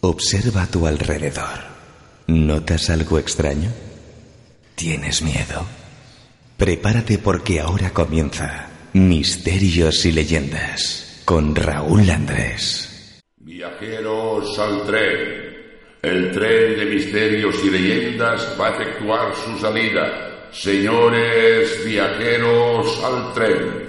Observa a tu alrededor. ¿Notas algo extraño? ¿Tienes miedo? Prepárate porque ahora comienza Misterios y Leyendas con Raúl Andrés. Viajeros al tren. El tren de misterios y leyendas va a efectuar su salida. Señores viajeros al tren.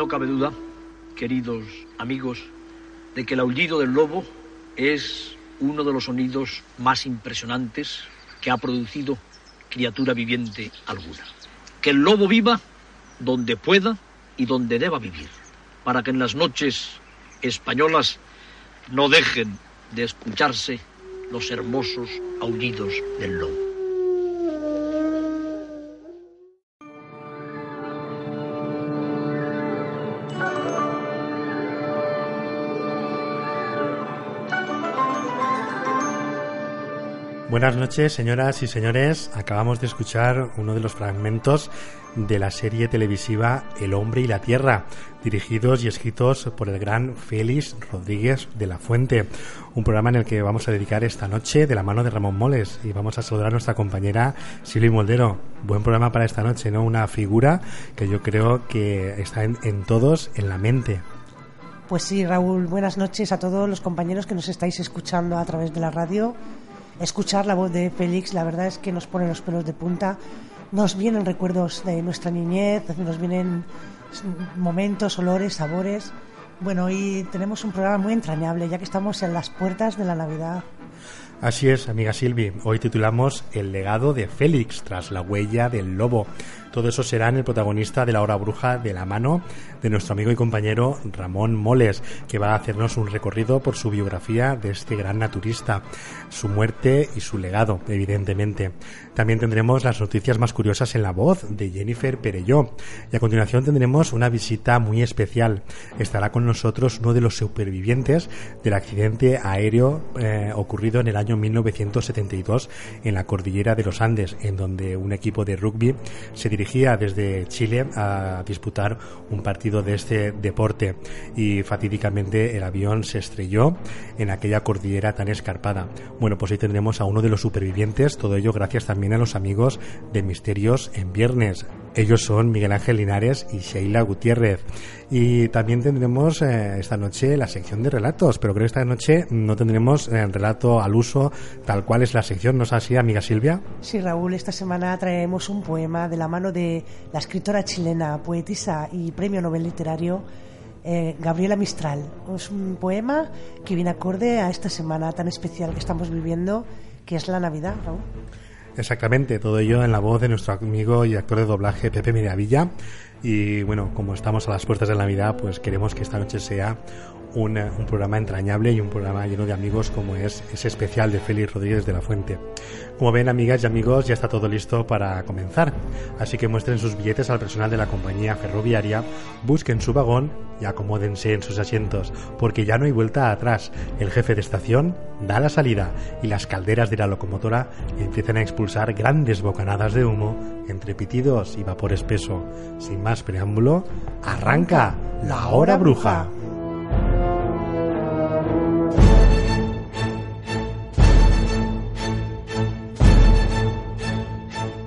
No cabe duda, queridos amigos, de que el aullido del lobo es uno de los sonidos más impresionantes que ha producido criatura viviente alguna. Que el lobo viva donde pueda y donde deba vivir, para que en las noches españolas no dejen de escucharse los hermosos aullidos del lobo. Buenas noches, señoras y señores. Acabamos de escuchar uno de los fragmentos de la serie televisiva El hombre y la tierra, dirigidos y escritos por el gran Félix Rodríguez de la Fuente. Un programa en el que vamos a dedicar esta noche de la mano de Ramón Moles y vamos a saludar a nuestra compañera Silvia Moldero. Buen programa para esta noche, ¿no? Una figura que yo creo que está en, en todos en la mente. Pues sí, Raúl, buenas noches a todos los compañeros que nos estáis escuchando a través de la radio. Escuchar la voz de Félix, la verdad es que nos pone los pelos de punta. Nos vienen recuerdos de nuestra niñez, nos vienen momentos, olores, sabores. Bueno, hoy tenemos un programa muy entrañable, ya que estamos en las puertas de la Navidad. Así es, amiga Silvi. Hoy titulamos El legado de Félix tras la huella del lobo. Todo eso será en el protagonista de la hora bruja de la mano de nuestro amigo y compañero Ramón Moles, que va a hacernos un recorrido por su biografía de este gran naturista, su muerte y su legado, evidentemente. También tendremos las noticias más curiosas en la voz de Jennifer Perelló. Y a continuación tendremos una visita muy especial. Estará con nosotros uno de los supervivientes del accidente aéreo eh, ocurrido en el año 1972 en la cordillera de los Andes, en donde un equipo de rugby se dirigía desde Chile a disputar un partido de este deporte y fatídicamente el avión se estrelló en aquella cordillera tan escarpada. Bueno, pues ahí tendremos a uno de los supervivientes, todo ello gracias también a los amigos de Misterios en Viernes. Ellos son Miguel Ángel Linares y Sheila Gutiérrez. Y también tendremos eh, esta noche la sección de relatos, pero creo que esta noche no tendremos el eh, relato al uso tal cual es la sección, ¿no es así, amiga Silvia? Sí, Raúl, esta semana traemos un poema de la mano de la escritora chilena, poetisa y premio Nobel literario eh, Gabriela Mistral. Es un poema que viene acorde a esta semana tan especial que estamos viviendo, que es la Navidad, Raúl. Exactamente, todo ello en la voz de nuestro amigo y actor de doblaje Pepe Miravilla. Y bueno, como estamos a las puertas de Navidad, pues queremos que esta noche sea un, programa entrañable y un programa lleno de amigos como es ese especial de Félix Rodríguez de la Fuente. Como ven, amigas y amigos, ya está todo listo para comenzar. Así que muestren sus billetes al personal de la compañía ferroviaria, busquen su vagón y acomódense en sus asientos, porque ya no hay vuelta atrás. El jefe de estación da la salida y las calderas de la locomotora empiezan a expulsar grandes bocanadas de humo entre pitidos y vapor espeso. Sin más preámbulo, arranca la hora bruja.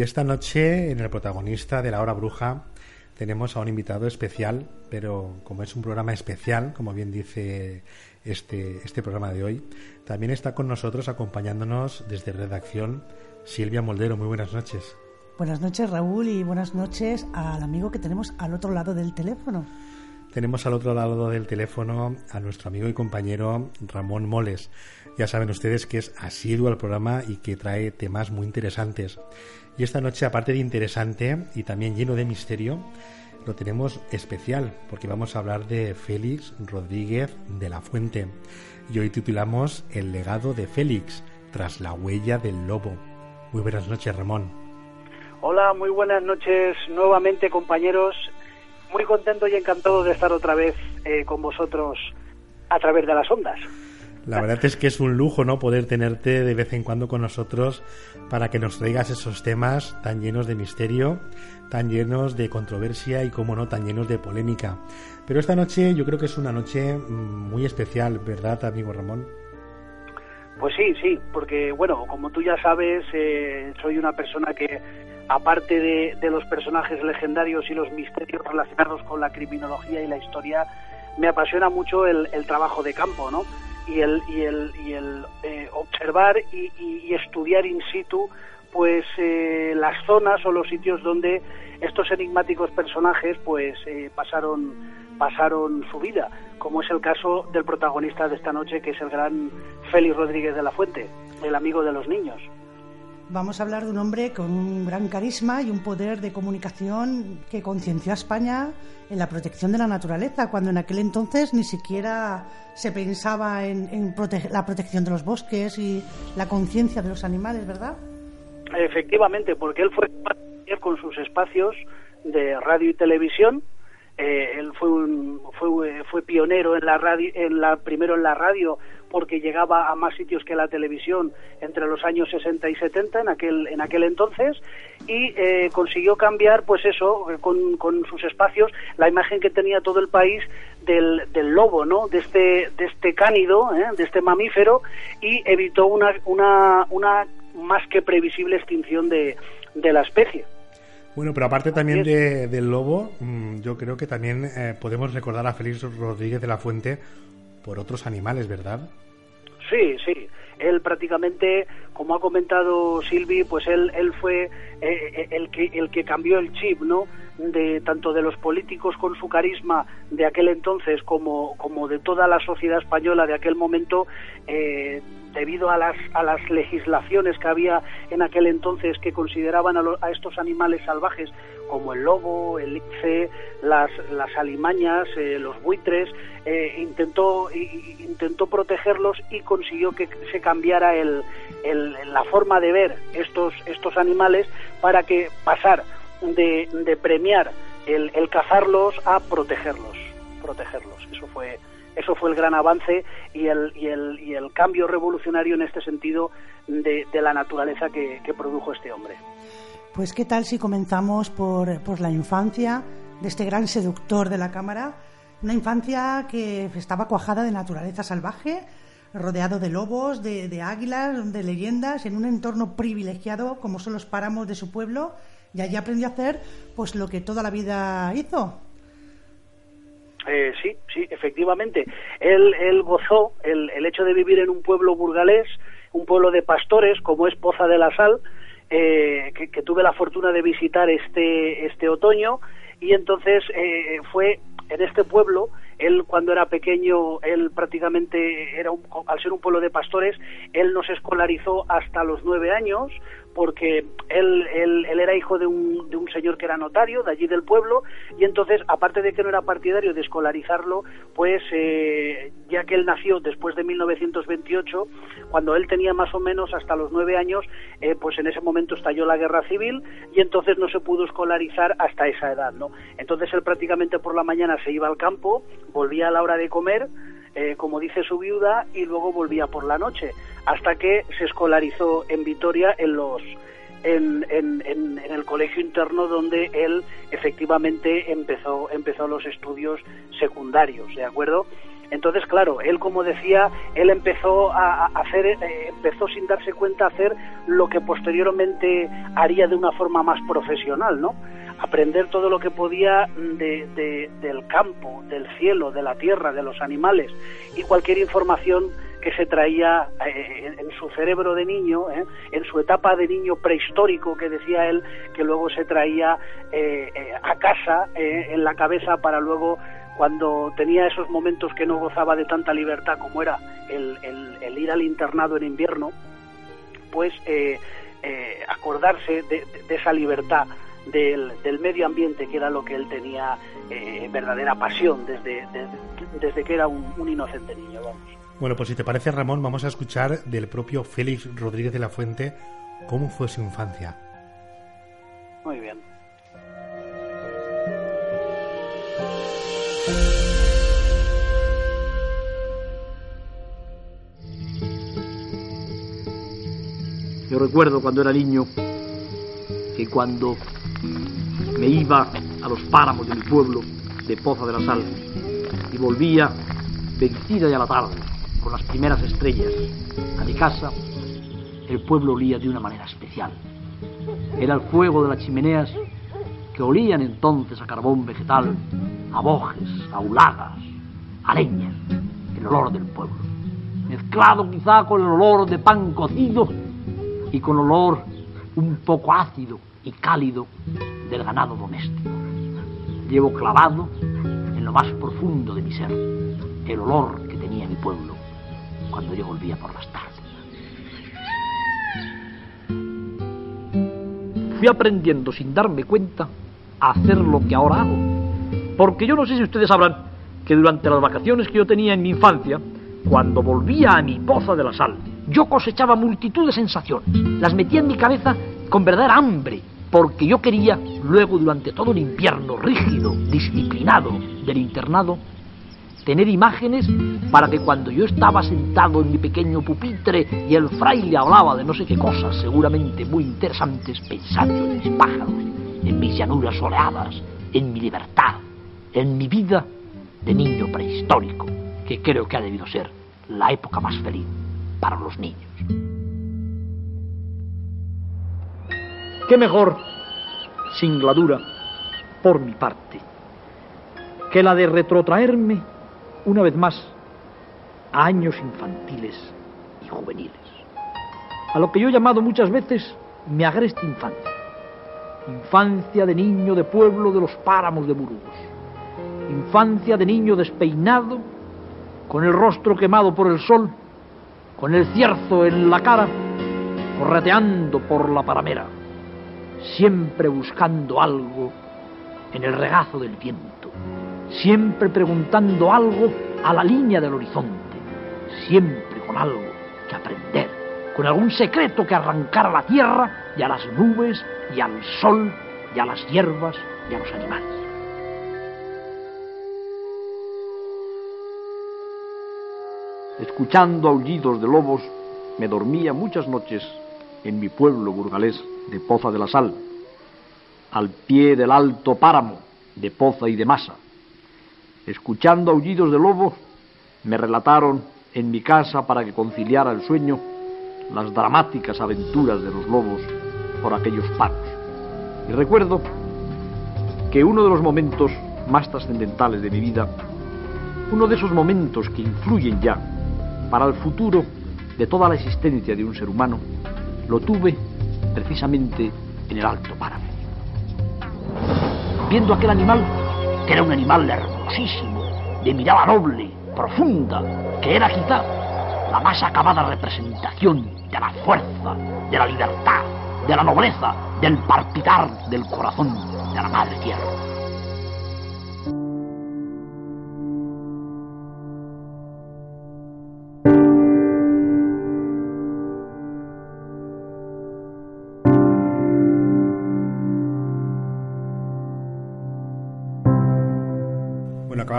Y esta noche, en el protagonista de La Hora Bruja, tenemos a un invitado especial, pero como es un programa especial, como bien dice este, este programa de hoy, también está con nosotros acompañándonos desde redacción Silvia Moldero. Muy buenas noches. Buenas noches, Raúl, y buenas noches al amigo que tenemos al otro lado del teléfono. Tenemos al otro lado del teléfono a nuestro amigo y compañero Ramón Moles. Ya saben ustedes que es asiduo al programa y que trae temas muy interesantes. Y esta noche, aparte de interesante y también lleno de misterio, lo tenemos especial porque vamos a hablar de Félix Rodríguez de la Fuente. Y hoy titulamos El legado de Félix, tras la huella del lobo. Muy buenas noches, Ramón. Hola, muy buenas noches nuevamente compañeros. Muy contento y encantado de estar otra vez eh, con vosotros a través de las ondas. La verdad es que es un lujo, ¿no? Poder tenerte de vez en cuando con nosotros para que nos traigas esos temas tan llenos de misterio, tan llenos de controversia y, como no, tan llenos de polémica. Pero esta noche yo creo que es una noche mm, muy especial, ¿verdad, amigo Ramón? Pues sí, sí, porque bueno, como tú ya sabes, eh, soy una persona que, aparte de, de los personajes legendarios y los misterios relacionados con la criminología y la historia, me apasiona mucho el, el trabajo de campo, ¿no? y el, y el, y el eh, observar y, y- estudiar in situ pues eh, las zonas o los sitios donde estos enigmáticos personajes pues eh, pasaron pasaron su vida como es el caso del protagonista de esta noche que es el gran Félix Rodríguez de la Fuente el amigo de los niños Vamos a hablar de un hombre con un gran carisma y un poder de comunicación que concienció a España en la protección de la naturaleza, cuando en aquel entonces ni siquiera se pensaba en, en la protección de los bosques y la conciencia de los animales, ¿verdad? Efectivamente, porque él fue con sus espacios de radio y televisión. Eh, él fue un, fue, fue pionero en la radio, en la, primero en la radio porque llegaba a más sitios que la televisión entre los años 60 y 70 en aquel en aquel entonces y eh, consiguió cambiar pues eso con, con sus espacios la imagen que tenía todo el país del, del lobo no de este de este cánido ¿eh? de este mamífero y evitó una una una más que previsible extinción de, de la especie Bueno, pero aparte también de- del lobo, mm, yo creo que también eh, podemos recordar a Félix Rodríguez de la Fuente por otros animales, ¿verdad? Sí, sí. Él prácticamente, como ha comentado Silvi, pues él, él fue eh, el, que, el que cambió el chip, ¿no? De, tanto de los políticos con su carisma de aquel entonces como, como de toda la sociedad española de aquel momento, eh, debido a las, a las legislaciones que había en aquel entonces que consideraban a, lo- a estos animales salvajes como el lobo, el lince, las, las alimañas, eh, los buitres, eh, intentó, intentó protegerlos y consiguió que se cambiara el, el- la forma de ver estos, estos animales para que pasar de, premiar el, el cazarlos a protegerlos, protegerlos. Eso fue, eso fue el gran avance y el, y el, y el cambio revolucionario en este sentido de, de la naturaleza que, que produjo este hombre. Pues qué tal si comenzamos por, por la infancia de este gran seductor de la cámara Una infancia que estaba cuajada de naturaleza salvaje, rodeado de lobos, de, de águilas, de leyendas, en un entorno privilegiado como son los páramos de su pueblo, y allí aprendió a hacer pues lo que toda la vida hizo. Eh, sí, sí, efectivamente. Él, él gozó el, el hecho de vivir en un pueblo burgalés, un pueblo de pastores, como es Poza de la Sal, eh, que, tuve la fortuna de visitar este, este otoño, y entonces eh, fue en este pueblo él cuando era pequeño, él prácticamente era un, al ser un pueblo de pastores, él no se escolarizó hasta los nueve años, porque él, él, él era hijo de un, de un señor que era notario de allí del pueblo y entonces aparte de que no era partidario de escolarizarlo pues eh, ya que él nació después de 1928 cuando él tenía más o menos hasta los nueve años eh, pues en ese momento estalló la guerra civil y entonces no se pudo escolarizar hasta esa edad no entonces él prácticamente por la mañana se iba al campo volvía a la hora de comer eh, como dice su viuda, y luego volvía por la noche, hasta que se escolarizó en Vitoria en los en, en, en, en el colegio interno donde él efectivamente empezó empezó los estudios secundarios, ¿de acuerdo? Entonces, claro, él como decía, él empezó a hacer, eh, empezó sin darse cuenta a hacer lo que posteriormente haría de una forma más profesional, ¿no? Aprender todo lo que podía de, de, del campo, del cielo, de la tierra, de los animales y cualquier información que se traía eh, en, su cerebro de niño, eh, en su etapa de niño prehistórico que decía él, que luego se traía eh, a casa en la cabeza para luego cuando tenía esos momentos que no gozaba de tanta libertad como era el, el, el ir al internado en invierno, pues acordarse de esa libertad del, del, medio ambiente, que era lo que él tenía eh, verdadera pasión desde, desde, desde, que era un, un, inocente niño. Vamos. Bueno, pues si te parece, Ramón, vamos a escuchar del propio Félix Rodríguez de la Fuente cómo fue su infancia. Muy bien. Yo recuerdo cuando era niño que cuando me iba a los páramos de mi pueblo, de Poza de la Sal, y volvía vencida ya la tarde, con las primeras estrellas, a mi casa, el pueblo olía de una manera especial. Era el fuego de las chimeneas que olían entonces a carbón vegetal, a bojes, a hulagas, a leña, el olor del pueblo, mezclado quizá con el olor de pan cocido y con olor un poco ácido y cálido del ganado doméstico. Llevo clavado en lo más profundo de mi ser el olor que tenía mi pueblo cuando yo volvía por las tardes. Fui aprendiendo sin darme cuenta a hacer lo que ahora hago. Porque yo no sé si ustedes sabrán que durante las vacaciones que yo tenía en mi infancia, cuando volvía a mi poza de la sal, yo cosechaba multitud de sensaciones. Las metía en mi cabeza con verdadera hambre, porque yo quería, luego durante todo el invierno rígido, disciplinado del internado, tener imágenes para que cuando yo estaba sentado en mi pequeño pupitre y el fraile hablaba de no sé qué cosas, seguramente muy interesantes, pensando en mis pájaros, en mis llanuras soleadas, en mi libertad, en mi vida de niño prehistórico, que creo que ha debido ser la época más feliz para los niños. ¿Qué mejor singladura por mi parte que la de retrotraerme una vez más a años infantiles y juveniles? A lo que yo he llamado muchas veces mi agreste infancia. Infancia de niño de pueblo de los páramos de Burgos. Infancia de niño despeinado, con el rostro quemado por el sol, con el cierzo en la cara, correteando por la paramera siempre buscando algo en el regazo del viento, siempre preguntando algo a la línea del horizonte, siempre con algo que aprender, con algún secreto que arrancar a la tierra y a las nubes y al sol y a las hierbas y a los animales. Escuchando aullidos de lobos, me dormía muchas noches en mi pueblo burgalés de Poza de la Sal, al pie del alto páramo de Poza y de Masa, escuchando aullidos de lobo, me relataron en mi casa para que conciliara el sueño las dramáticas aventuras de los lobos por aquellos pagos. Y recuerdo que uno de los momentos más trascendentales de mi vida, uno de esos momentos que influyen ya para el futuro de toda la existencia de un ser humano, lo tuve precisamente en el Alto Páramo. Viendo aquel animal, que era un animal hermosísimo, de mirada noble, profunda, que era quizá la más acabada representación de la fuerza, de la libertad, de la nobleza, del palpitar del corazón de la Madre Tierra.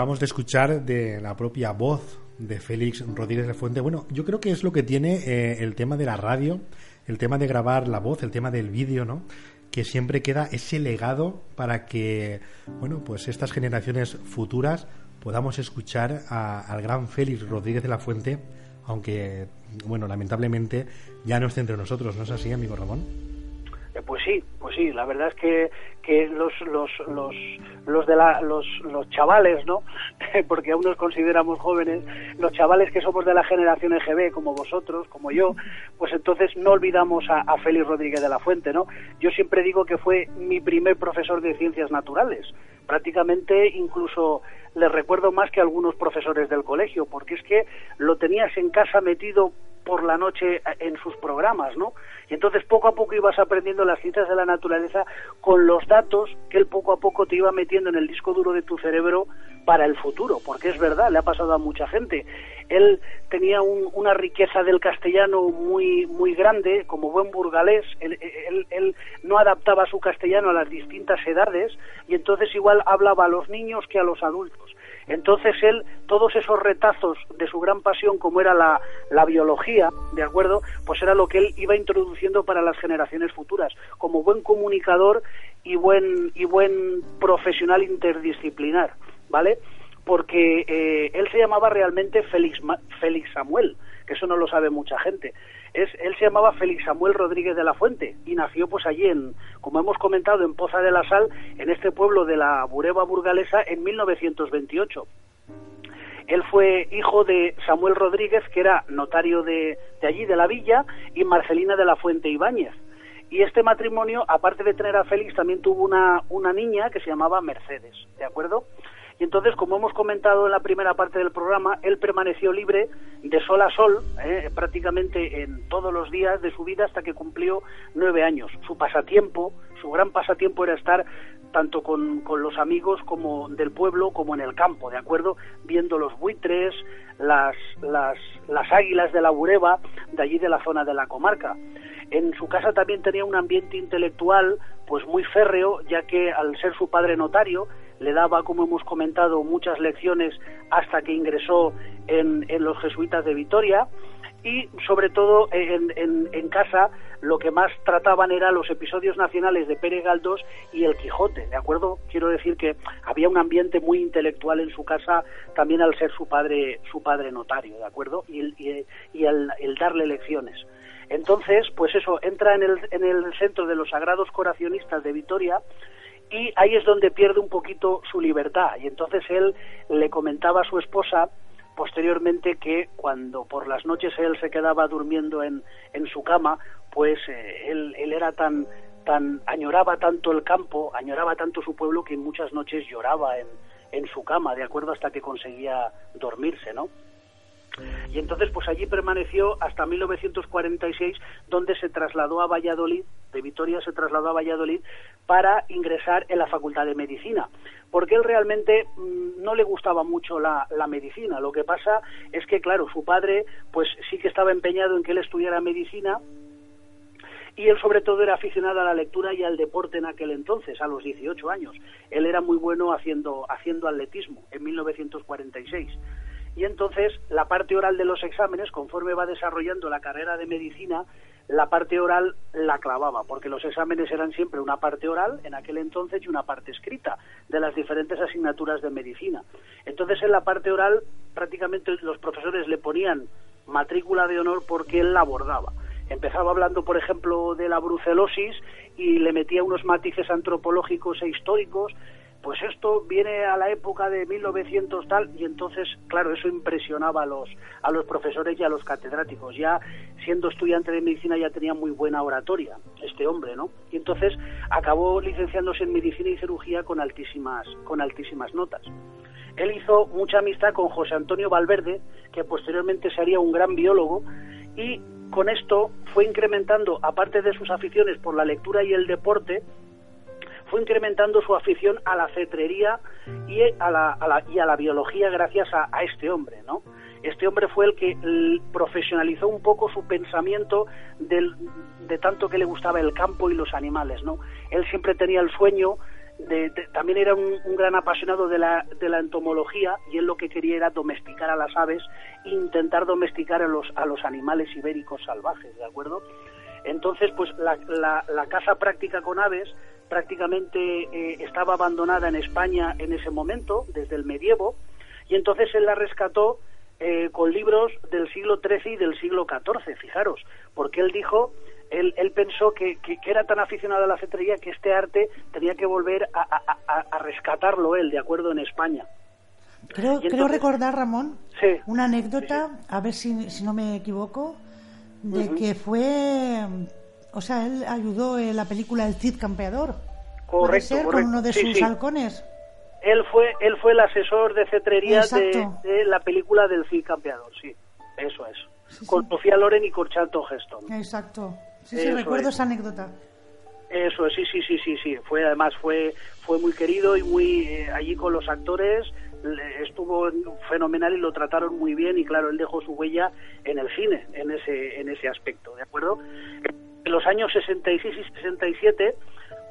Acabamos de escuchar de la propia voz de Félix Rodríguez de Fuente. Bueno, yo creo que es lo que tiene eh, el tema de la radio, el tema de grabar la voz, el tema del vídeo, ¿no? Que siempre queda ese legado para que, bueno, pues estas generaciones futuras podamos escuchar a- al gran Félix Rodríguez de la Fuente, aunque, bueno, lamentablemente ya no esté entre nosotros, ¿no es así, amigo Ramón? Pues sí, pues sí, la verdad es que, los, los, los, los, de la, los, los chavales, ¿no? Porque aún nos consideramos jóvenes, los chavales que somos de la generación EGB, como vosotros, como yo, pues entonces no olvidamos a, a Félix Rodríguez de la Fuente, ¿no? Yo siempre digo que fue mi primer profesor de ciencias naturales. Prácticamente incluso le recuerdo más que algunos profesores del colegio, porque es que lo tenías en casa metido por la noche en sus programas, ¿no? Y entonces poco a poco ibas aprendiendo las ciencias de la naturaleza con los datos que él poco a poco te iba metiendo en el disco duro de tu cerebro para el futuro, porque es verdad, le ha pasado a mucha gente. Él tenía un- una riqueza del castellano muy muy grande, como buen burgalés, él no adaptaba su castellano a las distintas edades y entonces igual hablaba a los niños que a los adultos. Entonces él, todos esos retazos de su gran pasión, como era la, la biología, ¿de acuerdo? Pues era lo que él iba introduciendo para las generaciones futuras, como buen comunicador y buen, y buen profesional interdisciplinar, ¿vale? Porque eh, él se llamaba realmente Félix, Félix Samuel, que eso no lo sabe mucha gente. Es, él se llamaba Félix Samuel Rodríguez de la Fuente y nació pues allí en, como hemos comentado, en Poza de la Sal, en este pueblo de la Bureba burgalesa en 1928. Él fue hijo de Samuel Rodríguez, que era notario de, de allí, de la villa, y Marcelina de la Fuente Ibáñez. Y este matrimonio, aparte de tener a Félix, también tuvo una, una niña que se llamaba Mercedes, ¿de acuerdo? Y entonces, como hemos comentado en la primera parte del programa, él permaneció libre de sol a sol, eh, prácticamente en todos los días de su vida hasta que cumplió nueve años. Su pasatiempo, su gran pasatiempo era estar tanto con, los amigos como del pueblo como en el campo, ¿de acuerdo? Viendo los buitres, las, las, las águilas de la Bureba, de allí de la zona de la comarca. En su casa también tenía un ambiente intelectual pues muy férreo, ya que al ser su padre notario le daba, como hemos comentado, muchas lecciones hasta que ingresó en, los jesuitas de Vitoria y sobre todo en, casa lo que más trataban eran los episodios nacionales de Pérez Galdós y el Quijote, ¿de acuerdo? Quiero decir que había un ambiente muy intelectual en su casa también al ser su padre su padre notario, ¿de acuerdo? Y, el darle lecciones. Entonces, pues eso, entra en el, en el centro de los Sagrados Coracionistas de Vitoria y ahí es donde pierde un poquito su libertad. Y entonces él le comentaba a su esposa posteriormente que cuando por las noches él se quedaba durmiendo en, en su cama, pues eh, él, él era tan tan añoraba tanto el campo, añoraba tanto su pueblo que muchas noches lloraba en, en su cama, de acuerdo, hasta que conseguía dormirse, ¿no? Y entonces, pues allí permaneció hasta 1946, donde se trasladó a Valladolid, de Vitoria se trasladó a Valladolid para ingresar en la Facultad de Medicina, porque él realmente mmm, no le gustaba mucho la, la, medicina. Lo que pasa es que, claro, su padre, pues sí que estaba empeñado en que él estudiara medicina, y él sobre todo era aficionado a la lectura y al deporte en aquel entonces, a los 18 años. Él era muy bueno haciendo, haciendo atletismo en 1946 y entonces la parte oral de los exámenes, conforme va desarrollando la carrera de medicina, la parte oral la clavaba, porque los exámenes eran siempre una parte oral en aquel entonces y una parte escrita de las diferentes asignaturas de medicina. Entonces en la parte oral prácticamente los profesores le ponían matrícula de honor porque él la abordaba. Empezaba hablando, por ejemplo, de la brucelosis y le metía unos matices antropológicos e históricos pues esto viene a la época de 1900 tal y entonces claro eso impresionaba a los a los profesores y a los catedráticos. Ya siendo estudiante de medicina ya tenía muy buena oratoria este hombre no y entonces acabó licenciándose en medicina y cirugía con altísimas con altísimas notas. Él hizo mucha amistad con José Antonio Valverde que posteriormente sería un gran biólogo y con esto fue incrementando aparte de sus aficiones por la lectura y el deporte fue incrementando su afición a la cetrería y a la, a la- y a la biología gracias a, este hombre, ¿no? Este hombre fue el que profesionalizó un poco su pensamiento del- de tanto que le gustaba el campo y los animales, ¿no? Él siempre tenía el sueño de, también era un, un gran apasionado de la, de la entomología y él lo que quería era domesticar a las aves intentar domesticar a los, a los animales ibéricos salvajes, ¿de acuerdo? Entonces, pues la, la, la caza práctica con aves prácticamente eh, estaba abandonada en España en ese momento, desde el medievo, y entonces él la rescató eh, con libros del siglo XIII y del siglo XIV, fijaros, porque él dijo, él, él pensó que, que- que era tan aficionado a la cetrería que este arte tenía que volver a, a- a- a rescatarlo él, de acuerdo, en España. Creo, entonces- recordar, Ramón, Sí. una anécdota, a ver si, si no me equivoco, de que fue. O sea, él ayudó en la película El Cid Campeador. ¿Puede Correcto, ser? correcto. Con uno de Sí, sus sí. halcones. Él fue, él fue el asesor de cetrería de, la película del Cid Campeador, sí, eso es. Sí, con. Sofía Loren y con Charlton Heston. Exacto. Sí, sí, Eso recuerdo es. esa anécdota. Eso, sí, sí, sí, sí, sí. Fue además fue fue muy querido y muy eh, allí con los actores estuvo fenomenal y lo trataron muy bien y claro él dejó su huella en el cine en ese en ese aspecto, de acuerdo. En los años 66 y 67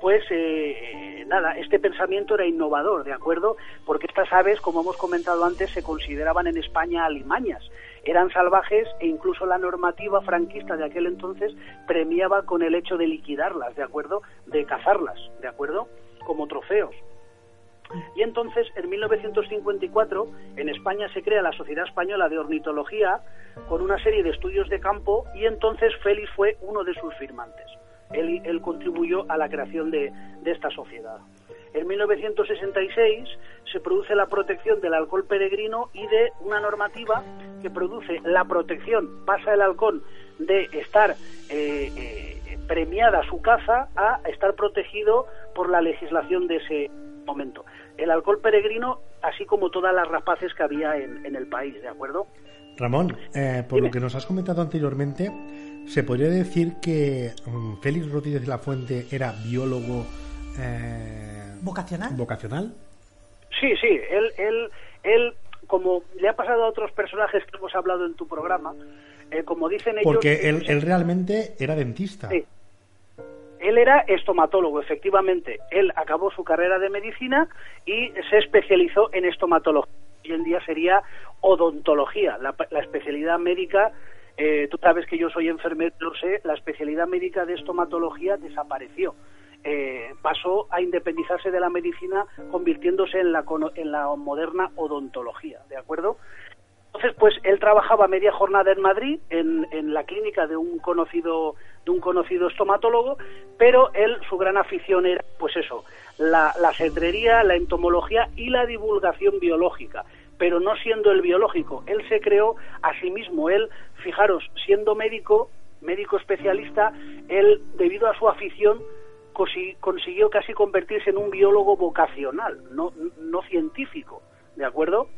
pues eh, nada, este pensamiento era innovador, ¿de acuerdo? Porque estas aves, como hemos comentado antes, se consideraban en España alimañas. Eran salvajes e incluso la normativa franquista de aquel entonces premiaba con el hecho de liquidarlas, ¿de acuerdo? De cazarlas, ¿de acuerdo? Como trofeos. Y entonces, en 1954, en España se crea la Sociedad Española de Ornitología con una serie de estudios de campo y entonces Félix fue uno de sus firmantes. Él, él contribuyó a la creación de, de esta sociedad. En 1966 se produce la protección del alcohol peregrino y de una normativa que produce la protección, pasa el halcón de estar eh, eh, premiada su caza a estar protegido por la legislación de ese momento. El alcohol peregrino, así como todas las rapaces que había en, en el país, ¿de acuerdo? Ramón, eh, por Dime. lo que nos has comentado anteriormente, ¿se podría decir que mm, Félix Rodríguez de la Fuente era biólogo eh, ¿Vocacional? vocacional? Sí, sí, él, él, él, como le ha pasado a otros personajes que hemos hablado en tu programa, eh, como dicen ellos... Porque él, él realmente era dentista. Sí. Él era estomatólogo, efectivamente. Él acabó su carrera de medicina y se especializó en estomatología. Hoy en día sería odontología, la, la especialidad médica. eh, tú sabes que yo soy enfermero, lo sé, la especialidad médica de estomatología desapareció. Eh, pasó a independizarse de la medicina convirtiéndose en la, en la moderna odontología, ¿de acuerdo? Entonces, pues él trabajaba media jornada en Madrid, en, la clínica de un conocido de un conocido estomatólogo, pero él su gran afición era, pues eso, la, la la entomología y la divulgación biológica. Pero no siendo el biológico, él se creó a sí mismo. Él, fijaros, siendo médico, médico especialista, él, debido a su afición, consiguió casi convertirse en un biólogo vocacional, no, no científico, ¿de acuerdo?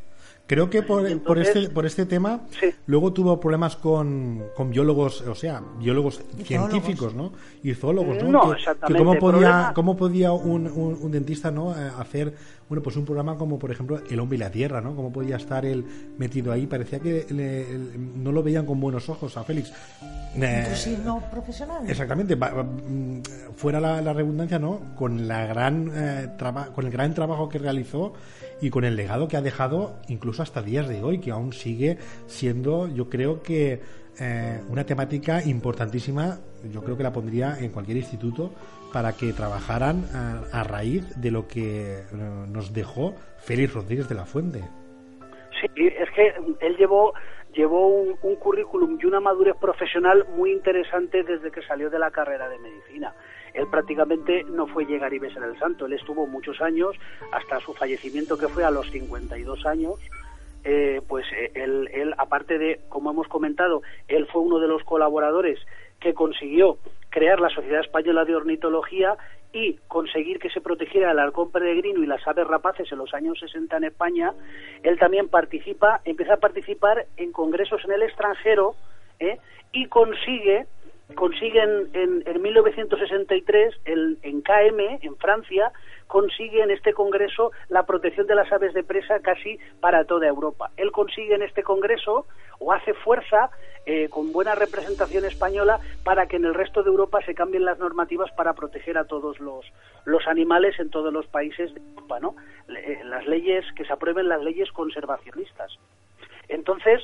Creo que por, por entonces- este por este tema Sí. luego tuvo problemas con, con biólogos, o sea, biólogos Y científicos, ¿no? Y zoólogos, ¿no? No, que, exactamente. que cómo podía Problema- cómo podía un, un- un dentista, ¿no? eh, hacer bueno, pues un programa como por ejemplo El hombre y la tierra, ¿no? Cómo podía estar él metido ahí, parecía que le- le- no lo veían con buenos ojos a Félix. Eh, no profesional. Exactamente, fuera la, la redundancia, ¿no? Con la gran eh, traba- con el gran trabajo que realizó y con el legado que ha dejado incluso hasta días de hoy, que aún sigue siendo, yo creo que eh, una temática importantísima, yo creo que la pondría en cualquier instituto para que trabajaran a, a raíz de lo que eh, nos dejó Félix Rodríguez de la Fuente. Sí, es que él llevó llevó un, un currículum y una madurez profesional muy interesante desde que salió de la carrera de medicina. Él prácticamente no fue llegar y besar el santo, él estuvo muchos años, hasta su fallecimiento que fue a los 52 años, eh, pues eh, él, él, aparte de, como hemos comentado, él fue uno de los colaboradores que consiguió crear la Sociedad Española de Ornitología y conseguir que se protegiera el halcón peregrino y las aves rapaces en los años 60 en España, él también participa, empieza a participar en congresos en el extranjero ¿eh? y consigue consiguen en, en 1963 el, en KM, en Francia, consigue en este congreso la protección de las aves de presa casi para toda Europa. Él consigue en este congreso o hace fuerza eh, con buena representación española para que en el resto de Europa se cambien las normativas para proteger a todos los, los animales en todos los países de Europa, ¿no? Eh, las leyes, que se aprueben las leyes conservacionistas. Entonces,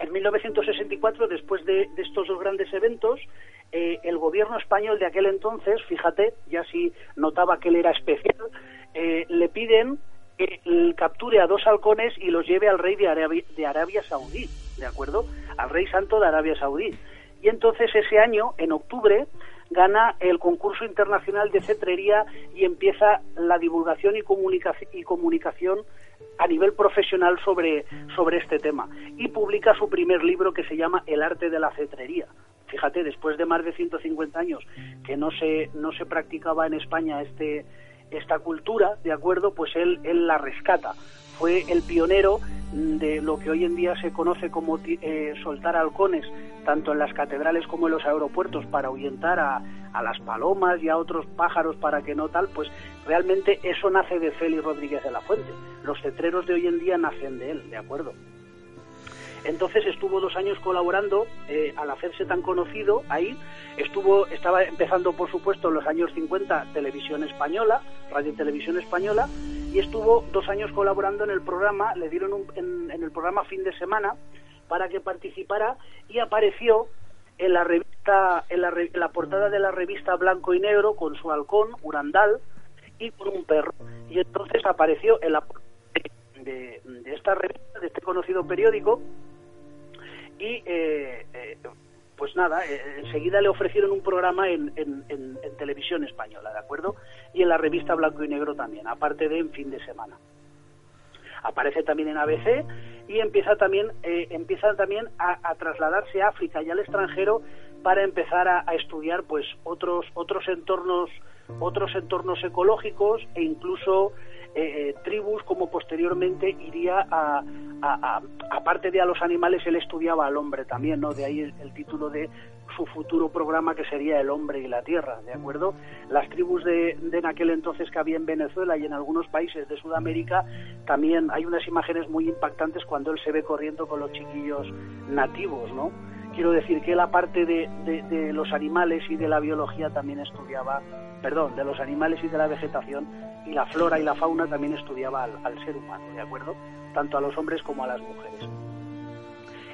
en 1964, después de, estos dos grandes eventos, eh, el gobierno español de aquel entonces, fíjate, ya si notaba que él era especial, eh, le piden que capture a dos halcones y los lleve al rey de Arabia, de Arabia Saudí, ¿de acuerdo? Al rey santo de Arabia Saudí. Y entonces ese año, en octubre, gana el concurso internacional de cetrería y empieza la divulgación y, y comunicación a nivel profesional sobre, sobre este tema. Y publica su primer libro que se llama El arte de la cetrería. Fíjate, después de más de 150 años que no se, no se practicaba en España este, esta cultura, ¿de acuerdo? Pues él, él la rescata. Fue el pionero de lo que hoy en día se conoce como eh, soltar halcones, tanto en las catedrales como en los aeropuertos, para ahuyentar a, a las palomas y a otros pájaros para que no tal, pues realmente eso nace de Félix Rodríguez de la Fuente. Los cetreros de hoy en día nacen de él, ¿de acuerdo? Entonces estuvo dos años colaborando eh, al hacerse tan conocido ahí. Estuvo, estaba empezando, por supuesto, en los años 50 Televisión Española, Radio Televisión Española, y estuvo dos años colaborando en el programa, le dieron un- en, en el programa Fin de Semana para que participara y apareció en la revista, en la, en la portada de la revista Blanco y Negro con su halcón, Urandal, y con un perro. Y entonces apareció en la de, de esta revista, de este conocido periódico, y eh, eh, pues nada, eh, enseguida le ofrecieron un programa en, en- en- en televisión española, ¿de acuerdo? Y en la revista Blanco y Negro también, aparte de en fin de semana. Aparece también en ABC y empieza también, eh, empieza también a, a trasladarse a África y al extranjero para empezar a, a estudiar pues otros otros entornos otros entornos ecológicos e incluso eh, eh, tribus como posteriormente iría a, aparte de a los animales él estudiaba al hombre también no de ahí el, el título de su futuro programa que sería el hombre y la tierra de acuerdo las tribus de, de en aquel entonces que había en Venezuela y en algunos países de Sudamérica también hay unas imágenes muy impactantes cuando él se ve corriendo con los chiquillos nativos no quiero decir que él aparte de, los animales y de la biología también estudiaba, perdón, de los animales y de la vegetación y la flora y la fauna también estudiaba al ser humano, ¿de acuerdo? Tanto a los hombres como a las mujeres.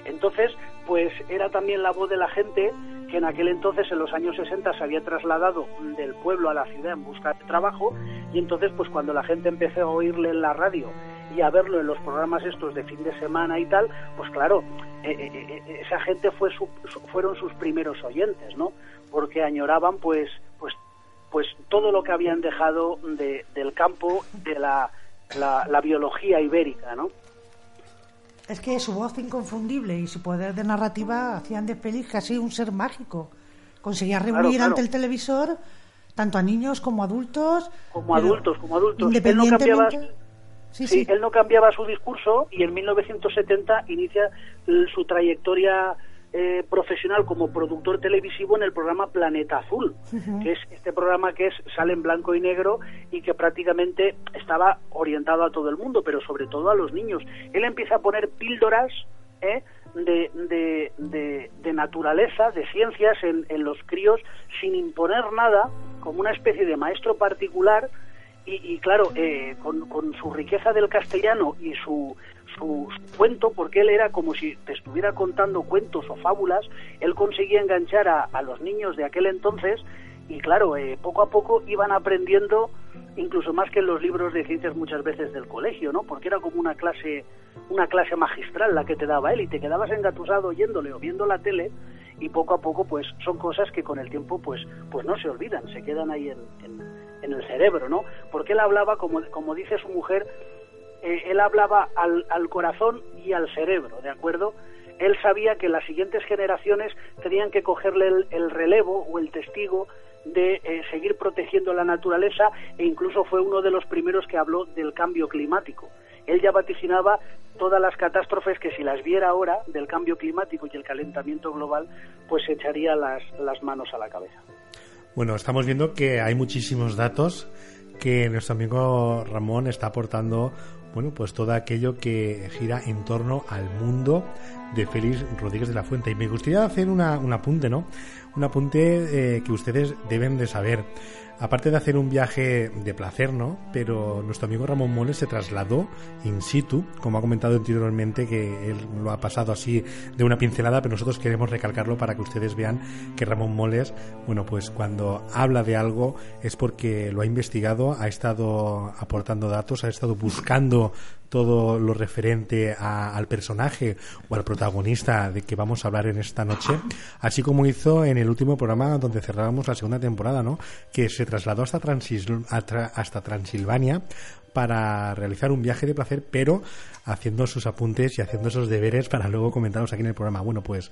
Entonces, pues era también la voz de la gente que en aquel entonces, en los años 60, se había trasladado del pueblo a la ciudad en busca de trabajo y entonces, pues cuando la gente empezó a oírle en la radio y a verlo en los programas estos de fin de semana y tal, pues claro, eh, eh, eh, esa gente fue su- fueron sus primeros oyentes, ¿no? Porque añoraban, pues, pues, pues todo lo que habían dejado de- del campo de la, la, la biología ibérica, ¿no? Es que su voz inconfundible y su poder de narrativa hacían de Félix casi un ser mágico. Conseguía reunir claro. ante el televisor tanto a niños como adultos. Como adultos, como adultos. Él no Independientemente. cambiaba, Sí, Sí, sí. él no cambiaba su discurso y en 1970 inicia l- su trayectoria eh, profesional como productor televisivo en el programa Planeta Azul, que es este programa que es sale en blanco y negro y que prácticamente estaba orientado a todo el mundo, pero sobre todo a los niños. Él empieza a poner píldoras ¿eh? de, de, de- de naturaleza, de ciencias en, en los críos sin imponer nada, como una especie de maestro particular y, y claro, eh, con, con su riqueza del castellano y su, su, cuento, porque él era como si te estuviera contando cuentos o fábulas, él conseguía enganchar a, a los niños de aquel entonces y claro, eh, poco a poco iban aprendiendo incluso más que en los libros de ciencias muchas veces del colegio, ¿no? Porque era como una clase, una clase magistral la que te daba él y te quedabas engatusado oyéndole o viendo la tele y poco a poco pues son cosas que con el tiempo pues pues no se olvidan, se quedan ahí en, en el cerebro, ¿no? Porque él hablaba, como, como dice su mujer, eh, él hablaba al, al corazón y al cerebro, ¿de acuerdo? Él sabía que las siguientes generaciones tenían que cogerle el, el relevo o el testigo de eh, seguir protegiendo la naturaleza e incluso fue uno de los primeros que habló del cambio climático. Él ya vaticinaba todas las catástrofes que si las viera ahora del cambio climático y el calentamiento global, pues se echaría las, las manos a la cabeza. Bueno, estamos viendo que hay muchísimos datos que nuestro amigo Ramón está aportando, bueno, pues todo aquello que gira en torno al mundo de Félix Rodríguez de la Fuente. Y me gustaría hacer una, un apunte, ¿no? Un apunte eh, que ustedes deben de saber. Aparte de hacer un viaje de placer, ¿no? Pero nuestro amigo Ramón Moles se trasladó in situ, como ha comentado anteriormente, que él lo ha pasado así de una pincelada, pero nosotros queremos recalcarlo para que ustedes vean que Ramón Moles, bueno, pues cuando habla de algo es porque lo ha investigado, ha estado aportando datos, ha estado buscando todo lo referente a, al personaje o al protagonista de que vamos a hablar en esta noche, así como hizo en el último programa donde cerrábamos la segunda temporada, ¿no? Que se trasladó hasta, Transil hasta Transilvania para realizar un viaje de placer, pero haciendo sus apuntes y haciendo esos deberes para luego comentarlos aquí en el programa. Bueno, pues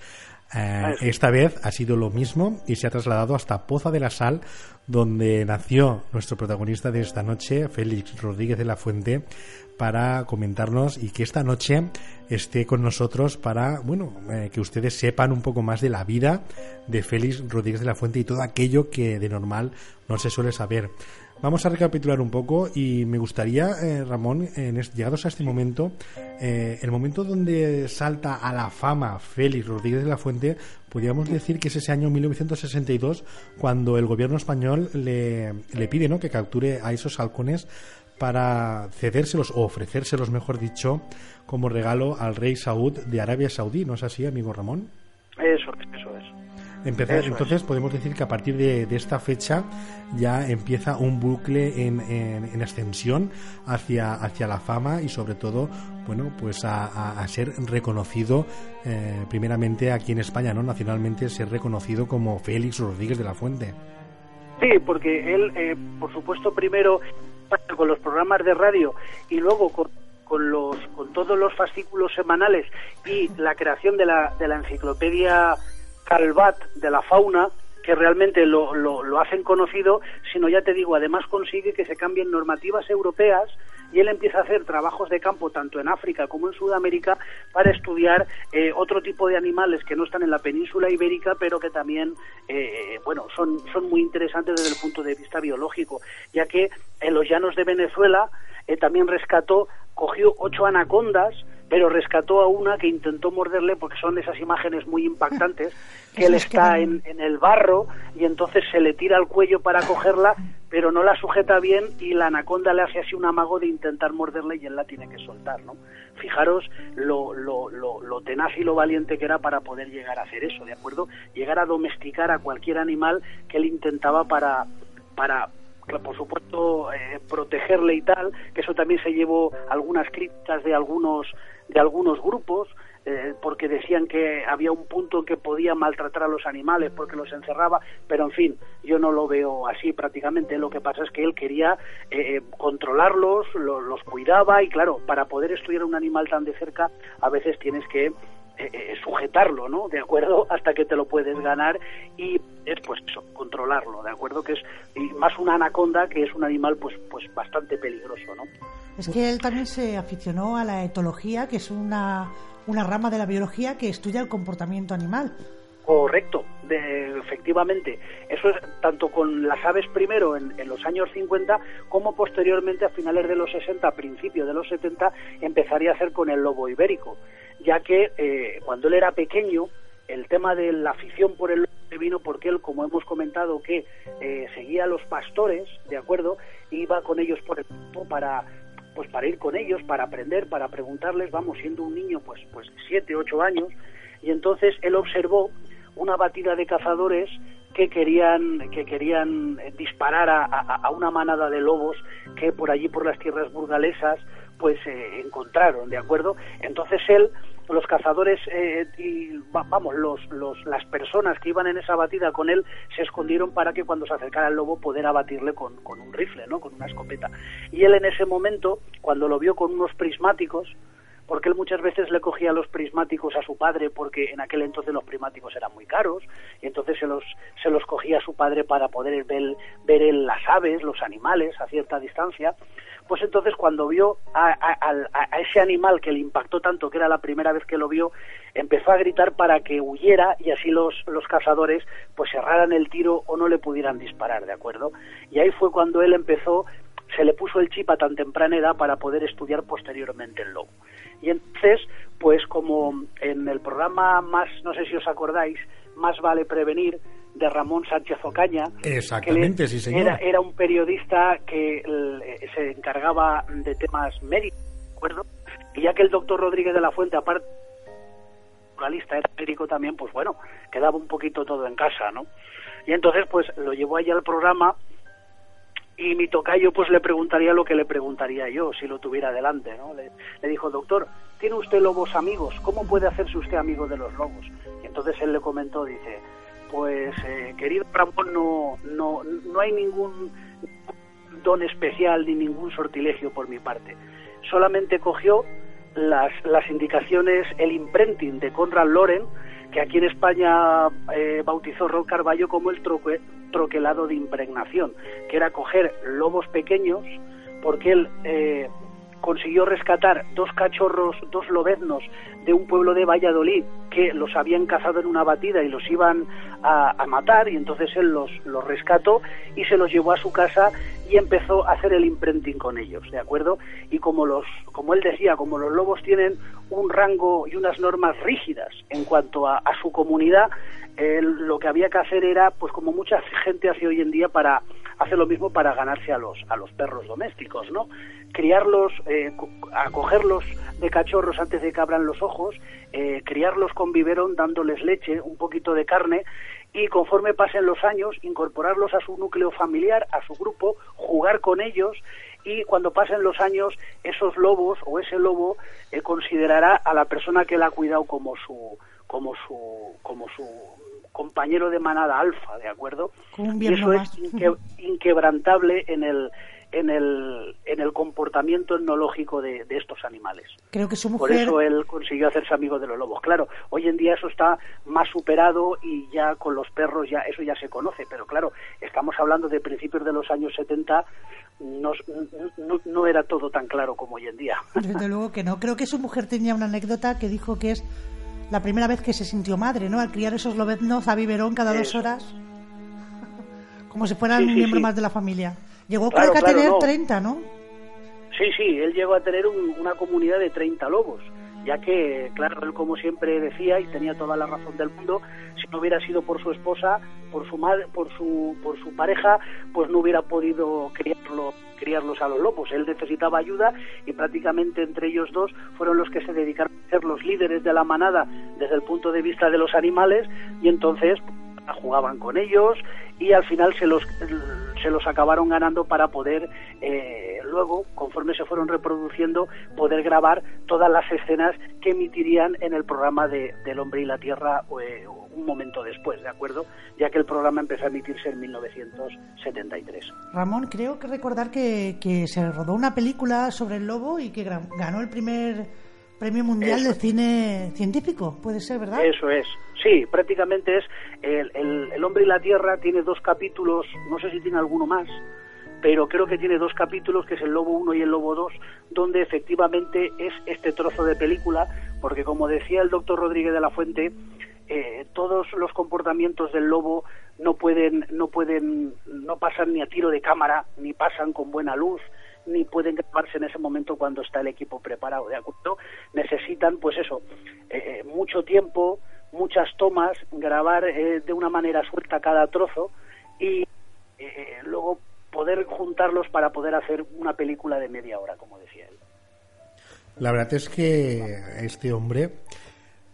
eh, esta vez ha sido lo mismo y se ha trasladado hasta Poza de la Sal, donde nació nuestro protagonista de esta noche, Félix Rodríguez de la Fuente, para comentarnos y que esta noche esté con nosotros para, bueno, eh, que ustedes sepan un poco más de la vida de Félix Rodríguez de la Fuente y todo aquello que de normal no se suele saber. Vamos a recapitular un poco y me gustaría, eh, Ramón, en llegados a este momento, eh, el momento donde salta a la fama Félix Rodríguez de la Fuente, podríamos decir que es ese año 1962 cuando el gobierno español le, le pide ¿no? que capture a esos halcones para cedérselos o ofrecérselos, mejor dicho, como regalo al rey Saud de Arabia Saudí. ¿No es así, amigo Ramón? Eso es, eso es. Empezar, Eso entonces es. podemos decir que a partir de, de esta fecha ya empieza un bucle en, en- en ascensión hacia, hacia la fama y sobre todo, bueno, pues a, a- a ser reconocido eh, primeramente aquí en España, ¿no? Nacionalmente ser reconocido como Félix Rodríguez de la Fuente. Sí, porque él, eh, por supuesto, primero con los programas de radio y luego con, con los con todos los fascículos semanales y la creación de la, de la enciclopedia Calvat de la fauna que realmente lo, lo, hacen conocido, sino ya te digo, además consigue que se cambien normativas europeas y él empieza a hacer trabajos de campo tanto en África como en Sudamérica para estudiar eh, otro tipo de animales que no están en la península ibérica, pero que también, eh, bueno, son, son muy interesantes desde el punto de vista biológico, ya que en los llanos de Venezuela eh, también rescató, cogió ocho anacondas, pero rescató a una que intentó morderle porque son esas imágenes muy impactantes, que él está en, en el barro y entonces se le tira al cuello para cogerla, pero no la sujeta bien y la anaconda le hace así un amago de intentar morderle y él la tiene que soltar, ¿no? Fijaros lo, lo, lo, lo tenaz y lo valiente que era para poder llegar a hacer eso, ¿de acuerdo? Llegar a domesticar a cualquier animal que él intentaba para, para por supuesto eh, protegerle y tal, que eso también se llevó algunas críticas de algunos de algunos grupos eh, porque decían que había un punto en que podía maltratar a los animales porque los encerraba, pero en fin, yo no lo veo así prácticamente. Lo que pasa es que él quería eh, controlarlos, lo- los cuidaba y claro, para poder estudiar un animal tan de cerca, a veces tienes que eh, eh, sujetarlo, ¿no? De acuerdo, hasta que te lo puedes ganar y es pues eso, controlarlo, de acuerdo, que es más una anaconda que es un animal pues pues bastante peligroso, ¿no? Es que él también se aficionó a la etología, que es una, una rama de la biología que estudia el comportamiento animal. Correcto, de- efectivamente. Eso es tanto con las aves primero en, en los años 50 como posteriormente a finales de los 60, a principios de los 70, empezaría a hacer con el lobo ibérico, ya que eh, cuando él era pequeño, el tema de la afición por el lobo vino porque él, como hemos comentado, que eh, seguía a los pastores, ¿de acuerdo? Iba con ellos por el campo para pues para ir con ellos, para aprender, para preguntarles, vamos, siendo un niño pues pues siete, ocho años, y entonces él observó una batida de cazadores que querían que querían disparar a, a- a una manada de lobos que por allí por las tierras burgalesas pues eh, encontraron de acuerdo entonces él los cazadores eh, y va- vamos los, los las personas que iban en esa batida con él se escondieron para que cuando se acercara el lobo poder abatirle con, con un rifle no con una escopeta y él en ese momento cuando lo vio con unos prismáticos porque él muchas veces le cogía los prismáticos a su padre porque en aquel entonces los prismáticos eran muy caros y entonces se los se los cogía a su padre para poder ver, ver las aves, los animales a cierta distancia. Pues entonces cuando vio a, a- a ese animal que le impactó tanto, que era la primera vez que lo vio, empezó a gritar para que huyera y así los, los cazadores pues cerraran el tiro o no le pudieran disparar, ¿de acuerdo? Y ahí fue cuando él empezó, se le puso el chip a tan temprana edad para poder estudiar posteriormente el lobo. Y entonces, pues como en el programa más, no sé si os acordáis, más vale prevenir, de Ramón Sánchez Ocaña. Exactamente, que sí, señor. Era, era un periodista que eh, se encargaba de temas médicos, ¿de acuerdo? Y ya que el doctor Rodríguez de la Fuente, aparte naturalista, era médico también, pues bueno, quedaba un poquito todo en casa, ¿no? Y entonces, pues lo llevó allá al programa y mi tocayo pues le preguntaría lo que le preguntaría yo si lo tuviera delante, ¿no? Le, le dijo, doctor, ¿tiene usted lobos amigos? ¿Cómo puede hacerse usted amigo de los lobos? Y entonces él le comentó, dice, pues eh, querido Ramón, no, no, no hay ningún don especial ni ningún sortilegio por mi parte. Solamente cogió las, las indicaciones, el imprinting de Conrad Loren, que aquí en España eh, bautizó Rod Carballo como el troque- troquelado de impregnación, que era coger lobos pequeños, porque él eh, consiguió rescatar dos cachorros, dos lobeznos de un pueblo de Valladolid que los habían cazado en una batida y los iban a, matar y entonces él los, los rescató y se los llevó a su casa y empezó a hacer el imprinting con ellos, ¿de acuerdo? Y como los, como él decía, como los lobos tienen un rango y unas normas rígidas en cuanto a, su comunidad, lo que había que hacer era, pues como mucha gente hace hoy en día para hacer lo mismo para ganarse a los a los perros domésticos, ¿no? Criarlos, eh, co- acogerlos de cachorros antes de que abran los ojos, eh, criarlos con biberón dándoles leche, un poquito de carne y conforme pasen los años incorporarlos a su núcleo familiar, a su grupo, jugar con ellos y cuando pasen los años esos lobos o ese lobo eh, considerará a la persona que la ha cuidado como su como su como su compañero de manada alfa, ¿de acuerdo? Y eso es inque- inquebrantable en el en el en el comportamiento etnológico de, de estos animales. Creo que su Por mujer. eso él consiguió hacerse amigo de los lobos. Claro, hoy en día eso está más superado y ya con los perros ya eso ya se conoce, pero claro, estamos hablando de principios de los años 70, no, no, no era todo tan claro como hoy en día. Desde luego que no. Creo que su mujer tenía una anécdota que dijo que es la primera vez que se sintió madre, ¿no? Al criar esos lobeznos a biberón cada dos horas. Como si fueran Sí, un miembro sí. más de la familia. Llegó Claro, creo que a tener no. 30, ¿no? Sí, sí, él llegó a tener un- una comunidad de 30 lobos, ya que, claro, él como siempre decía y tenía toda la razón del mundo, si no hubiera sido por su esposa, por su madre, por su, por su pareja, pues no hubiera podido criarlo, criarlos a los lobos. Él necesitaba ayuda y prácticamente entre ellos dos fueron los que se dedicaron a ser los líderes de la manada desde el punto de vista de los animales y entonces jugaban con ellos y al final se los se los acabaron ganando para poder eh, luego conforme se fueron reproduciendo poder grabar todas las escenas que emitirían en el programa de del hombre y la tierra eh, un momento después de acuerdo ya que el programa empezó a emitirse en 1973 Ramón, creo que recordar que, que se rodó una película sobre el lobo y que ganó el primer premio mundial Eso. de cine científico. Puede ser, ¿verdad? Eso es. Sí, prácticamente es el, el, el hombre y la tierra tiene dos capítulos, no sé si tiene alguno más, pero creo que tiene dos capítulos, que es el Lobo 1 y el Lobo 2, donde efectivamente es este trozo de película, porque como decía el doctor Rodríguez de la Fuente, eh, todos los comportamientos del lobo no pueden, no pueden, no pasan ni a tiro de cámara, ni pasan con buena luz, ni pueden grabarse en ese momento cuando está el equipo preparado, ¿de acuerdo? Necesitan, pues eso, eh, mucho tiempo, muchas tomas, grabar eh, de una manera suelta cada trozo y eh, luego poder juntarlos para poder hacer una película de media hora, como decía él. La verdad es que este hombre,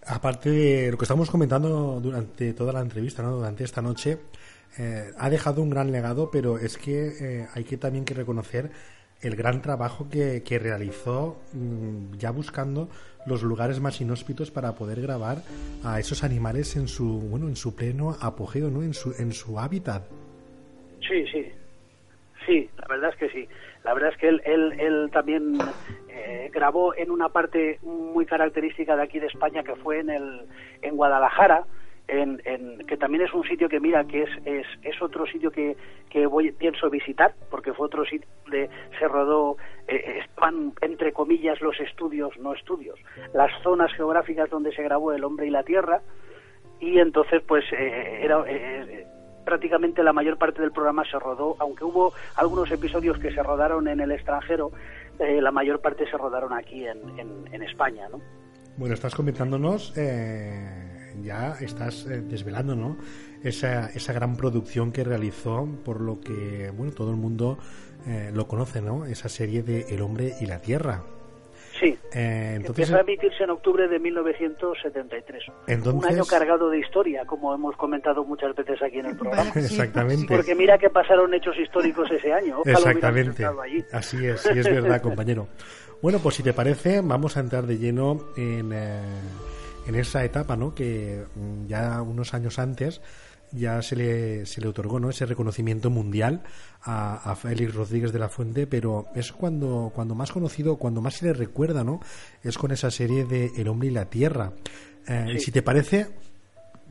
aparte de lo que estamos comentando durante toda la entrevista, ¿no? durante esta noche, eh, ha dejado un gran legado, pero es que eh, hay que también que reconocer el gran trabajo que, que realizó mm, ya buscando los lugares más inhóspitos para poder grabar a esos animales en su bueno en su pleno apogeo no en su en su hábitat Sí, sí. Sí, la verdad es que sí. La verdad es que él, él, él también eh, grabó en una parte muy característica de aquí de España que fue en, el, en Guadalajara, en, en- que también es un sitio que mira que es, es, es otro sitio que, que voy, pienso visitar, porque fue otro sitio donde se rodó, eh, estaban entre comillas los estudios, no estudios, las zonas geográficas donde se grabó El hombre y la tierra, y entonces pues eh, era eh, prácticamente la mayor parte del programa se rodó aunque hubo algunos episodios que se rodaron en el extranjero eh, la mayor parte se rodaron aquí en, en, en España no Bueno, estás comentándonos, eh, ya estás eh, desvelando, ¿no? Esa, esa gran producción que realizó, por lo que, bueno, todo el mundo eh, lo conoce, ¿no? Esa serie de El hombre y la tierra. sí Eh, entonces, Empezó a emitirse en octubre de 1973. Entonces- Un año cargado de historia, como hemos comentado muchas veces aquí en el programa. Exactamente. Porque mira que pasaron hechos históricos ese año. Ojalá Exactamente. allí. Así es, sí es verdad, compañero. Bueno, pues si te parece, vamos a entrar de lleno en, eh, en esa etapa, ¿no? Que mm, ya unos años antes ya se le, se le otorgó, ¿no? Ese reconocimiento mundial a, a Félix Rodríguez de la Fuente, pero es cuando, cuando más conocido, cuando más se le recuerda, ¿no? Es con esa serie de El hombre y la tierra. Eh, y Si te parece,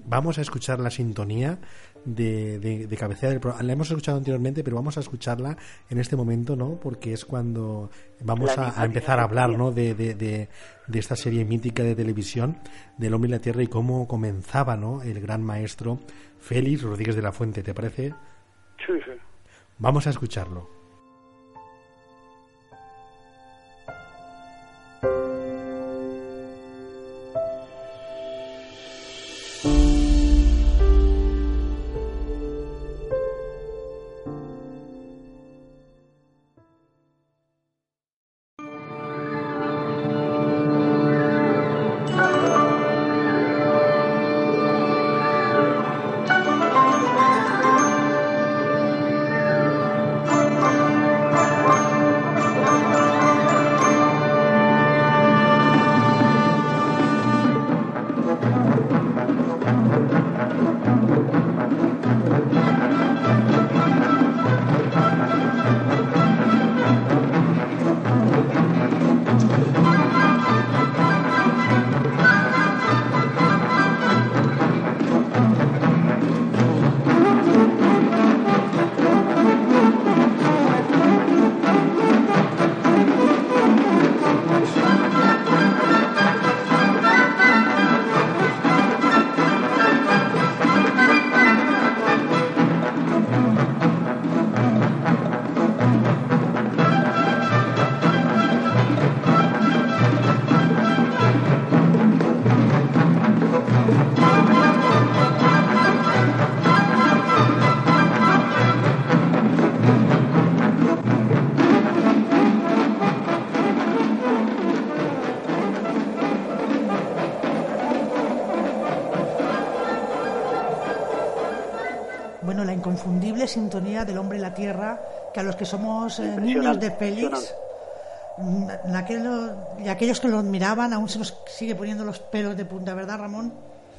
vamos a escuchar la sintonía de, de, de cabecera del programa. La hemos escuchado anteriormente, pero vamos a escucharla en este momento, ¿no? Porque es cuando vamos a, empezar a hablar. ¿no? De, de, de, de esta serie mítica de televisión del hombre y la tierra y cómo comenzaba, ¿no? El gran maestro Félix Rodríguez de la Fuente, ¿te parece? Sí, sí. Vamos a escucharlo. Del hombre y la tierra, que a los que somos eh, niños de Félix, mm, aquello- y aquellos que lo admiraban, aún se nos sigue poniendo los pelos de punta, ¿verdad, Ramón?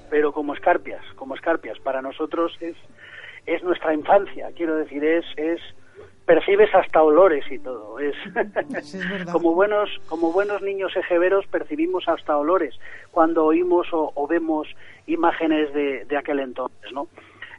pero como escarpias, como escarpias. Para nosotros es, es nuestra infancia, quiero decir, es, es percibes hasta olores y todo. Es Sí, es verdad. como buenos, como buenos niños ejeveros percibimos hasta olores cuando oímos o, o vemos imágenes de, de aquel entonces, ¿no?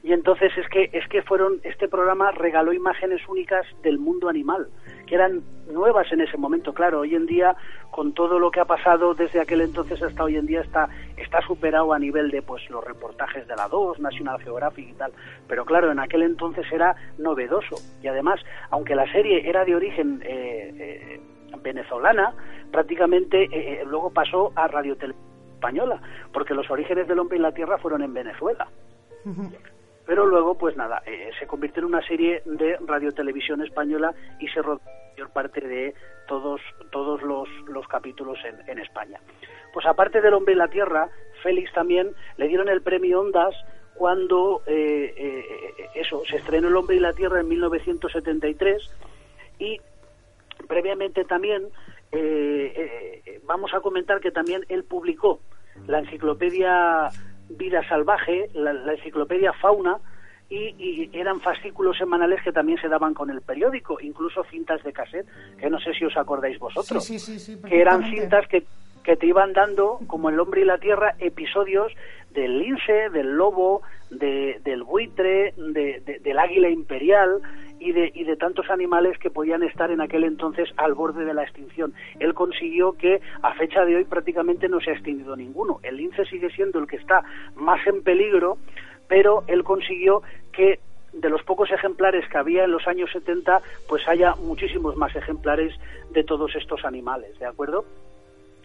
Y entonces es que es que fueron este programa regaló imágenes únicas del mundo animal que eran nuevas en ese momento. Claro, hoy en día con todo lo que ha pasado desde aquel entonces hasta hoy en día está está superado a nivel de pues los reportajes de la 2, National Geographic y tal. Pero claro, en aquel entonces era novedoso y además, aunque la serie era de origen eh, eh, venezolana, prácticamente eh, eh, luego pasó a Radio española, porque los orígenes del hombre y la tierra fueron en Venezuela. Pero luego, pues nada, eh, se convirtió en una serie de radiotelevisión española y se rodó la mayor parte de todos, todos los, los capítulos en, España. Pues aparte del hombre y la tierra, Félix también le dieron el premio Ondas cuando eh, eh, eso se estrenó El hombre y la tierra en 1973 y previamente también vamos a comentar que también él publicó la enciclopedia Vida Salvaje, la, la enciclopedia Fauna y, y eran fascículos semanales que también se daban con el periódico, incluso cintas de cassette, que no sé si os acordáis vosotros, Sí, sí, sí, sí, que eran cintas que, que te iban dando, como el hombre y la tierra, episodios del lince, del lobo, de- del buitre, de- de- del águila imperial y de, y de tantos animales que podían estar en aquel entonces al borde de la extinción. Él consiguió que a fecha de hoy prácticamente no se ha extinguido ninguno. El lince sigue siendo el que está más en peligro, pero él consiguió que de los pocos ejemplares que había en los años 70, pues haya muchísimos más ejemplares de todos estos animales, ¿de acuerdo?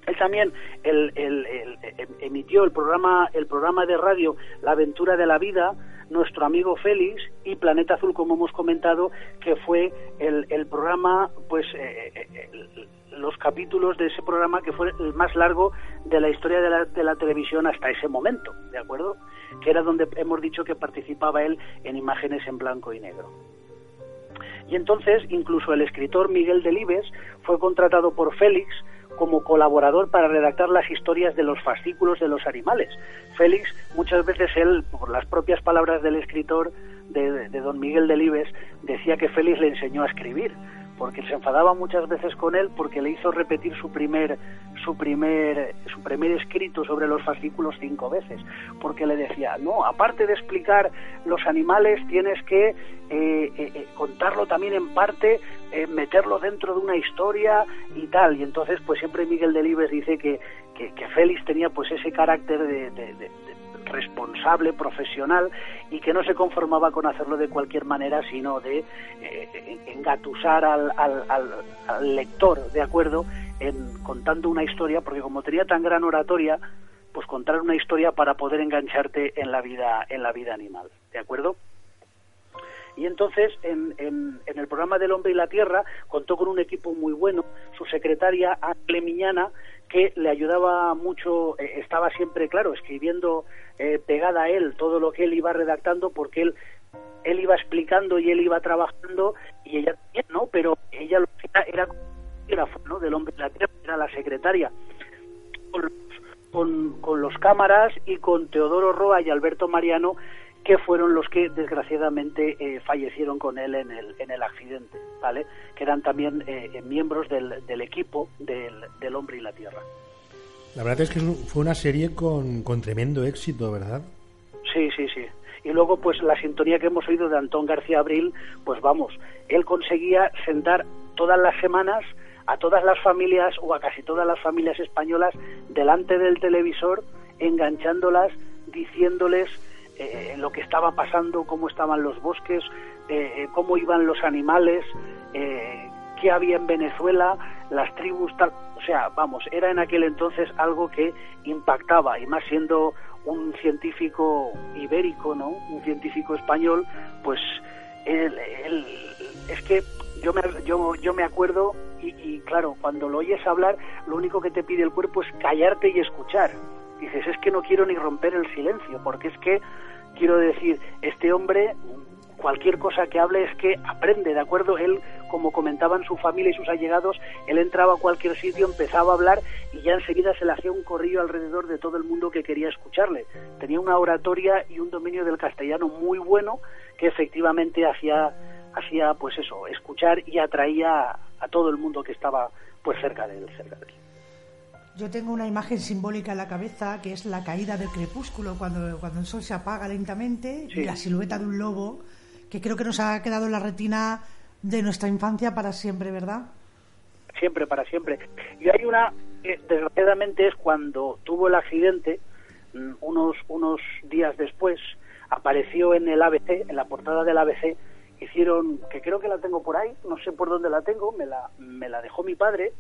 Él también el- el- el- em- emitió el programa, el programa de radio La aventura de la vida, nuestro amigo Félix y Planeta Azul, como hemos comentado, que fue el, el programa, pues eh, eh, el- los capítulos de ese programa que fue el más largo de la historia de la, de la televisión hasta ese momento, ¿de acuerdo? Que era donde hemos dicho que participaba él en imágenes en blanco y negro. Y entonces incluso el escritor Miguel Delibes fue contratado por Félix como colaborador para redactar las historias de los fascículos de los animales. Félix, muchas veces él, por las propias palabras del escritor de, de don Miguel Delibes, decía que Félix le enseñó a escribir, porque se enfadaba muchas veces con él porque le hizo repetir su primer su primer su primer escrito sobre los fascículos cinco veces porque le decía no aparte de explicar los animales tienes que eh, eh, eh, contarlo también en parte meterlo dentro de una historia y tal y entonces pues siempre Miguel Delibes dice que, que, Félix tenía pues ese carácter de responsable, profesional y que no se conformaba con hacerlo de cualquier manera, sino de eh, engatusar al, al- al- al lector, ¿de acuerdo?, en contando una historia, porque como tenía tan gran oratoria, pues contar una historia para poder engancharte en la vida, en la vida animal, ¿de acuerdo? Y entonces, en, en- en el programa del Hombre y la Tierra, contó con un equipo muy bueno. Su secretaria, Ángel Miñana, que le ayudaba mucho, eh, estaba siempre, claro, escribiendo eh, pegada a él todo lo que él iba redactando, porque él, él iba explicando y él iba trabajando, y ella también, ¿no? Pero ella lo era, era ¿no? Del Hombre y la Tierra, era la secretaria. Con con, con los cámaras y con Teodoro Roa y Alberto Mariano, que fueron los que desgraciadamente eh, fallecieron con él en el, en el accidente, ¿vale? Que eran también eh, miembros del, del equipo del, del Hombre y la Tierra. La verdad es que fue una serie con, con tremendo éxito, ¿verdad? Sí, sí, sí. Y luego, pues la sintonía que hemos oído de Antón García Abril, pues vamos, él conseguía sentar todas las semanas a todas las familias o a casi todas las familias españolas delante del televisor, enganchándolas, diciéndoles eh, lo que estaba pasando, cómo estaban los bosques, eh, eh, cómo iban los animales, eh, qué había en Venezuela, las tribus, tal. O sea, vamos, era en aquel entonces algo que impactaba, y más siendo un científico ibérico, ¿no? Un científico español, pues él, es que yo me, yo, yo me acuerdo y, y claro, cuando lo oyes hablar, lo único que te pide el cuerpo es callarte y escuchar. Dices, es que no quiero ni romper el silencio, porque es que, quiero decir, este hombre, cualquier cosa que hable es que aprende, ¿de acuerdo? Él, como comentaban su familia y sus allegados, él entraba a cualquier sitio, empezaba a hablar y ya enseguida se le hacía un corrillo alrededor de todo el mundo que quería escucharle. Tenía una oratoria y un dominio del castellano muy bueno que efectivamente hacía, hacía pues eso, escuchar y atraía a todo el mundo que estaba pues cerca de él, cerca de él. Yo tengo una imagen simbólica en la cabeza que es la caída del crepúsculo cuando, cuando el sol se apaga lentamente Sí. y la silueta de un lobo que creo que nos ha quedado en la retina de nuestra infancia para siempre, ¿verdad? siempre, para siempre. Y hay una, que desgraciadamente es cuando tuvo el accidente, mm, unos, unos días después, apareció en el ABC, en la portada del ABC, hicieron, que creo que la tengo por ahí, no sé por dónde la tengo, me la, me la dejó mi padre,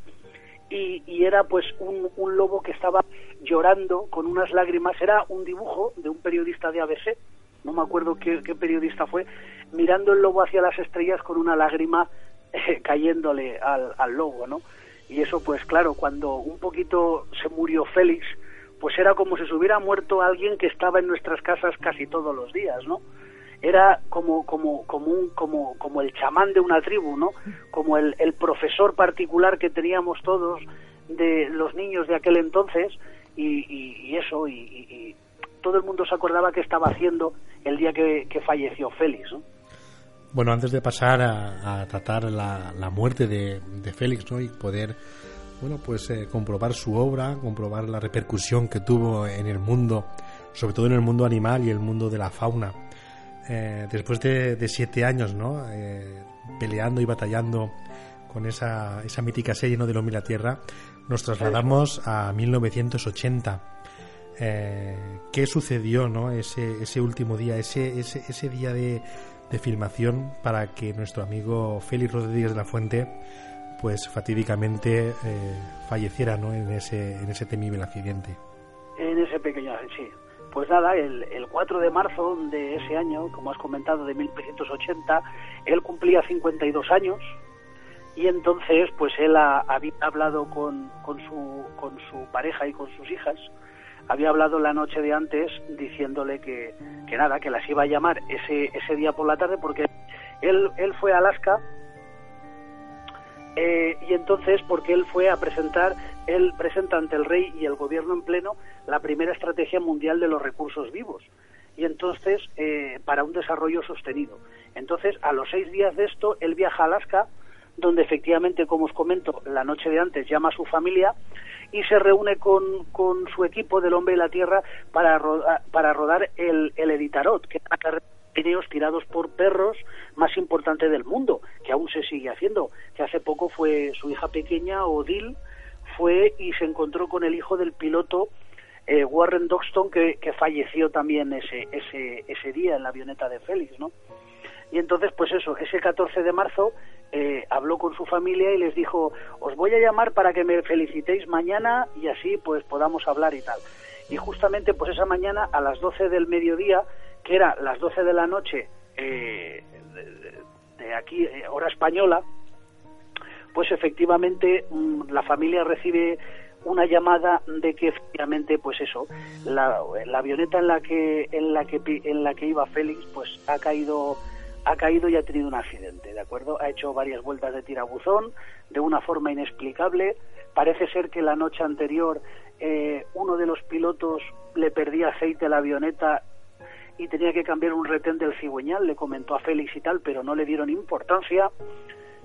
y, y era pues un, un lobo que estaba llorando con unas lágrimas. Era un dibujo de un periodista de ABC, no me acuerdo qué, periodista fue, mirando el lobo hacia las estrellas con una lágrima eh, cayéndole al, al lobo, ¿no? Y eso, pues claro, cuando un poquito se murió Félix, pues era como si se hubiera muerto alguien que estaba en nuestras casas casi todos los días, ¿no? Era como, como, como, un, como, como el chamán de una tribu, ¿no? Como el, el profesor particular que teníamos todos de los niños de aquel entonces y, y- y eso, y, y- todo el mundo se acordaba que estaba haciendo el día que, que falleció Félix, ¿no? Bueno, antes de pasar a, a tratar la, la muerte de, de Félix, ¿no? Y poder, bueno, pues eh, comprobar su obra, comprobar la repercusión que tuvo en el mundo, sobre todo en el mundo animal y el mundo de la fauna. Eh, después de, siete años, ¿no? Eh, peleando y batallando con esa, esa mítica serie, ¿no? De Hombre y la Tierra, nos trasladamos a 1980. Eh, ¿Qué sucedió, no? Ese, último día, ese, día de, filmación para que nuestro amigo Félix Rodríguez de la Fuente, pues fatídicamente eh, falleciera, ¿no? En ese, en temible accidente. En ese pequeño, sí. Pues nada, el, el 4 de marzo de ese año, como has comentado, de 1980, él cumplía 52 años y entonces pues él ha- había hablado con, con, su, con su pareja y con sus hijas, había hablado la noche de antes diciéndole que, que nada, que las iba a llamar ese, ese día por la tarde porque él, él fue a Alaska eh, y entonces porque él fue a presentar, él presenta ante el rey y el gobierno en pleno la primera estrategia mundial de los recursos vivos y entonces eh, para un desarrollo sostenido. Entonces a los seis días de esto él viaja a Alaska donde efectivamente, como os comento, la noche de antes llama a su familia y se reúne con, con su equipo del Hombre y la Tierra para, para rodar el, el Editarot, que es la carrera de trineos tirados por perros más importante del mundo, que aún se sigue haciendo, que hace poco fue su hija pequeña, Odile, fue y se encontró con el hijo del piloto eh, Warren Doxton, que, falleció también ese, ese, ese día en la avioneta de Félix, ¿no? Y entonces, pues eso, ese 14 de marzo eh, habló con su familia y les dijo, os voy a llamar para que me felicitéis mañana y así pues podamos hablar y tal. Y justamente pues esa mañana a las 12 del mediodía, que era las 12 de la noche eh, de aquí, eh, hora española, pues efectivamente mm, la familia recibe una llamada de que efectivamente pues eso la, avioneta en la que en la que en la que iba Félix pues ha caído ha caído y ha tenido un accidente de acuerdo ha hecho varias vueltas de tirabuzón de una forma inexplicable parece ser que la noche anterior eh, uno de los pilotos le perdía aceite a la avioneta y tenía que cambiar un retén del cigüeñal, le comentó a Félix y tal, pero no le dieron importancia.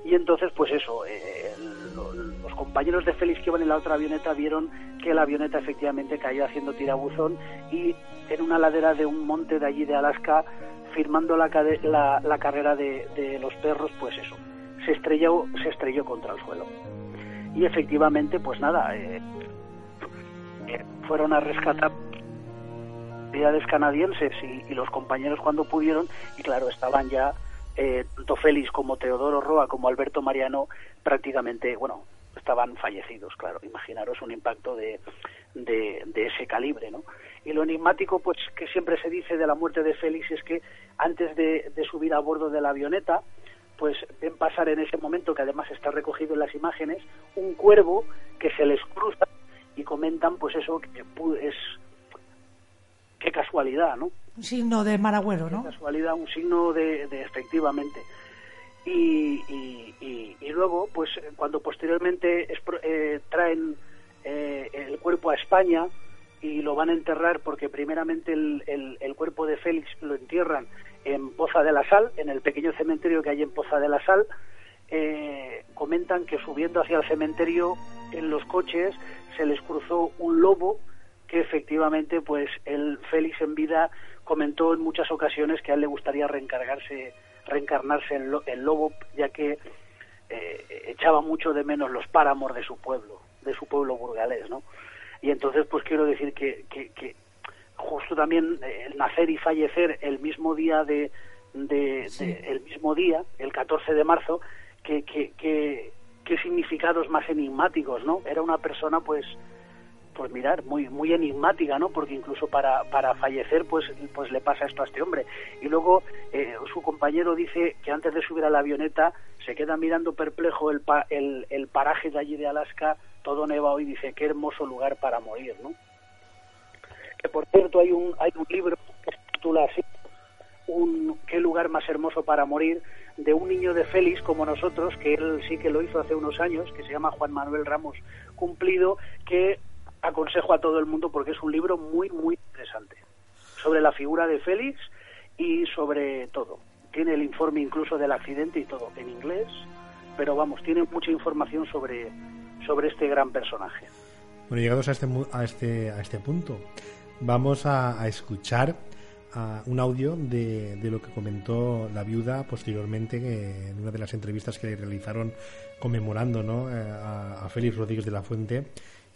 Y entonces, pues eso, eh, lo- los compañeros de Félix que iban en la otra avioneta vieron que la avioneta efectivamente cayó haciendo tirabuzón y en una ladera de un monte de allí de Alaska, firmando la, la, la carrera de, de los perros, pues eso, se estrelló, se estrelló contra el suelo. Y efectivamente, pues nada, eh, eh, fueron a rescatar autoridades canadienses y los compañeros cuando pudieron y claro estaban ya eh, tanto Félix como Teodoro Roa como Alberto Mariano prácticamente bueno estaban fallecidos claro imaginaros un impacto de, de, ese calibre no y lo enigmático pues que siempre se dice de la muerte de Félix es que antes de, de subir a bordo de la avioneta pues ven pasar en ese momento que además está recogido en las imágenes un cuervo que se les cruza y comentan pues eso que es qué casualidad, ¿no? Un signo de mal agüero, Qué ¿no? casualidad, un signo de, de efectivamente. Y, y, luego, pues cuando posteriormente es eh, traen eh, el cuerpo a España y lo van a enterrar porque primeramente el, el- el cuerpo de Félix lo entierran en Poza de la Sal, en el pequeño cementerio que hay en Poza de la Sal, eh, comentan que subiendo hacia el cementerio en los coches se les cruzó un lobo que efectivamente pues el Félix en vida comentó en muchas ocasiones que a él le gustaría reencargarse reencarnarse en, lo- en lobo ya que eh, echaba mucho de menos los páramos de su pueblo de su pueblo burgalés no y entonces pues quiero decir que, que, que justo también eh, el nacer y fallecer el mismo día de, de- de- el mismo día el 14 de marzo que, que, que qué significados más enigmáticos, ¿no? Era una persona, pues, pues mirar, muy muy enigmática, ¿no? Porque incluso para, para fallecer, pues, pues le pasa esto a este hombre. Y luego eh, su compañero dice que antes de subir a la avioneta se queda mirando perplejo el, pa- el, paraje de allí de Alaska, todo nevado, y dice, qué hermoso lugar para morir, ¿no? Que por cierto hay un, hay un libro que se titula así, un qué lugar más hermoso para morir de un niño de Félix como nosotros que él sí que lo hizo hace unos años que se llama Juan Manuel Ramos cumplido que aconsejo a todo el mundo porque es un libro muy muy interesante. Sobre la figura de Félix y sobre todo. Tiene el informe incluso del accidente y todo en inglés pero vamos tiene mucha información sobre sobre este gran personaje. Bueno, llegados a este, a este, a este punto, vamos a, escuchar a un audio de, de lo que comentó la viuda posteriormente que en una de las entrevistas que le realizaron conmemorando ¿no? eh, a Félix Rodríguez de la Fuente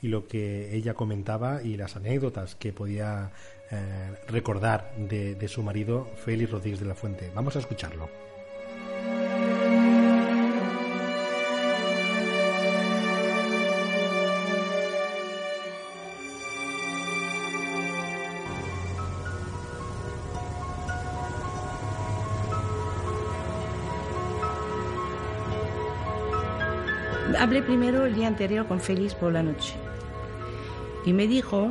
y lo que ella comentaba y las anécdotas que podía eh, recordar de, de su marido Félix Rodríguez de la Fuente. Vamos a escucharlo. Hablé primero el día anterior con Félix por la noche y me dijo,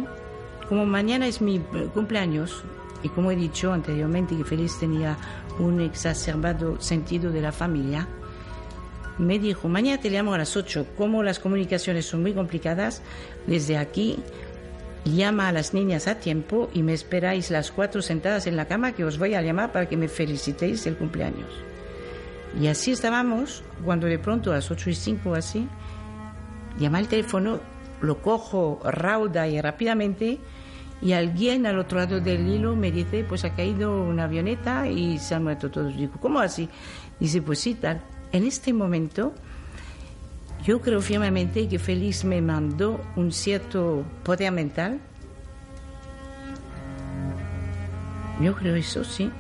como mañana es mi eh, cumpleaños y como he dicho anteriormente que Félix tenía un exacerbado sentido de la familia, me dijo, mañana te llamo a las 8, como las comunicaciones son muy complicadas, desde aquí llama a las niñas a tiempo y me esperáis las cuatro sentadas en la cama que os voy a llamar para que me felicitéis el cumpleaños. Y así estábamos, cuando de pronto a las 8 y 5 así, llama el teléfono, lo cojo rauda y rápidamente, y alguien al otro lado del hilo me dice, pues ha caído una avioneta y se han muerto todos. Digo, ¿cómo así? Dice, pues sí, tal. En este momento, yo creo firmemente que Félix me mandó un cierto poder mental. Yo creo eso, sí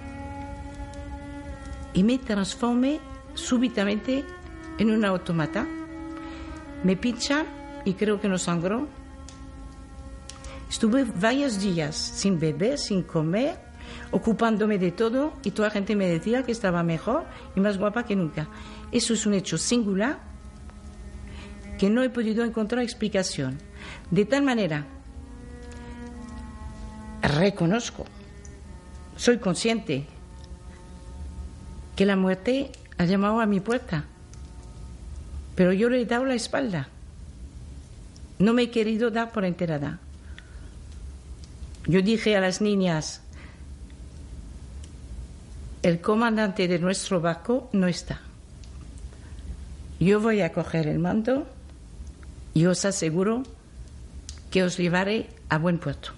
y me transformé súbitamente en un automata. Me pincha y creo que no sangró. Estuve varios días sin beber, sin comer, ocupándome de todo y toda la gente me decía que estaba mejor y más guapa que nunca. Eso es un hecho singular que no he podido encontrar explicación. De tal manera, reconozco, soy consciente que la muerte ha llamado a mi puerta, pero yo le he dado la espalda. No me he querido dar por enterada. Yo dije a las niñas, el comandante de nuestro barco no está. Yo voy a coger el mando y os aseguro que os llevaré a buen puerto.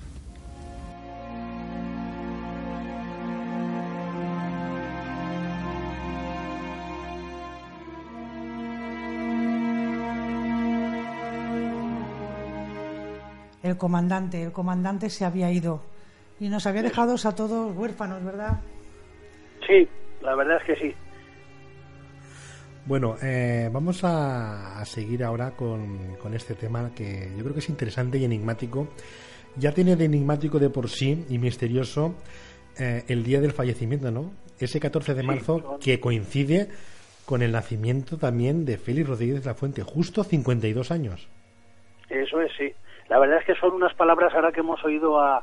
El comandante, el comandante se había ido y nos había dejado a todos huérfanos, ¿verdad? sí la verdad es que sí Bueno, eh, vamos a, a seguir ahora con, con este tema que yo creo que es interesante y enigmático. Ya tiene de enigmático de por sí y misterioso eh, el día del fallecimiento, ¿no? Ese 14 de marzo que coincide con el nacimiento también de Félix Rodríguez de la Fuente, justo 52 años. Eso es, sí. La verdad es que son unas palabras ahora que hemos oído a,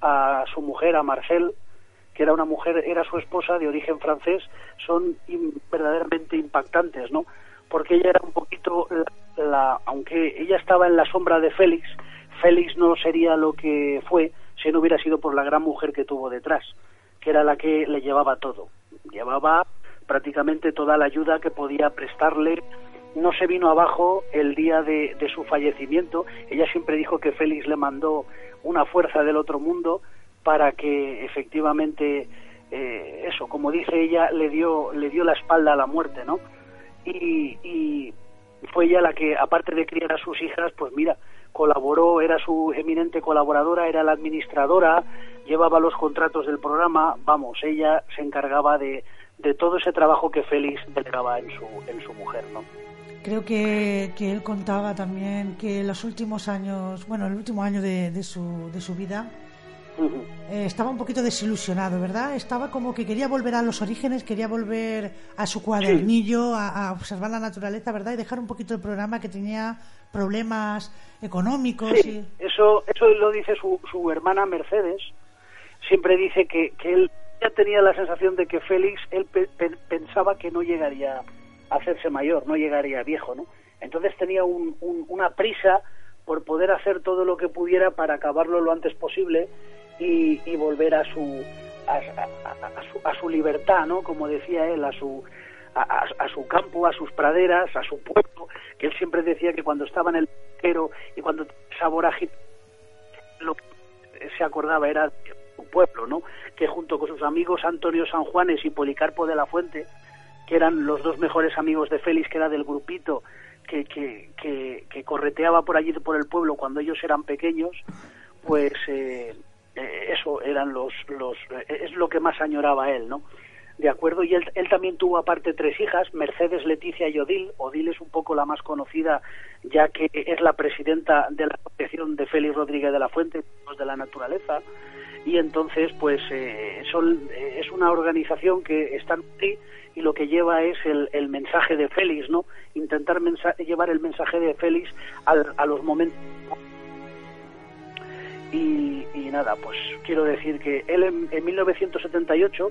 a su mujer, a Marcel, que era una mujer, era su esposa de origen francés, son verdaderamente impactantes, ¿no? Porque ella era un poquito, la, la- aunque ella estaba en la sombra de Félix, Félix no sería lo que fue si no hubiera sido por la gran mujer que tuvo detrás, que era la que le llevaba todo. Llevaba prácticamente toda la ayuda que podía prestarle, no se vino abajo el día de, su fallecimiento. Ella siempre dijo que Félix le mandó una fuerza del otro mundo para que efectivamente eh, eso, como dice ella, le dio le dio la espalda a la muerte, ¿no? Y, y fue ella la que, aparte de criar a sus hijas, pues mira, colaboró, era su eminente colaboradora, era la administradora, llevaba los contratos del programa, vamos, ella se encargaba de, de todo ese trabajo que Félix delegaba en su, en su mujer, ¿no? Creo que, que él contaba también que los últimos años, bueno, el último año de, de su, de su vida, eh, estaba un poquito desilusionado, ¿verdad? Estaba como que quería volver a los orígenes, quería volver a su cuadernillo, a, a observar la naturaleza, ¿verdad? Y dejar un poquito el programa que tenía problemas económicos. Sí, eso, eso lo dice su, su hermana Mercedes. Siempre dice que, que él ya tenía la sensación de que Félix, él pe- pe- pensaba que no llegaría hacerse mayor, no llegaría viejo, ¿no? Entonces tenía un- un- una prisa por poder hacer todo lo que pudiera para acabarlo lo antes posible y, volver a su a, su a su libertad, ¿no? Como decía él, a su a, su campo, a sus praderas, a su pueblo, que él siempre decía que cuando estaba en el pesquero y cuando vorágine lo que se acordaba era su pueblo, ¿no? Que junto con sus amigos Antonio San Juanes y Policarpo de la Fuente, que eran los dos mejores amigos de Félix, que era del grupito que, que, que, correteaba por allí por el pueblo cuando ellos eran pequeños, pues eh, eh, eso eran los, los eh, es lo que más añoraba él, ¿no? De acuerdo, y él, él también tuvo aparte tres hijas, Mercedes, Leticia y Odil. Odil es un poco la más conocida, ya que es la presidenta de la Asociación de Félix Rodríguez de la Fuente, de la Naturaleza, y entonces, pues, eh, son, eh, es una organización que está en y lo que lleva es el, mensaje de Félix, ¿no? Intentar llevar el mensaje de Félix al- a los momentos y, y nada, pues quiero decir que él en, en 1978,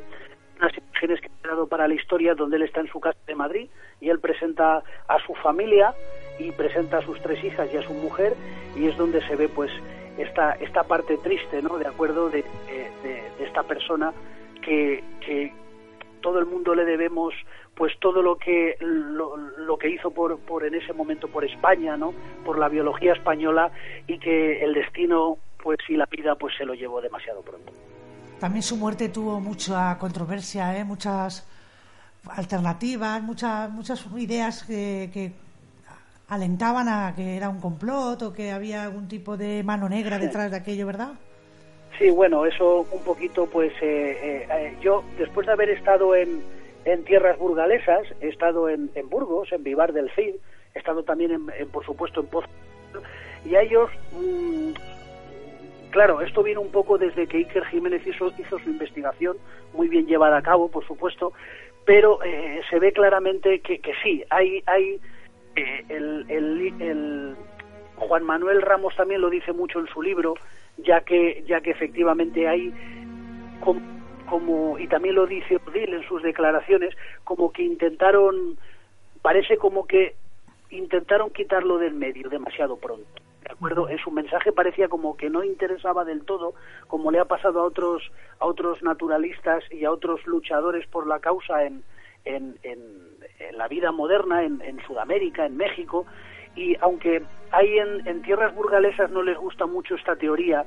unas imágenes que he creado para la historia, donde él está en su casa de Madrid y él presenta a su familia y presenta a sus tres hijas y a su mujer y es donde se ve pues esta, esta parte triste, ¿no? De acuerdo de, de- de- esta persona que, que todo el mundo le debemos pues todo lo que lo, lo que hizo por, por en ese momento por España no por la biología española y que el destino pues y la vida pues se lo llevó demasiado pronto También su muerte tuvo mucha controversia, ¿eh? muchas alternativas, muchas, muchas ideas que, que alentaban a que era un complot o que había algún tipo de mano negra detrás de aquello, ¿verdad? Sí, bueno, eso un poquito, pues eh, eh, eh, yo, después de haber estado en, en tierras burgalesas, he estado en, en Burgos, en Vivar del Cid, he estado también, en, en, por supuesto, en Pozo, y a ellos, mm, claro, esto viene un poco desde que Iker Jiménez hizo, hizo su investigación, muy bien llevada a cabo, por supuesto, pero eh, se ve claramente que, que sí, hay, hay eh, el, el, el Juan Manuel Ramos también lo dice mucho en su libro, ya que ya que efectivamente hay como, como y también lo dice Odil en sus declaraciones, como que intentaron parece como que intentaron quitarlo del medio demasiado pronto. ¿De acuerdo? En su mensaje parecía como que no interesaba del todo, como le ha pasado a otros a otros naturalistas y a otros luchadores por la causa en, en, la vida moderna, en, en Sudamérica, en México, y aunque hay en, en tierras burgalesas no les gusta mucho esta teoría,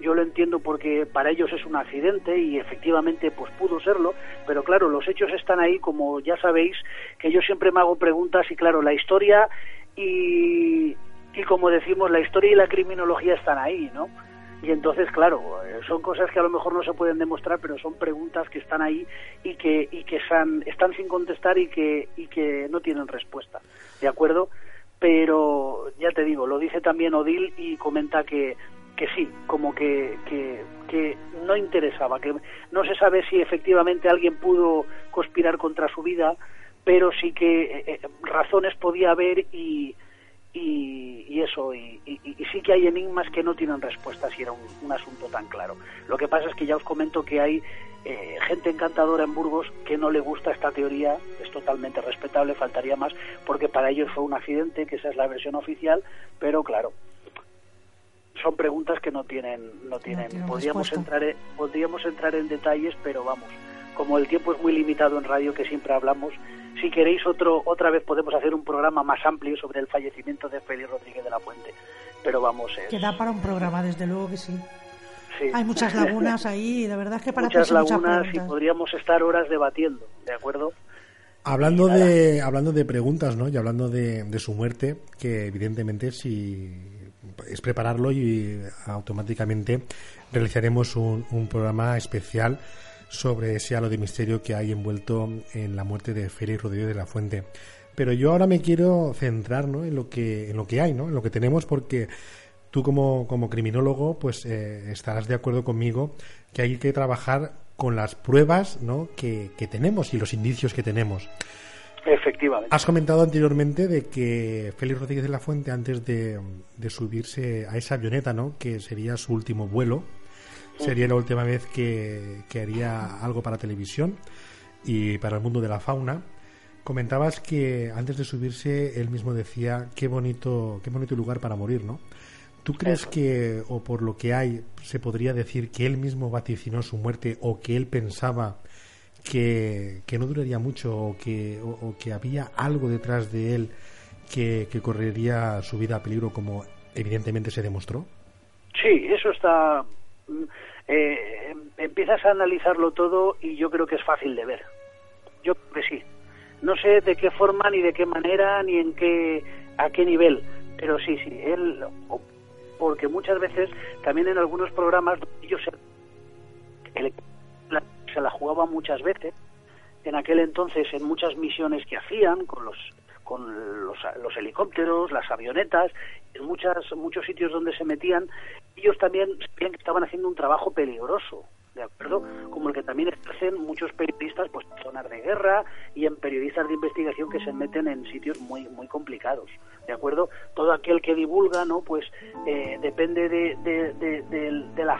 yo lo entiendo porque para ellos es un accidente y efectivamente pues pudo serlo, pero claro, los hechos están ahí, como ya sabéis, que yo siempre me hago preguntas y claro, la historia y, y como decimos, la historia y la criminología están ahí, ¿no? Y entonces, claro, eh, son cosas que a lo mejor no se pueden demostrar, pero son preguntas que están ahí y que, y que están, sin contestar y que, y que no tienen respuesta. ¿De acuerdo? Pero ya te digo, lo dice también Odil y comenta que, que sí, como que, que, que no interesaba, que no se sabe si efectivamente alguien pudo conspirar contra su vida, pero sí que eh, eh, razones podía haber y, y, y eso, y, y- y sí que hay enigmas que no tienen respuesta si era un, un asunto tan claro. Lo que pasa es que ya os comento que hay eh, gente encantadora en Burgos que no le gusta esta teoría, es totalmente respetable, faltaría más, porque para ellos fue un accidente, que esa es la versión oficial, pero claro, son preguntas que no tienen, no tienen, podríamos respuesta. entrar, en, podríamos entrar en detalles, pero vamos, como el tiempo es muy limitado en radio, que siempre hablamos, si queréis otro, otra vez podemos hacer un programa más amplio sobre el fallecimiento de Félix Rodríguez de la Fuente, pero vamos, es, Que da para un programa, desde luego que sí. sí. Hay muchas lagunas ahí, y la verdad es que para muchas lagunas y podríamos estar horas debatiendo, ¿de acuerdo? Hablando de, hablando de preguntas, ¿no? Y hablando de, de su muerte, que evidentemente si es prepararlo y automáticamente realizaremos un, un programa especial sobre ese halo de misterio que hay envuelto en la muerte de Félix Rodríguez de la Fuente. Pero yo ahora me quiero centrar ¿no? en, lo que, en lo que hay, ¿no? en lo que tenemos, porque tú como, como criminólogo pues eh, estarás de acuerdo conmigo que hay que trabajar con las pruebas ¿no? que, que tenemos y los indicios que tenemos. Efectivamente. Has comentado anteriormente de que Félix Rodríguez de la Fuente, antes de, de subirse a esa avioneta, ¿no? que sería su último vuelo, sería la última vez que, que haría algo para televisión y para el mundo de la fauna. Comentabas que antes de subirse él mismo decía qué bonito, qué bonito lugar para morir, ¿no? ¿Tú crees que, o por lo que hay, se podría decir que él mismo vaticinó su muerte o que él pensaba que, que no duraría mucho o que, o, o que había algo detrás de él que, que correría su vida a peligro como evidentemente se demostró? Sí, eso está. Eh, empiezas a analizarlo todo y yo creo que es fácil de ver. Yo creo que sí. No sé de qué forma, ni de qué manera, ni en qué, a qué nivel, pero sí, sí. Él, porque muchas veces también en algunos programas ellos se, se la jugaba muchas veces. En aquel entonces, en muchas misiones que hacían con los con los, los helicópteros, las avionetas, en muchas muchos sitios donde se metían, ellos también sabían que estaban haciendo un trabajo peligroso, ¿de acuerdo? Como el que también ejercen muchos periodistas pues en zonas de guerra y en periodistas de investigación que se meten en sitios muy muy complicados, ¿de acuerdo? Todo aquel que divulga, ¿no? Pues eh, depende de, de, de,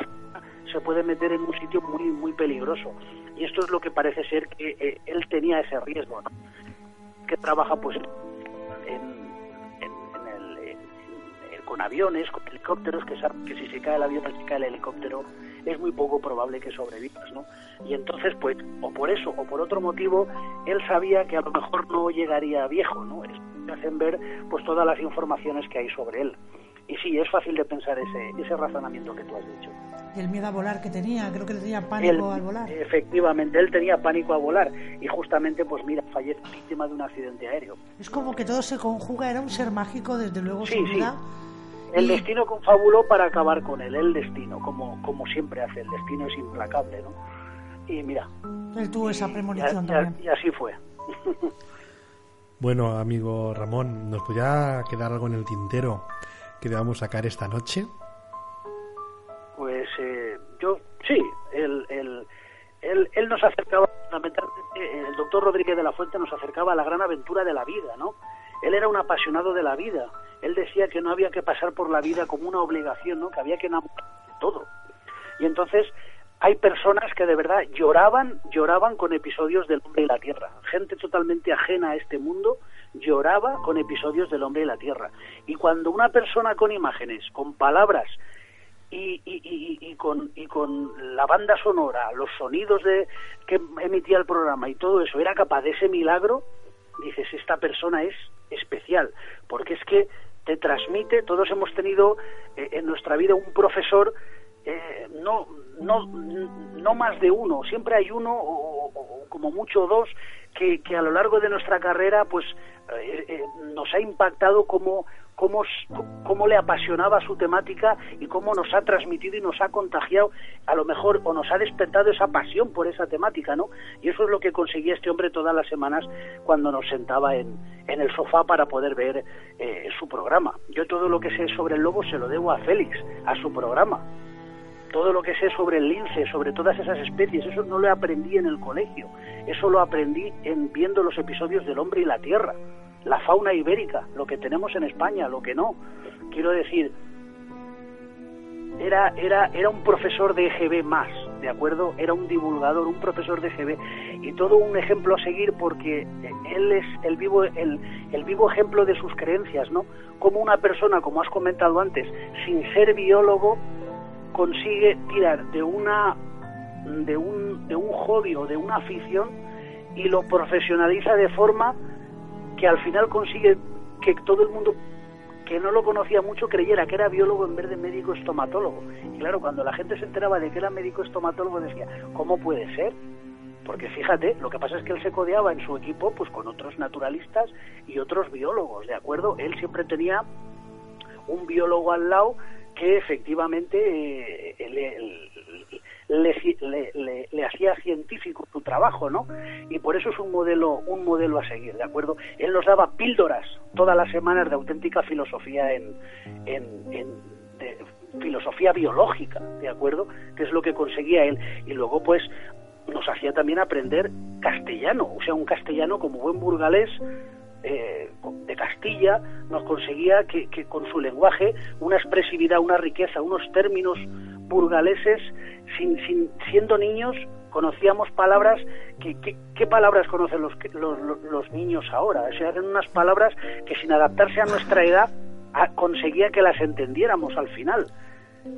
se puede meter en un sitio muy muy peligroso y esto es lo que parece ser que eh, él tenía ese riesgo, ¿no? Trabaja pues en, en- el- con aviones, con helicópteros, que que si se cae el avión o se cae el helicóptero es muy poco probable que sobrevivas, ¿no? Y entonces, pues, o por eso o por otro motivo, él sabía que a lo mejor no llegaría viejo, ¿no? Me hacen ver pues todas las informaciones que hay sobre él. Y sí, es fácil de pensar ese, ese razonamiento que tú has dicho. Y el miedo a volar que tenía, creo que le tenía pánico Él- al volar. Efectivamente, él tenía pánico a volar y justamente, pues mira, fallece víctima de un accidente aéreo. Es como que todo se conjuga, era un ser mágico, desde luego, Sí, sin sí. duda. El Y- destino confabuló para acabar con él, el destino, como, como siempre hace, el destino es implacable, ¿no? Y mira, Él tuvo esa y, premonición y- también. y así fue. Bueno, amigo Ramón, ¿nos podría quedar algo en el tintero que debamos sacar esta noche? Pues eh, yo, sí, él, él, nos acercaba, fundamentalmente, el doctor Rodríguez de la Fuente nos acercaba a la gran aventura de la vida, ¿no? Él era un apasionado de la vida. Él decía que no había que pasar por la vida como una obligación, ¿no? Que había que enamorarse de todo. Y entonces hay personas que de verdad lloraban, lloraban con episodios del hombre y la tierra. Gente totalmente ajena a este mundo lloraba con episodios del hombre y la tierra. Y cuando una persona con imágenes, con palabras y, y, y, con, y con la banda sonora, los sonidos de, que emitía el programa y todo eso, era capaz de ese milagro, dices, esta persona es especial, porque es que te transmite, todos hemos tenido eh, en nuestra vida un profesor, eh, no, no, no más de uno, siempre hay uno o como mucho dos, que, que a lo largo de nuestra carrera pues eh, eh, nos ha impactado como cómo, cómo le apasionaba su temática y cómo nos ha transmitido y nos ha contagiado, a lo mejor, o nos ha despertado esa pasión por esa temática, ¿no? Y eso es lo que conseguía este hombre todas las semanas cuando nos sentaba en, en el sofá para poder ver eh, su programa. Yo todo lo que sé sobre el lobo se lo debo a Félix, a su programa. Todo lo que sé sobre el lince, sobre todas esas especies, eso no lo aprendí en el colegio. Eso lo aprendí en viendo los episodios del hombre y la tierra la fauna ibérica, lo que tenemos en España, lo que no. Quiero decir, era, era, era un profesor de EGB más, ¿de acuerdo? Era un divulgador, un profesor de EGB y todo un ejemplo a seguir porque él es el vivo, el, el vivo ejemplo de sus creencias, ¿no? Como una persona, como has comentado antes, sin ser biólogo, consigue tirar de una de un, de un hobby o de una afición y lo profesionaliza de forma que al final consigue que todo el mundo que no lo conocía mucho creyera que era biólogo en vez de médico estomatólogo. Y claro, cuando la gente se enteraba de que era médico estomatólogo decía, ¿cómo puede ser? Porque fíjate, lo que pasa es que él se codeaba en su equipo pues con otros naturalistas y otros biólogos, ¿de acuerdo? Él siempre tenía un biólogo al lado que efectivamente eh, le, le, le, hacía científico su trabajo, ¿no? Y por eso es un modelo, un modelo a seguir, ¿de acuerdo? Él nos daba píldoras todas las semanas de auténtica filosofía en, en, filosofía biológica, ¿de acuerdo? Que es lo que conseguía él. Y luego, pues, nos hacía también aprender castellano, o sea, un castellano como buen burgalés eh, de Castilla nos conseguía que, que con su lenguaje una expresividad, una riqueza, unos términos burgaleses, sin, sin, siendo niños conocíamos palabras que, que- ¿qué palabras conocen los, los, los- niños ahora? O sea, eran unas palabras que sin adaptarse a nuestra edad a- conseguía que las entendiéramos al final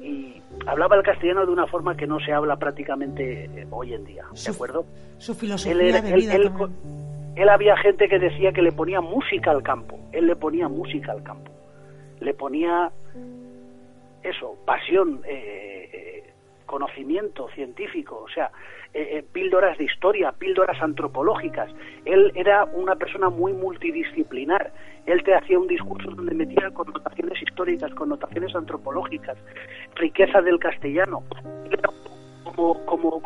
y hablaba el castellano de una forma que no se habla prácticamente eh, hoy en día, ¿de acuerdo? Su filosofía Él, era- de él- vida él él había gente que decía que le ponía música al campo, él le ponía música al campo, le ponía eso, pasión, eh, eh, conocimiento científico, o sea, eh, eh, píldoras de historia, píldoras antropológicas. Él era una persona muy multidisciplinar. Él te hacía un discurso donde metía connotaciones históricas, connotaciones antropológicas, riqueza del castellano. Era como, como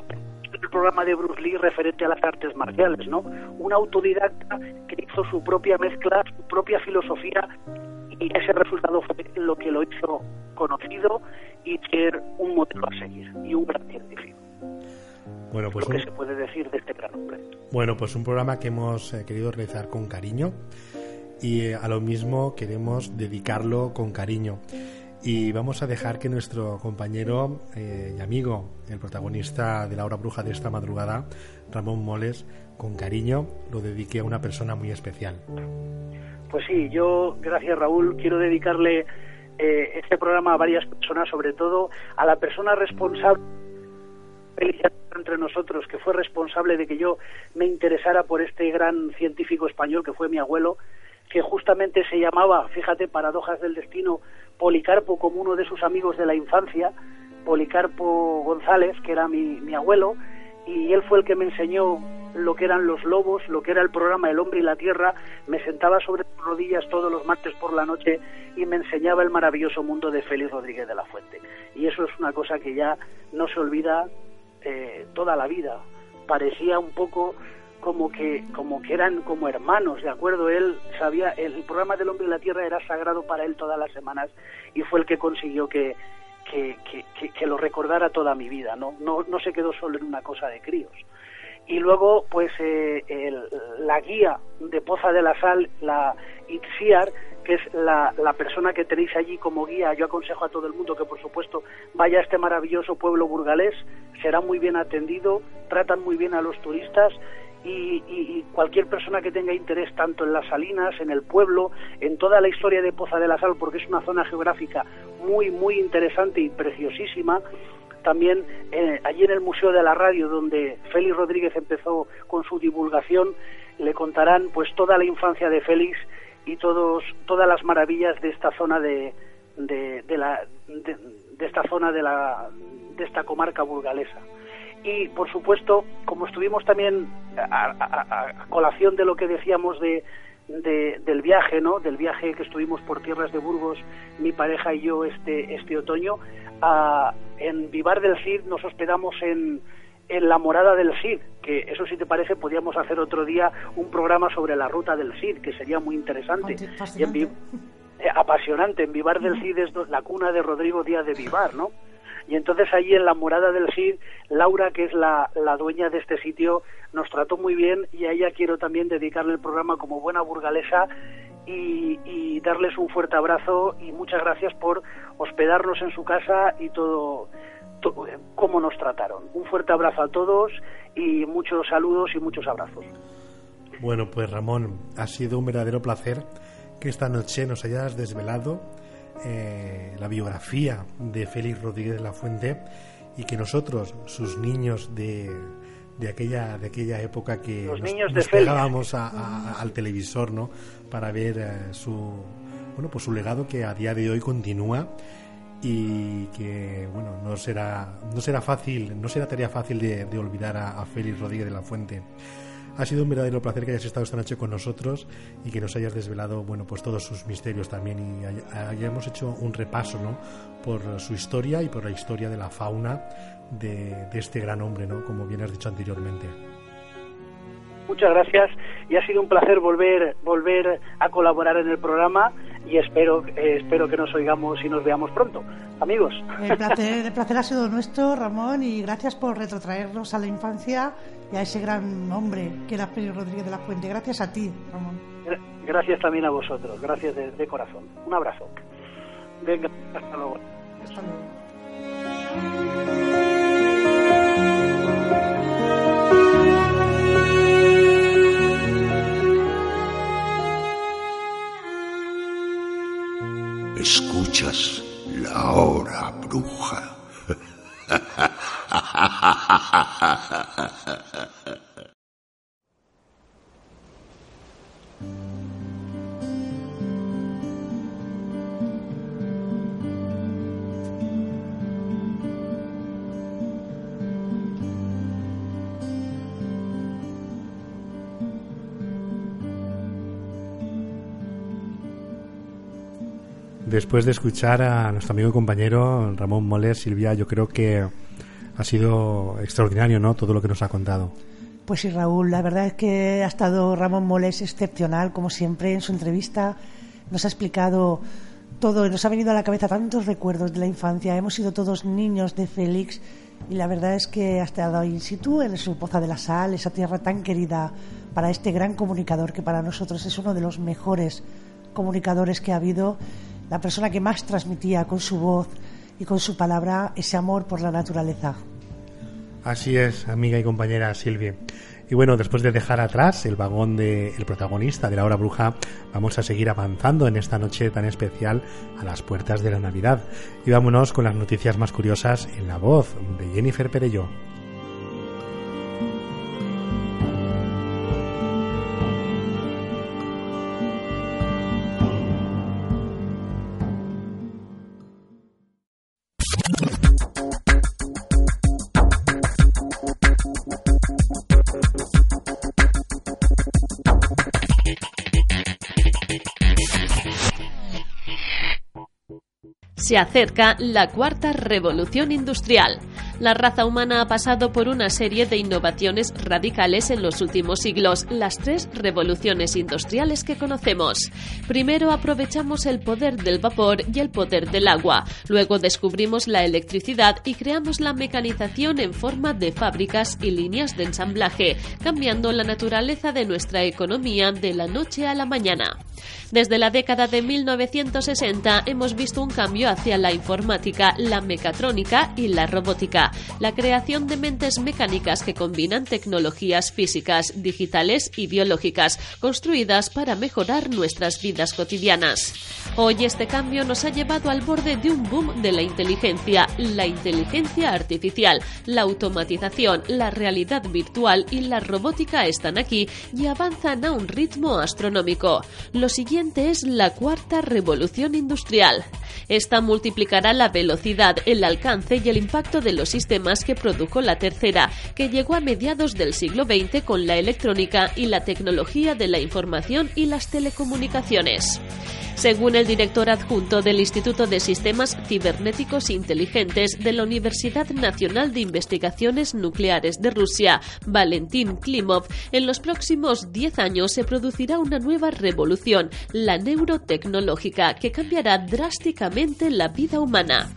el programa de Bruce Lee referente a las artes marciales, ¿no? Un autodidacta que hizo su propia mezcla, su propia filosofía y ese resultado fue lo que lo hizo conocido y ser un modelo a seguir y un gran científico. Bueno, pues lo que un, se puede decir de este gran hombre. bueno, pues un programa que hemos eh, querido realizar con cariño y eh, a lo mismo queremos dedicarlo con cariño. Y vamos a dejar que nuestro compañero eh, y amigo, el protagonista de la hora bruja de esta madrugada, Ramón Moles, con cariño lo dedique a una persona muy especial. Pues sí, yo, gracias Raúl, quiero dedicarle eh, este programa a varias personas, sobre todo a la persona responsable entre nosotros, que fue responsable de que yo me interesara por este gran científico español que fue mi abuelo, que justamente se llamaba, fíjate, paradojas del destino, Policarpo como uno de sus amigos de la infancia, Policarpo González, que era mi, abuelo, y él fue el que me enseñó lo que eran los lobos, lo que era el programa El hombre y la tierra, me sentaba sobre sus rodillas todos los martes por la noche y me enseñaba el maravilloso mundo de Félix Rodríguez de la Fuente. Y eso es una cosa que ya no se olvida eh, toda la vida. Parecía un poco como que como que eran como hermanos, ¿de acuerdo? Él sabía, el programa del hombre y la tierra era sagrado para él todas las semanas y fue el que consiguió que, que, que, que- lo recordara toda mi vida, ¿no? No, no se quedó solo en una cosa de críos. Y luego, pues, eh, el- la guía de Poza de la Sal, la Itziar, que es la, la persona que tenéis allí como guía, yo aconsejo a todo el mundo que, por supuesto, vaya a este maravilloso pueblo burgalés, será muy bien atendido, tratan muy bien a los turistas y, y- cualquier persona que tenga interés tanto en las salinas, en el pueblo, en toda la historia de Poza de la Sal, porque es una zona geográfica muy, muy interesante y preciosísima. También eh, allí en el Museo de la Radio, donde Félix Rodríguez empezó con su divulgación, le contarán pues toda la infancia de Félix y todos, todas las maravillas de esta zona de, de, de la, de esta zona de, la, de esta comarca burgalesa y por supuesto como estuvimos también a, a- a colación de lo que decíamos de, de- del viaje no del viaje que estuvimos por tierras de Burgos mi pareja y yo este este otoño a- en Vivar del Cid nos hospedamos en en la morada del Cid, que eso si te parece podríamos hacer otro día un programa sobre la ruta del Cid, que sería muy interesante. Y en eh, apasionante. En Vivar del Cid es la cuna de Rodrigo Díaz de Vivar, ¿no? Y entonces allí en la morada del Cid, Laura, que es la, la dueña de este sitio, nos trató muy bien y a ella quiero también dedicarle el programa como buena burgalesa y, darles un fuerte abrazo y muchas gracias por hospedarnos en su casa y todo, to- eh, cómo nos trataron. Un fuerte abrazo a todos y muchos saludos y muchos abrazos. Bueno, pues Ramón, ha sido un verdadero placer que esta noche nos hayas desvelado eh, la biografía de Félix Rodríguez de la Fuente y que nosotros, sus niños de, de aquella de aquella época que Los nos, niños de nos Félix. pegábamos a- a- al televisor, ¿no? Para ver eh, su bueno, pues su legado que a día de hoy continúa y que bueno no será no será fácil no será tarea fácil de, de olvidar a, a Félix Rodríguez de la Fuente Ha sido un verdadero placer que hayas estado esta noche con nosotros y que nos hayas desvelado, bueno, pues todos sus misterios también y hay- hayamos hecho un repaso, ¿no? Por su historia y por la historia de la fauna de, de este gran hombre, ¿no? Como bien has dicho anteriormente. Muchas gracias y ha sido un placer volver volver a colaborar en el programa y espero eh, espero que nos oigamos y nos veamos pronto, amigos. El placer, el placer ha sido nuestro, Ramón, y gracias por retrotraernos a la infancia y a ese gran hombre que era Félix Rodríguez de la Fuente. Gracias a ti, Ramón. Gra- Gracias también a vosotros, gracias de, de corazón. Un abrazo. Venga, hasta luego. Hasta luego. Escuchas la hora bruja. Después de escuchar a nuestro amigo y compañero Ramón Moller, Silvia, yo creo que ha sido extraordinario, ¿no? Todo lo que nos ha contado. Pues sí, Raúl, la verdad es que ha estado Ramón Molés excepcional, como siempre, en su entrevista. Nos ha explicado todo y nos ha venido a la cabeza tantos recuerdos de la infancia. Hemos sido todos niños de Félix y la verdad es que ha estado in situ en su Poza de la Sal, esa tierra tan querida para este gran comunicador que para nosotros es uno de los mejores comunicadores que ha habido, la persona que más transmitía con su voz y con su palabra ese amor por la naturaleza. Así es, amiga y compañera Silvia. Y bueno, después de dejar atrás el vagón del protagonista de la hora bruja, vamos a seguir avanzando en esta noche tan especial a las puertas de la Navidad. Y vámonos con las noticias más curiosas en la voz de Jennifer Perello. Se acerca la cuarta revolución industrial. La raza humana ha pasado por una serie de innovaciones radicales en los últimos siglos, las tres revoluciones industriales que conocemos. Primero aprovechamos el poder del vapor y el poder del agua, luego descubrimos la electricidad y creamos la mecanización en forma de fábricas y líneas de ensamblaje, cambiando la naturaleza de nuestra economía de la noche a la mañana. Desde la década de 1960 hemos visto un cambio hacia la informática, la mecatrónica y la robótica, la creación de mentes mecánicas que combinan tecnologías físicas, digitales y biológicas, construidas para mejorar nuestras vidas cotidianas. Hoy este cambio nos ha llevado al borde de un boom de la inteligencia, la inteligencia artificial, la automatización, la realidad virtual y la robótica están aquí y avanzan a un ritmo astronómico. Lo siguiente es la cuarta revolución industrial. Esta multiplicará la velocidad, el alcance y el impacto de los sistemas que produjo la tercera, que llegó a mediados del siglo XX con la electrónica y la tecnología de la información y las telecomunicaciones. Según el director adjunto del Instituto de Sistemas Cibernéticos Inteligentes de la Universidad Nacional de Investigaciones Nucleares de Rusia, Valentín Klimov, en los próximos 10 años se producirá una nueva revolución, la neurotecnológica, que cambiará drásticamente la vida humana.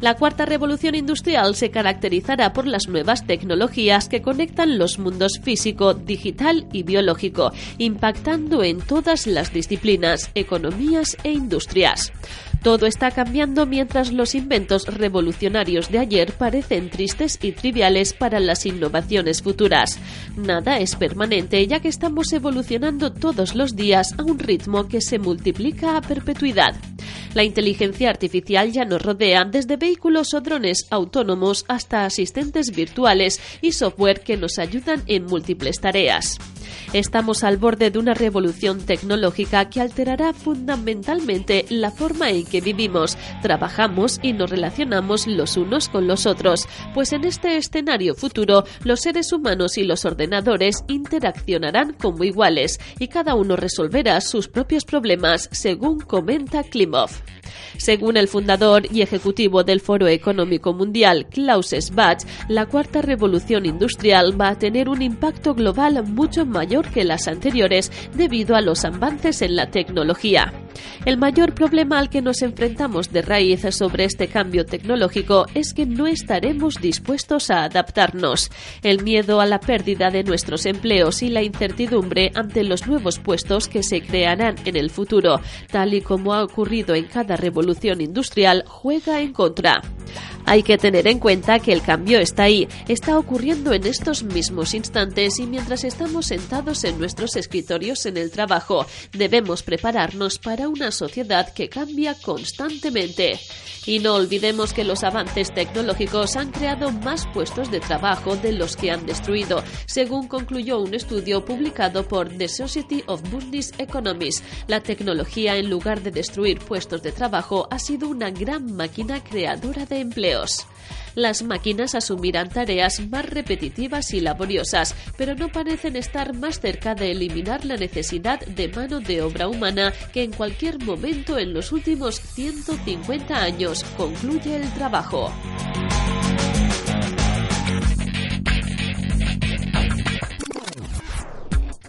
La cuarta revolución industrial se caracterizará por las nuevas tecnologías que conectan los mundos físico, digital y biológico, impactando en todas las disciplinas, economías e industrias. Todo está cambiando mientras los inventos revolucionarios de ayer parecen tristes y triviales para las innovaciones futuras. Nada es permanente ya que estamos evolucionando todos los días a un ritmo que se multiplica a perpetuidad. La inteligencia artificial ya nos rodea desde vehículos o drones autónomos hasta asistentes virtuales y software que nos ayudan en múltiples tareas. Estamos al borde de una revolución tecnológica que alterará fundamentalmente la forma en que vivimos, trabajamos y nos relacionamos los unos con los otros, pues en este escenario futuro los seres humanos y los ordenadores interaccionarán como iguales y cada uno resolverá sus propios problemas, según comenta Klimov. Según el fundador y ejecutivo del Foro Económico Mundial, Klaus Schwab, la cuarta revolución industrial va a tener un impacto global mucho mayor que las anteriores debido a los avances en la tecnología. El mayor problema al que nos enfrentamos de raíz sobre este cambio tecnológico es que no estaremos dispuestos a adaptarnos. El miedo a la pérdida de nuestros empleos y la incertidumbre ante los nuevos puestos que se crearán en el futuro, tal y como ha ocurrido en cada revolución industrial, juega en contra. Hay que tener en cuenta que el cambio está ahí, está ocurriendo en estos mismos instantes y mientras estamos sentados en nuestros escritorios en el trabajo, debemos prepararnos para una sociedad que cambia constantemente. Y no olvidemos que los avances tecnológicos han creado más puestos de trabajo de los que han destruido, según concluyó un estudio publicado por The Society of Business Economists. La tecnología, en lugar de destruir puestos de trabajo, ha sido una gran máquina creadora de empleos. Las máquinas asumirán tareas más repetitivas y laboriosas, pero no parecen estar más cerca de eliminar la necesidad de mano de obra humana que en cualquier momento en los últimos 150 años, concluye el trabajo.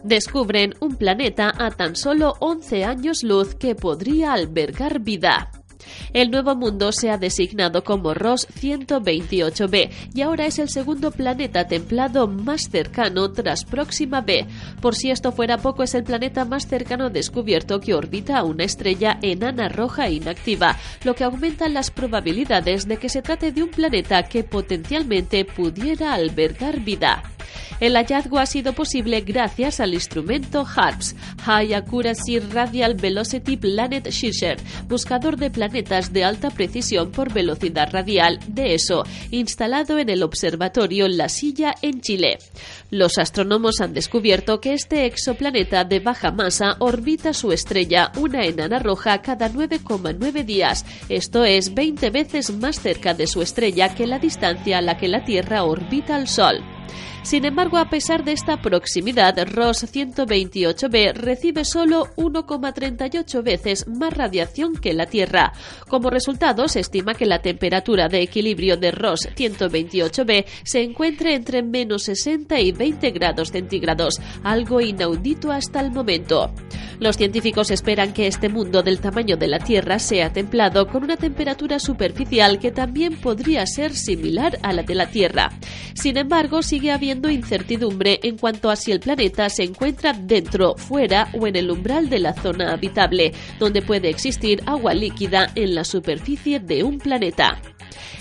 Descubren un planeta a tan solo 11 años luz que podría albergar vida. El nuevo mundo se ha designado como Ross 128b y ahora es el segundo planeta templado más cercano tras Próxima b. Por si esto fuera poco, es el planeta más cercano descubierto que orbita a una estrella enana roja inactiva, lo que aumenta las probabilidades de que se trate de un planeta que potencialmente pudiera albergar vida. El hallazgo ha sido posible gracias al instrumento HARPS, High Accuracy Radial Velocity Planet Searcher, buscador de planetas de alta precisión por velocidad radial de ESO, instalado en el observatorio La Silla en Chile. Los astrónomos han descubierto que este exoplaneta de baja masa orbita su estrella, una enana roja, cada 9,9 días. Esto es 20 veces más cerca de su estrella que la distancia a la que la Tierra orbita al Sol. Sin embargo, a pesar de esta proximidad, Ross 128b recibe solo 1,38 veces más radiación que la Tierra. Como resultado, se estima que la temperatura de equilibrio de Ross 128b se encuentre entre menos 60 y 20 grados centígrados, algo inaudito hasta el momento. Los científicos esperan que este mundo del tamaño de la Tierra sea templado con una temperatura superficial que también podría ser similar a la de la Tierra. Sin embargo, sigue habiendo incertidumbre en cuanto a si el planeta se encuentra dentro, fuera o en el umbral de la zona habitable, donde puede existir agua líquida en la superficie de un planeta.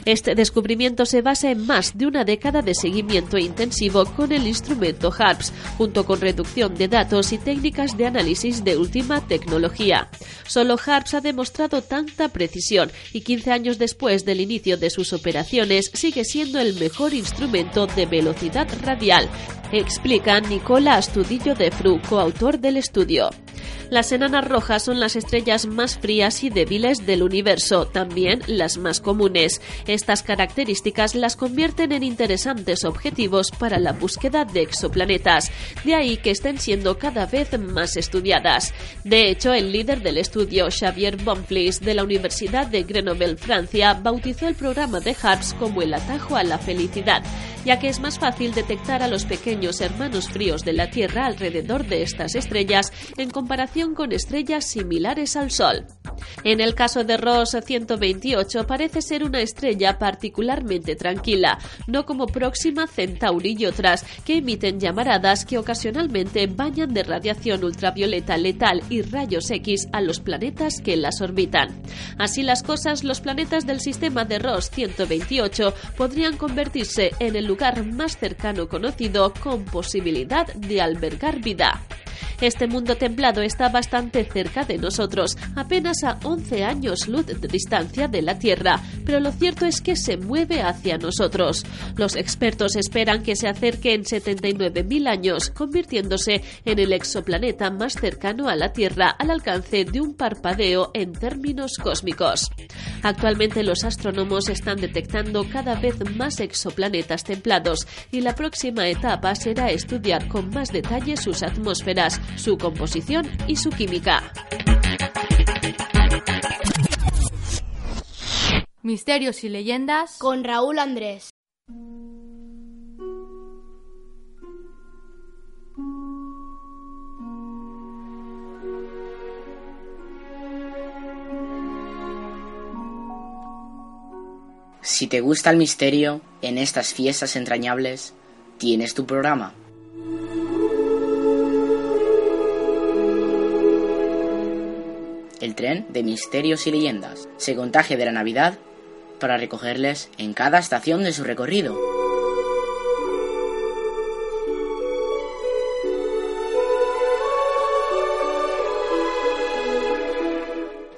Este descubrimiento se basa en más de una década de seguimiento intensivo con el instrumento HARPS, junto con reducción de datos y técnicas de análisis de última tecnología. Solo HARPS ha demostrado tanta precisión y 15 años después del inicio de sus operaciones sigue siendo el mejor instrumento de velocidad radial, explica Nicola Astudillo de Fru, coautor del estudio. Las enanas rojas son las estrellas más frías y débiles del universo, también las más comunes. Estas características las convierten en interesantes objetivos para la búsqueda de exoplanetas, de ahí que estén siendo cada vez más estudiadas. De hecho, el líder del estudio, Xavier Bonfils, de la Universidad de Grenoble, Francia, bautizó el programa de HARPS como el atajo a la felicidad, ya que es más fácil detectar a los pequeños hermanos fríos de la Tierra alrededor de estas estrellas en comparación con estrellas similares al Sol. En el caso de Ross 128 parece ser una estrella particularmente tranquila, no como Próxima Centauri y otras que emiten llamaradas que ocasionalmente bañan de radiación ultravioleta letal y rayos X a los planetas que las orbitan. Así las cosas, los planetas del sistema de Ross 128 podrían convertirse en el lugar más cercano conocido con posibilidad de albergar vida. Este mundo templado está bastante cerca de nosotros, apenas a 11 años luz de distancia de la Tierra, pero lo cierto es que se mueve hacia nosotros. Los expertos esperan que se acerque en 79.000 años, convirtiéndose en el exoplaneta más cercano a la Tierra al alcance de un parpadeo en términos cósmicos. Actualmente los astrónomos están detectando cada vez más exoplanetas templados y la próxima etapa será estudiar con más detalle sus atmósferas, su composición y su química. Misterios y leyendas con Raúl Andrés. Si te gusta el misterio, en estas fiestas entrañables, tienes tu programa. De misterios y leyendas se contagia de la Navidad para recogerles en cada estación de su recorrido.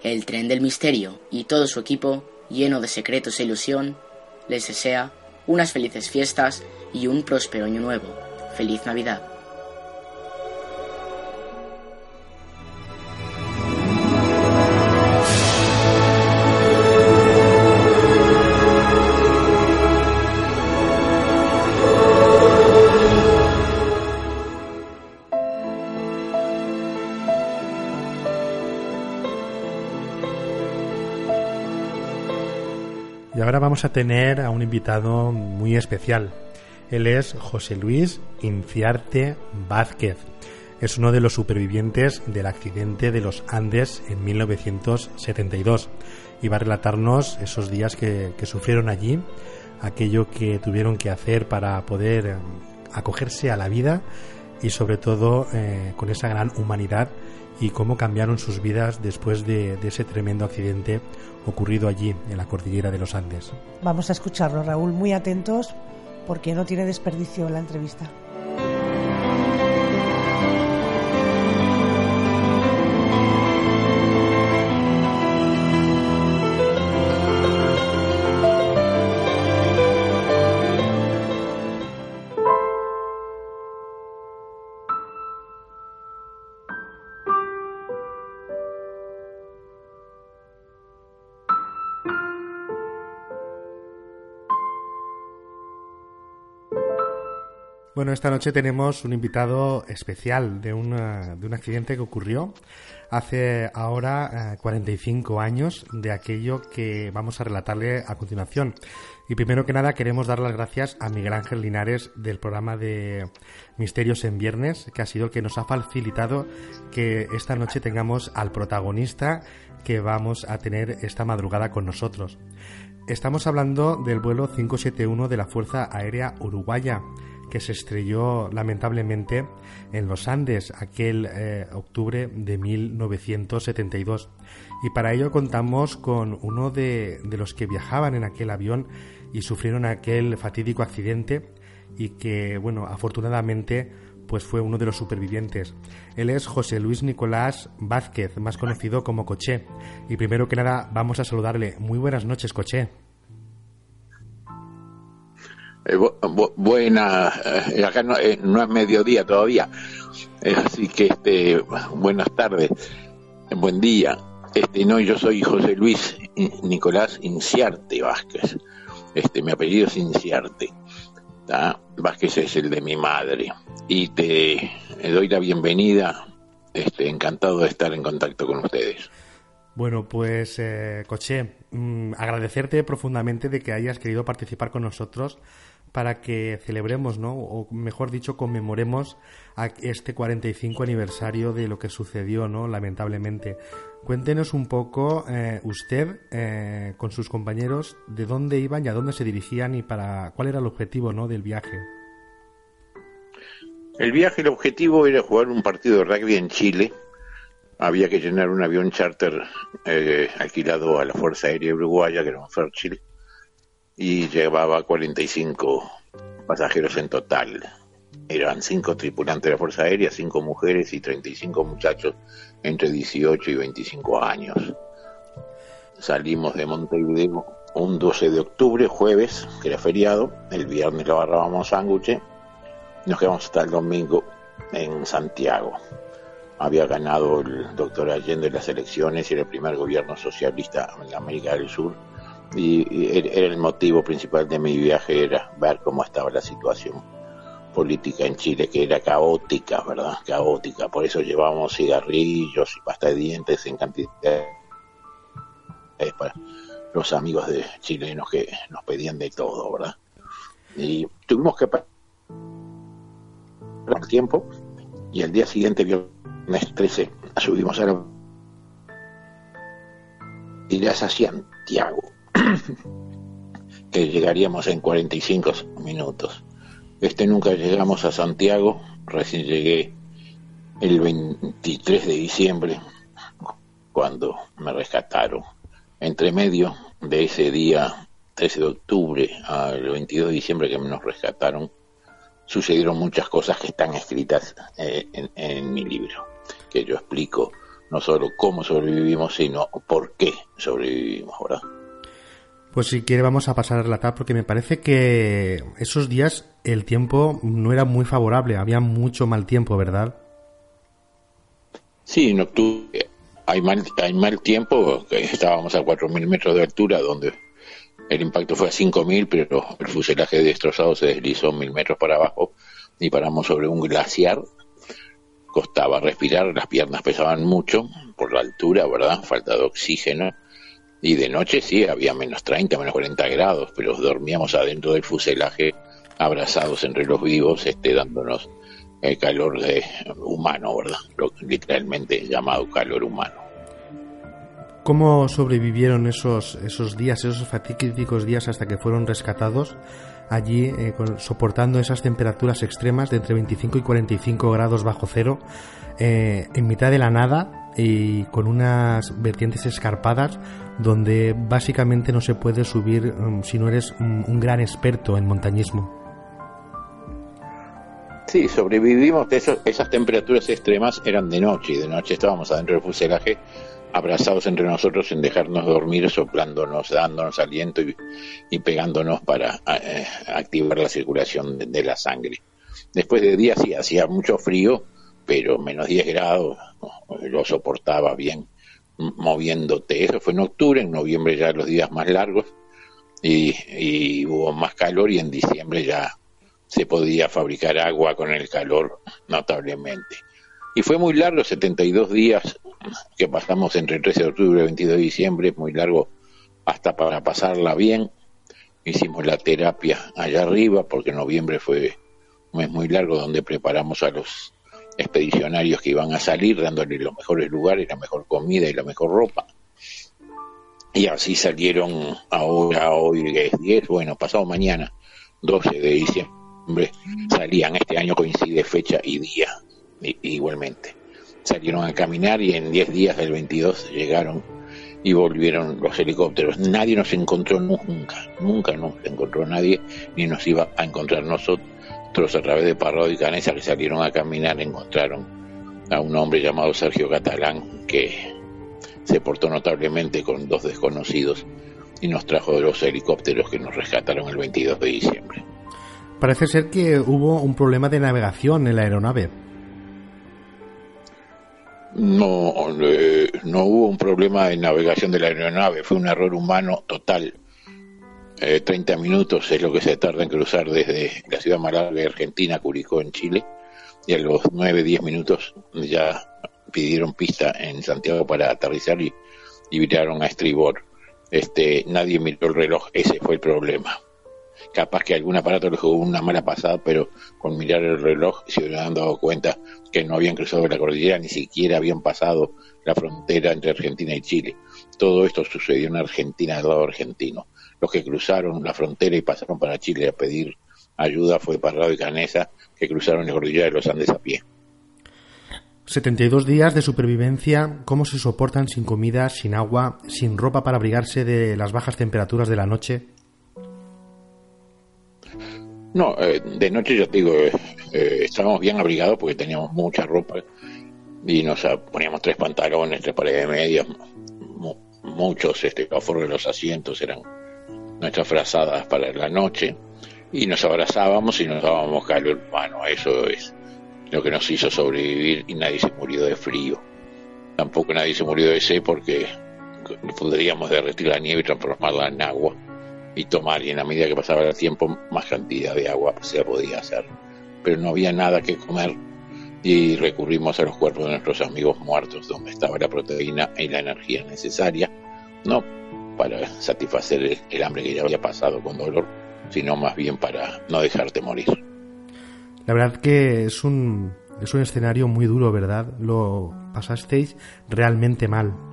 El tren del misterio y todo su equipo, lleno de secretos e ilusión, les desea unas felices fiestas y un próspero año nuevo. Feliz Navidad. Vamos a tener a un invitado muy especial. Él es José Luis Inciarte Vázquez. Es uno de los supervivientes del accidente de los Andes en 1972 y va a relatarnos esos días que, sufrieron allí, aquello que tuvieron que hacer para poder eh, acogerse a la vida y sobre todo eh, con esa gran humanidad y cómo cambiaron sus vidas después de, ese tremendo accidente ocurrido allí en la cordillera de los Andes. Vamos a escucharlo, Raúl, muy atentos porque no tiene desperdicio la entrevista. Bueno, esta noche tenemos un invitado especial de, una- de un accidente que ocurrió hace ahora eh, 45 años de aquello que vamos a relatarle a continuación. Y primero que nada queremos dar las gracias a Miguel Ángel Linares del programa de Misterios en Viernes, que ha sido el que nos ha facilitado que esta noche tengamos al protagonista que vamos a tener esta madrugada con nosotros. Estamos hablando del vuelo 571 de la Fuerza Aérea Uruguaya, que se estrelló lamentablemente en los Andes aquel eh, octubre de 1972. Y para ello contamos con uno de, de los que viajaban en aquel avión y sufrieron aquel fatídico accidente y que, bueno, afortunadamente pues fue uno de los supervivientes. Él es José Luis Nicolás Vázquez, más conocido como Coché. Y primero que nada vamos a saludarle. Muy buenas noches, Coché. Eh, bu- bu- buena, eh, acá no, eh, no es mediodía todavía, Eh, así que este, buenas tardes, buen día. Este, no, yo soy José Luis Nicolás Inciarte Vázquez. Este, mi apellido es Inciarte. Vázquez es el de mi madre. Y te doy la bienvenida. Este, encantado de estar en contacto con ustedes. Bueno, pues Coché, mm, agradecerte profundamente de que hayas querido participar con nosotros para que celebremos, ¿no? O mejor dicho, conmemoremos a este 45 aniversario de lo que sucedió, ¿no? Lamentablemente. Cuéntenos un poco eh, usted eh, con sus compañeros de dónde iban y a dónde se dirigían y para cuál era el objetivo, ¿no? Del viaje. El viaje, el objetivo era jugar un partido de rugby en Chile. Había que llenar un avión charter eh, alquilado a la Fuerza Aérea Uruguaya, que era un Fairchild, y llevaba 45 pasajeros en total. eran cinco tripulantes de la Fuerza Aérea, cinco mujeres y 35 muchachos entre 18 y 25 años. Salimos de Montevideo un 12 de octubre, jueves, que era feriado, el viernes lo agarrábamos sándwiches, nos quedamos hasta el domingo en Santiago. Había ganado el doctor Allende las elecciones y era el primer gobierno socialista en América del Sur y, y era el motivo principal de mi viaje, era ver cómo estaba la situación política en Chile, que era caótica, ¿verdad? Caótica. Por eso llevamos cigarrillos y pasta de dientes en cantidad para los amigos de chilenos que nos pedían de todo, ¿verdad? Y tuvimos que parar el tiempo y el día siguiente, viernes 13, subimos a la irás a Santiago, que llegaríamos en 45 minutos. Este nunca llegamos a Santiago, recién llegué el 23 de diciembre, cuando me rescataron. Entre medio de ese día 13 de octubre al 22 de diciembre que nos rescataron, sucedieron muchas cosas que están escritas eh, en, en mi libro, que yo explico no solo cómo sobrevivimos, sino por qué sobrevivimos, ¿verdad? Pues si quiere vamos a pasar a relatar porque me parece que esos días el tiempo no era muy favorable, había mucho mal tiempo, ¿verdad? Sí, en octubre hay mal, hay mal tiempo, que estábamos a 4.000 metros de altura, donde el impacto fue a 5.000, pero el fuselaje destrozado se deslizó 1.000 metros para abajo y paramos sobre un glaciar. Costaba respirar, las piernas pesaban mucho por la altura, ¿verdad? Falta de oxígeno. Y de noche sí, había menos 30, menos 40 grados, pero dormíamos adentro del fuselaje, abrazados entre los vivos, este, dándonos el calor de, humano, ¿verdad? Lo, literalmente llamado calor humano. ¿Cómo sobrevivieron esos, esos días, esos fatídicos días hasta que fueron rescatados allí, eh, soportando esas temperaturas extremas de entre 25 y 45 grados bajo cero, eh, en mitad de la nada y con unas vertientes escarpadas donde básicamente no se puede subir um, si no eres un, un gran experto en montañismo? Sí, sobrevivimos. Eso, esas temperaturas extremas eran de noche y de noche estábamos adentro del fuselaje abrazados entre nosotros sin dejarnos dormir, soplándonos, dándonos aliento y, y pegándonos para eh, activar la circulación de, la sangre. Después de días sí hacía mucho frío, pero menos 10 grados lo soportaba bien moviéndote. Eso fue en octubre, en noviembre ya los días más largos y, y hubo más calor y en diciembre ya se podía fabricar agua con el calor notablemente. Y fue muy largo, 72 días que pasamos entre el 13 de octubre y el 22 de diciembre, muy largo hasta para pasarla bien. Hicimos la terapia allá arriba porque noviembre fue un mes muy largo donde preparamos a los expedicionarios que iban a salir dándoles los mejores lugares, la mejor comida y la mejor ropa. Y así salieron ahora, hoy es 10, bueno, pasado mañana, 12 de diciembre, salían, este año coincide fecha y día igualmente. Salieron a caminar y en 10 días del 22 llegaron y volvieron los helicópteros. Nadie nos encontró nunca, nunca nos encontró nadie, ni nos iba a encontrar nosotros a través de Parrado y Canesa que salieron a caminar, encontraron a un hombre llamado Sergio Catalán que se portó notablemente con dos desconocidos y nos trajo de los helicópteros que nos rescataron el 22 de diciembre. Parece ser que hubo un problema de navegación en la aeronave. No, no hubo un problema de navegación de la aeronave, fue un error humano total. Eh, 30 minutos es lo que se tarda en cruzar desde la ciudad más larga de Argentina, Curicó, en Chile, y a los 9, 10 minutos ya pidieron pista en Santiago para aterrizar y, y viraron a estribor. Este, nadie miró el reloj, ese fue el problema. Capaz que algún aparato le jugó una mala pasada, pero con mirar el reloj se hubieran dado cuenta que no habían cruzado la cordillera, ni siquiera habían pasado la frontera entre Argentina y Chile. Todo esto sucedió en Argentina, del lado argentino. Los que cruzaron la frontera y pasaron para Chile a pedir ayuda fue Parrado y Canesa, que cruzaron la cordillera de los Andes a pie. 72 días de supervivencia, ¿cómo se soportan sin comida, sin agua, sin ropa para abrigarse de las bajas temperaturas de la noche? No, eh, de noche yo te digo, eh, eh, estábamos bien abrigados porque teníamos mucha ropa y nos poníamos tres pantalones, tres pares de medias, mu- muchos este, afuera de los asientos eran nuestras frazadas para la noche y nos abrazábamos y nos dábamos calor humano. Eso es lo que nos hizo sobrevivir y nadie se murió de frío. Tampoco nadie se murió de sed porque podríamos derretir la nieve y transformarla en agua y tomar y en la medida que pasaba el tiempo más cantidad de agua se podía hacer. Pero no había nada que comer y recurrimos a los cuerpos de nuestros amigos muertos donde estaba la proteína y la energía necesaria, no para satisfacer el, el hambre que ya había pasado con dolor, sino más bien para no dejarte morir. La verdad que es un, es un escenario muy duro, ¿verdad? Lo pasasteis realmente mal.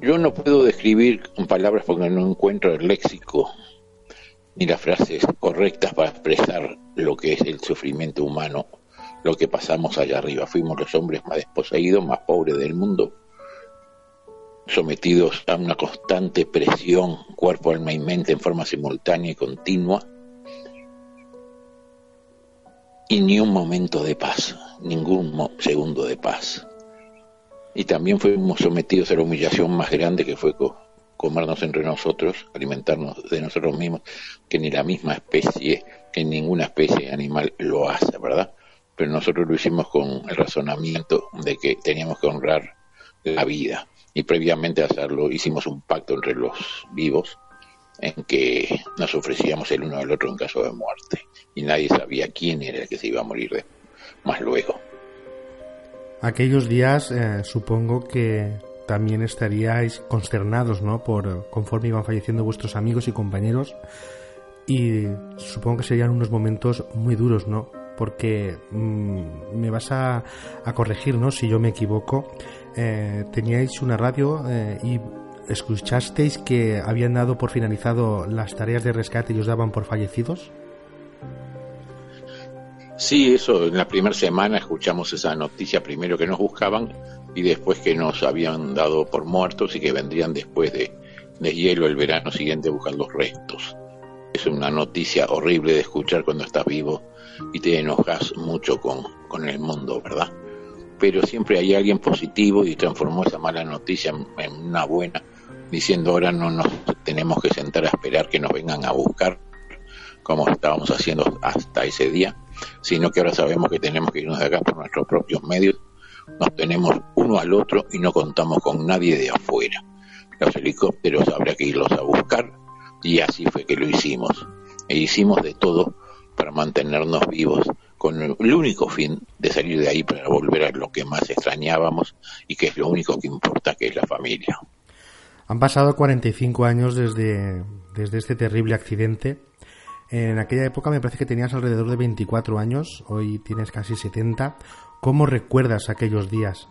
Yo no puedo describir con palabras porque no encuentro el léxico ni las frases correctas para expresar lo que es el sufrimiento humano, lo que pasamos allá arriba. Fuimos los hombres más desposeídos, más pobres del mundo, sometidos a una constante presión, cuerpo, alma y mente en forma simultánea y continua, y ni un momento de paz, ningún segundo de paz. Y también fuimos sometidos a la humillación más grande que fue co- comernos entre nosotros, alimentarnos de nosotros mismos, que ni la misma especie, que ninguna especie animal lo hace, ¿verdad? Pero nosotros lo hicimos con el razonamiento de que teníamos que honrar la vida. Y previamente a hacerlo hicimos un pacto entre los vivos en que nos ofrecíamos el uno al otro en caso de muerte. Y nadie sabía quién era el que se iba a morir de, más luego. Aquellos días eh, supongo que también estaríais consternados, ¿no? Por conforme iban falleciendo vuestros amigos y compañeros y supongo que serían unos momentos muy duros, ¿no? Porque mm, me vas a, a corregir, ¿no? Si yo me equivoco. Eh, teníais una radio eh, y escuchasteis que habían dado por finalizado las tareas de rescate y os daban por fallecidos. Sí, eso, en la primera semana escuchamos esa noticia primero que nos buscaban y después que nos habían dado por muertos y que vendrían después de, de hielo el verano siguiente a buscar los restos. Es una noticia horrible de escuchar cuando estás vivo y te enojas mucho con, con el mundo, ¿verdad? Pero siempre hay alguien positivo y transformó esa mala noticia en, una buena, diciendo ahora no nos tenemos que sentar a esperar que nos vengan a buscar como estábamos haciendo hasta ese día, sino que ahora sabemos que tenemos que irnos de acá por nuestros propios medios, nos tenemos uno al otro y no contamos con nadie de afuera. Los helicópteros habrá que irlos a buscar y así fue que lo hicimos. E hicimos de todo para mantenernos vivos, con el único fin de salir de ahí para volver a lo que más extrañábamos y que es lo único que importa, que es la familia. Han pasado 45 años desde, desde este terrible accidente. En aquella época me parece que tenías alrededor de 24 años, hoy tienes casi 70. ¿Cómo recuerdas aquellos días?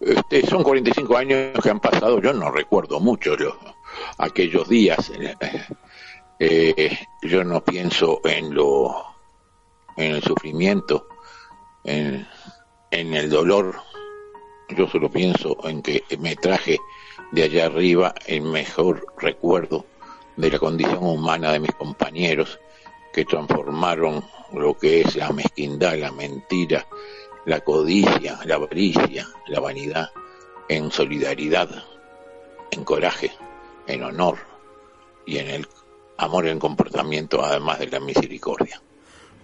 Este, son 45 años que han pasado, yo no recuerdo mucho yo, aquellos días. Eh, yo no pienso en lo, en el sufrimiento, en, en el dolor. Yo solo pienso en que me traje de allá arriba el mejor recuerdo de la condición humana de mis compañeros que transformaron lo que es la mezquindad, la mentira, la codicia, la avaricia, la vanidad en solidaridad, en coraje, en honor y en el amor en comportamiento además de la misericordia.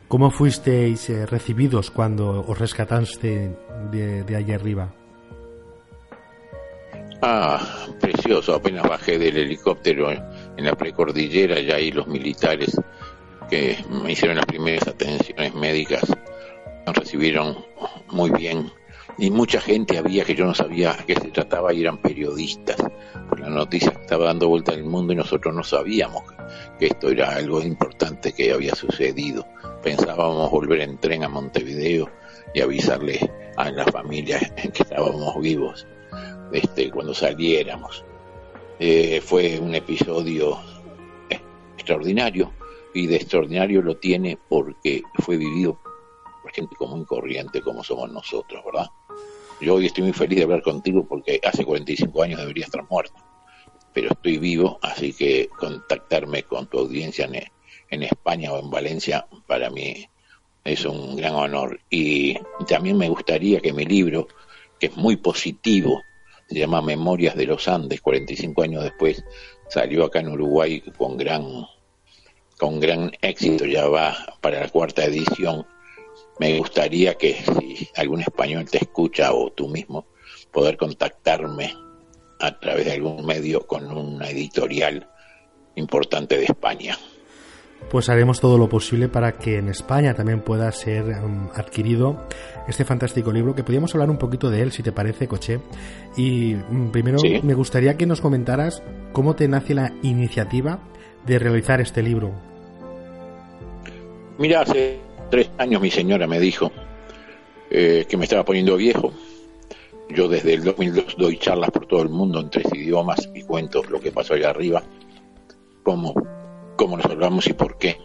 ¿Cómo fuisteis eh, recibidos cuando os rescataste de, de allá arriba? Ah, precioso, apenas bajé del helicóptero en la precordillera, ya ahí los militares que me hicieron las primeras atenciones médicas nos recibieron muy bien y mucha gente había que yo no sabía a qué se trataba y eran periodistas. La noticia estaba dando vuelta al mundo y nosotros no sabíamos que esto era algo importante que había sucedido. Pensábamos volver en tren a Montevideo y avisarle a la familia que estábamos vivos este, cuando saliéramos. Eh, fue un episodio extraordinario y de extraordinario lo tiene porque fue vivido por gente común y corriente como somos nosotros, ¿verdad? Yo hoy estoy muy feliz de hablar contigo porque hace 45 años debería estar muerto. pero estoy vivo, así que contactarme con tu audiencia en, en España o en Valencia para mí es un gran honor. Y también me gustaría que mi libro, que es muy positivo, se llama Memorias de los Andes, 45 años después, salió acá en Uruguay con gran, con gran éxito, ya va para la cuarta edición. Me gustaría que si algún español te escucha o tú mismo, poder contactarme a través de algún medio con una editorial importante de España pues haremos todo lo posible para que en España también pueda ser um, adquirido este fantástico libro, que podríamos hablar un poquito de él, si te parece, Coche. Y um, primero me gustaría que nos comentaras cómo te nace la iniciativa de realizar este libro. Mira, hace tres años mi señora me dijo eh, que me estaba poniendo viejo. Yo desde el 2002 doy charlas por todo el mundo en tres idiomas y cuento lo que pasó allá arriba, como cómo nos hablamos y por qué.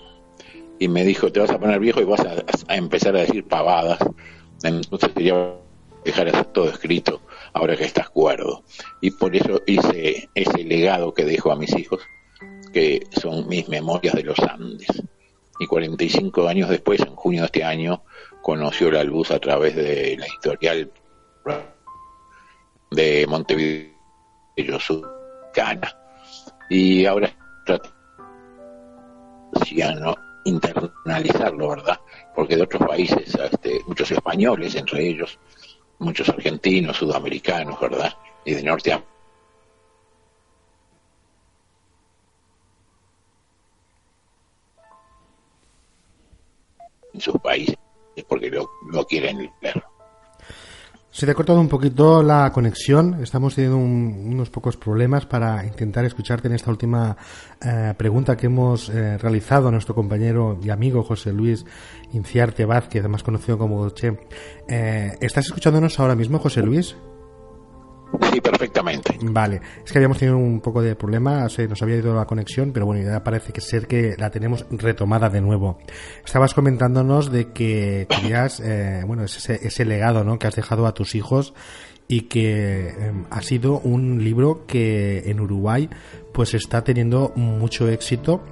Y me dijo, te vas a poner viejo y vas a, empezar a decir pavadas. Entonces quería dejar todo escrito ahora que estás cuerdo. Y por eso hice ese legado que dejo a mis hijos, que son mis memorias de los Andes. Y 45 años después, en junio de este año, conoció la luz a través de la editorial de Montevideo, Cana. Y ahora ¿no? internalizarlo, ¿verdad? Porque de otros países, este, muchos españoles, entre ellos, muchos argentinos, sudamericanos, ¿verdad? Y de norte en sus países porque lo, lo quieren leer. Se te ha cortado un poquito la conexión. Estamos teniendo unos pocos problemas para intentar escucharte en esta última eh, pregunta que hemos eh, realizado a nuestro compañero y amigo José Luis Inciarte Vázquez, más conocido como Che. Eh, ¿Estás escuchándonos ahora mismo, José Luis? Sí, perfectamente. Vale, es que habíamos tenido un poco de problema, se nos había ido la conexión, pero bueno, ya parece que ser que la tenemos retomada de nuevo. Estabas comentándonos de que querías, eh, bueno, ese, legado, ¿no? Que has dejado a tus hijos y que em, ha sido un libro que en Uruguay pues está teniendo mucho éxito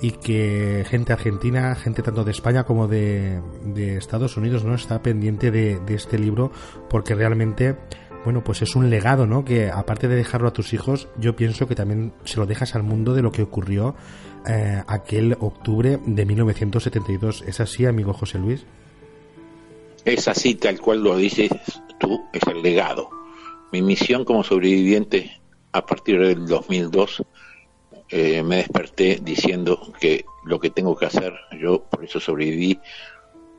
y que gente argentina, gente tanto de España como de, Estados Unidos, ¿no? Está pendiente de este libro porque realmente bueno, pues es un legado, ¿no? Que aparte de dejarlo a tus hijos, yo pienso que también se lo dejas al mundo de lo que ocurrió eh, aquel octubre de 1972. ¿Es así, amigo José Luis? Es así, tal cual lo dices tú, es el legado. Mi misión como sobreviviente a partir del 2002 eh, me desperté diciendo que lo que tengo que hacer, yo por eso sobreviví,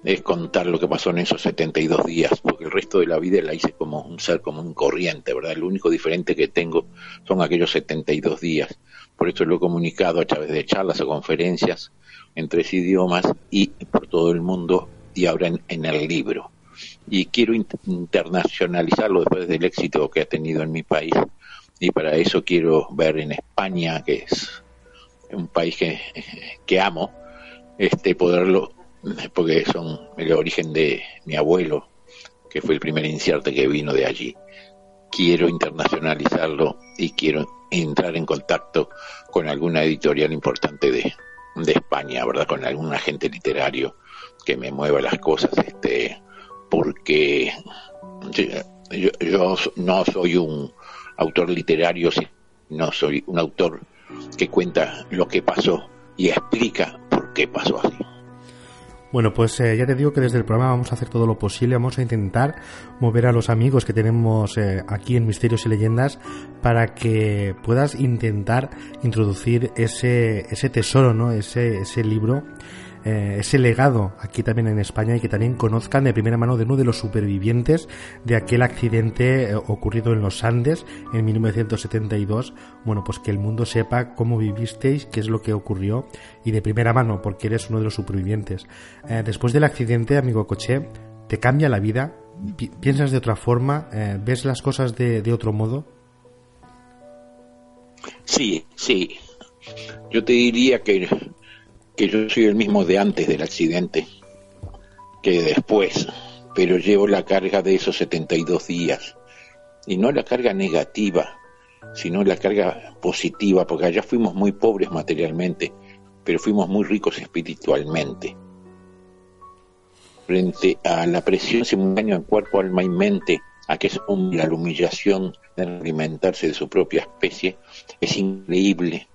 es contar lo que pasó en esos 72 días, porque el resto de la vida la hice como un ser común corriente, ¿verdad? Lo único diferente que tengo son aquellos 72 días. Por eso lo he comunicado a través de charlas o conferencias en tres idiomas y por todo el mundo y ahora en, el libro. Y quiero internacionalizarlo después del éxito que ha tenido en mi país y para eso quiero ver en España, que es un país que, que amo, este poderlo porque son el origen de mi abuelo, que fue el primer incierte que vino de allí. Quiero internacionalizarlo y quiero entrar en contacto con alguna editorial importante de, de España, ¿verdad? Con algún agente literario que me mueva las cosas, este, porque yo, yo no soy un autor literario, sino soy un autor que cuenta lo que pasó y explica por qué pasó así. Bueno, pues eh, ya te digo que desde el programa vamos a hacer todo lo posible, vamos a intentar mover a los amigos que tenemos eh, aquí en Misterios y Leyendas para que puedas intentar introducir ese, ese tesoro, ¿no? Ese, ese libro eh, ese legado aquí también en España y que también conozcan de primera mano de uno de los supervivientes de aquel accidente eh, ocurrido en los Andes en 1972. Bueno, pues que el mundo sepa cómo vivisteis, qué es lo que ocurrió y de primera mano, porque eres uno de los supervivientes. Eh, después del accidente, amigo Coche, ¿te cambia la vida? ¿Piensas de otra forma? ¿Ves las cosas de, de otro modo? Sí, sí. Yo te diría que que yo soy el mismo de antes del accidente que después, pero llevo la carga de esos 72 días y no la carga negativa, sino la carga positiva, porque allá fuimos muy pobres materialmente, pero fuimos muy ricos espiritualmente. Frente a la presión simultánea en cuerpo, alma y mente, a que es la humillación de alimentarse de su propia especie, es increíble,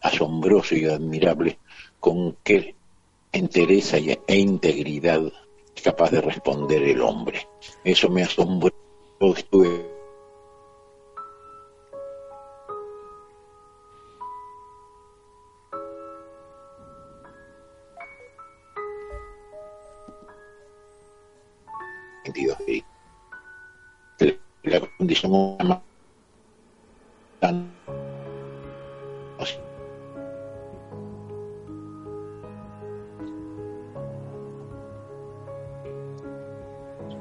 asombroso y admirable con qué entereza e integridad es capaz de responder el hombre. Eso me asombró. Estuve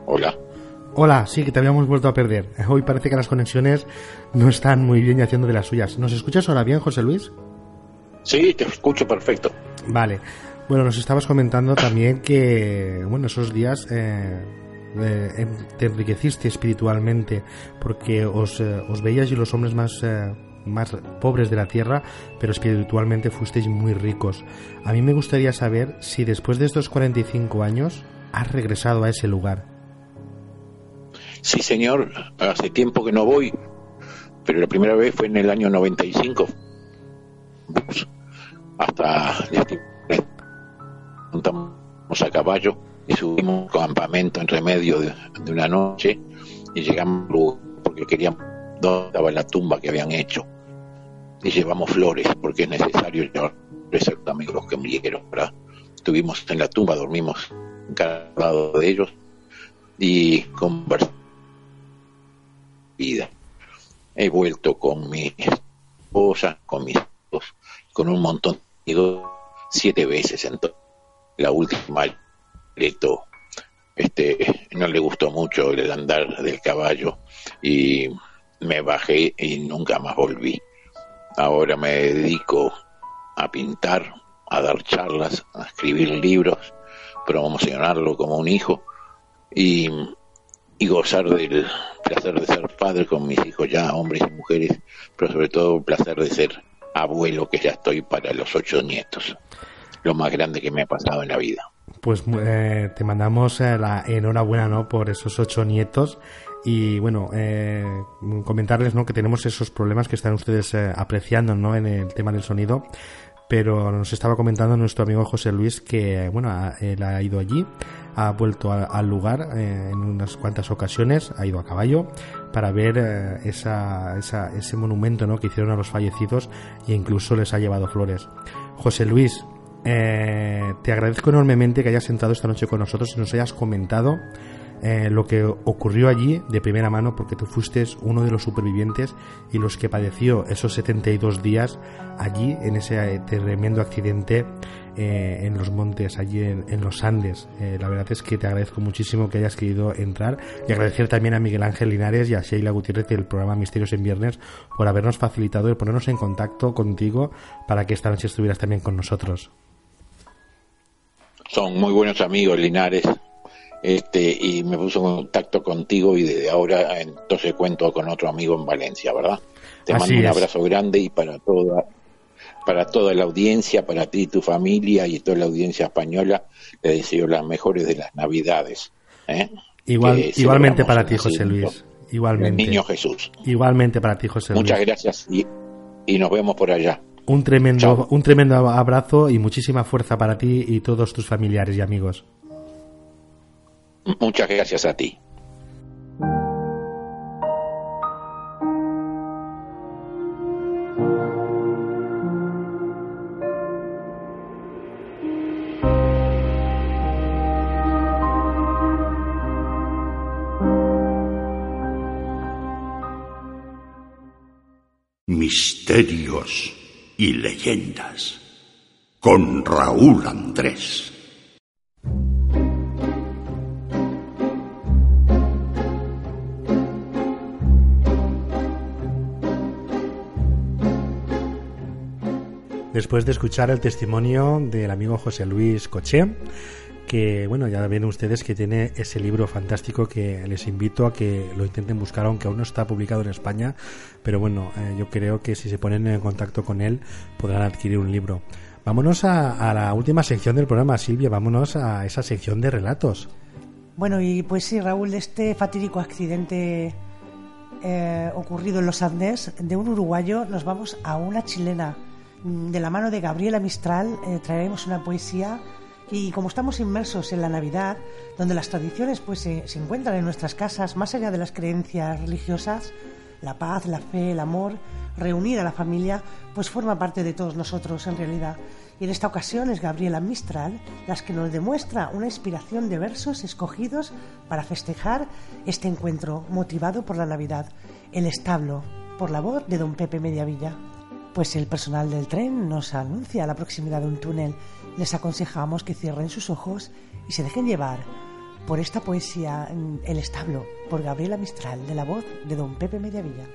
Hola. Hola, sí, que te habíamos vuelto a perder. Hoy parece que las conexiones no están muy bien y haciendo de las suyas. ¿Nos escuchas ahora bien, José Luis? Sí, te escucho perfecto. Vale. Bueno, nos estabas comentando también que, bueno, esos días eh, eh, te enriqueciste espiritualmente porque os, eh, os veías y los hombres más, más pobres de la tierra, pero espiritualmente fuisteis muy ricos. A mí me gustaría saber si después de estos 45 años has regresado a ese lugar. Sí, señor, hace tiempo que no voy, pero la primera vez fue en el año 95. Hasta montamos a caballo y subimos un campamento en remedio de, de una noche y llegamos porque queríamos dónde estaba la tumba que habían hecho y llevamos flores porque es necesario llevar flores a los amigos que murieron ¿verdad? estuvimos en la tumba dormimos cada lado de ellos y conversamos vida he vuelto con mi esposa con mis hijos con un montón de amigos siete veces entonces la última Leto este no le gustó mucho el andar del caballo y me bajé y nunca más volví. Ahora me dedico a pintar, a dar charlas, a escribir libros, promocionarlo como un hijo y, y gozar del placer de ser padre con mis hijos ya, hombres y mujeres, pero sobre todo el placer de ser abuelo que ya estoy para los ocho nietos, lo más grande que me ha pasado en la vida. Pues eh, te mandamos eh, la enhorabuena ¿no? por esos ocho nietos y bueno, eh, comentarles ¿no? que tenemos esos problemas que están ustedes eh, apreciando ¿no? en el tema del sonido, pero nos estaba comentando nuestro amigo José Luis que bueno, él ha ido allí, ha vuelto a- al lugar eh, en unas cuantas ocasiones, ha ido a caballo para ver eh, esa, esa- ese monumento ¿no? que hicieron a los fallecidos e incluso les ha llevado flores. José Luis, eh, te agradezco enormemente que hayas sentado esta noche con nosotros y nos hayas comentado eh, lo que ocurrió allí de primera mano porque tú fuiste uno de los supervivientes y los que padeció esos 72 días allí en ese eh, tremendo accidente eh, en los montes, allí en, en los Andes. Eh, la verdad es que te agradezco muchísimo que hayas querido entrar y agradecer también a Miguel Ángel Linares y a Sheila Gutiérrez del programa Misterios en Viernes por habernos facilitado y ponernos en contacto contigo para que esta noche estuvieras también con nosotros. son muy buenos amigos Linares este y me puso en contacto contigo y desde ahora entonces cuento con otro amigo en Valencia verdad te Así mando un es. abrazo grande y para toda para toda la audiencia para ti y tu familia y toda la audiencia española le deseo las mejores de las navidades ¿eh? Igual, igualmente para ti, José Luis. Igualmente. niño Jesús Igualmente para ti, José muchas Luis. gracias y, y nos vemos por allá Un tremendo, Chao. un tremendo abrazo y muchísima fuerza para ti y todos tus familiares y amigos. muchas gracias a ti Misterios y leyendas con Raúl Andrés. Después de escuchar el testimonio del amigo José Luis Coché, que, bueno, ya ven ustedes que tiene ese libro fantástico que les invito a que lo intenten buscar, aunque aún no está publicado en España, pero bueno, eh, yo creo que si se ponen en contacto con él podrán adquirir un libro. Vámonos a, la última sección del programa, Silvia, vámonos a esa sección de relatos. Bueno, y pues sí, Raúl, de este fatídico accidente eh, ocurrido en los Andes, de un uruguayo nos vamos a una chilena. Mm, De la mano de Gabriela Mistral eh, traeremos una poesía y como estamos inmersos en la Navidad, donde las tradiciones pues se, se encuentran en nuestras casas, más allá de las creencias religiosas, la paz, la fe, el amor, reunir a la familia, pues forma parte de todos nosotros en realidad. Y en esta ocasión es Gabriela Mistral las que nos demuestra una inspiración de versos escogidos para festejar este encuentro motivado por la Navidad. El establo, por la voz de don Pepe Mediavilla. Pues el personal del tren nos anuncia la proximidad de un túnel. Les aconsejamos que cierren sus ojos y se dejen llevar por esta poesía El establo, por Gabriela Mistral, de la voz de don Pepe Mediavilla.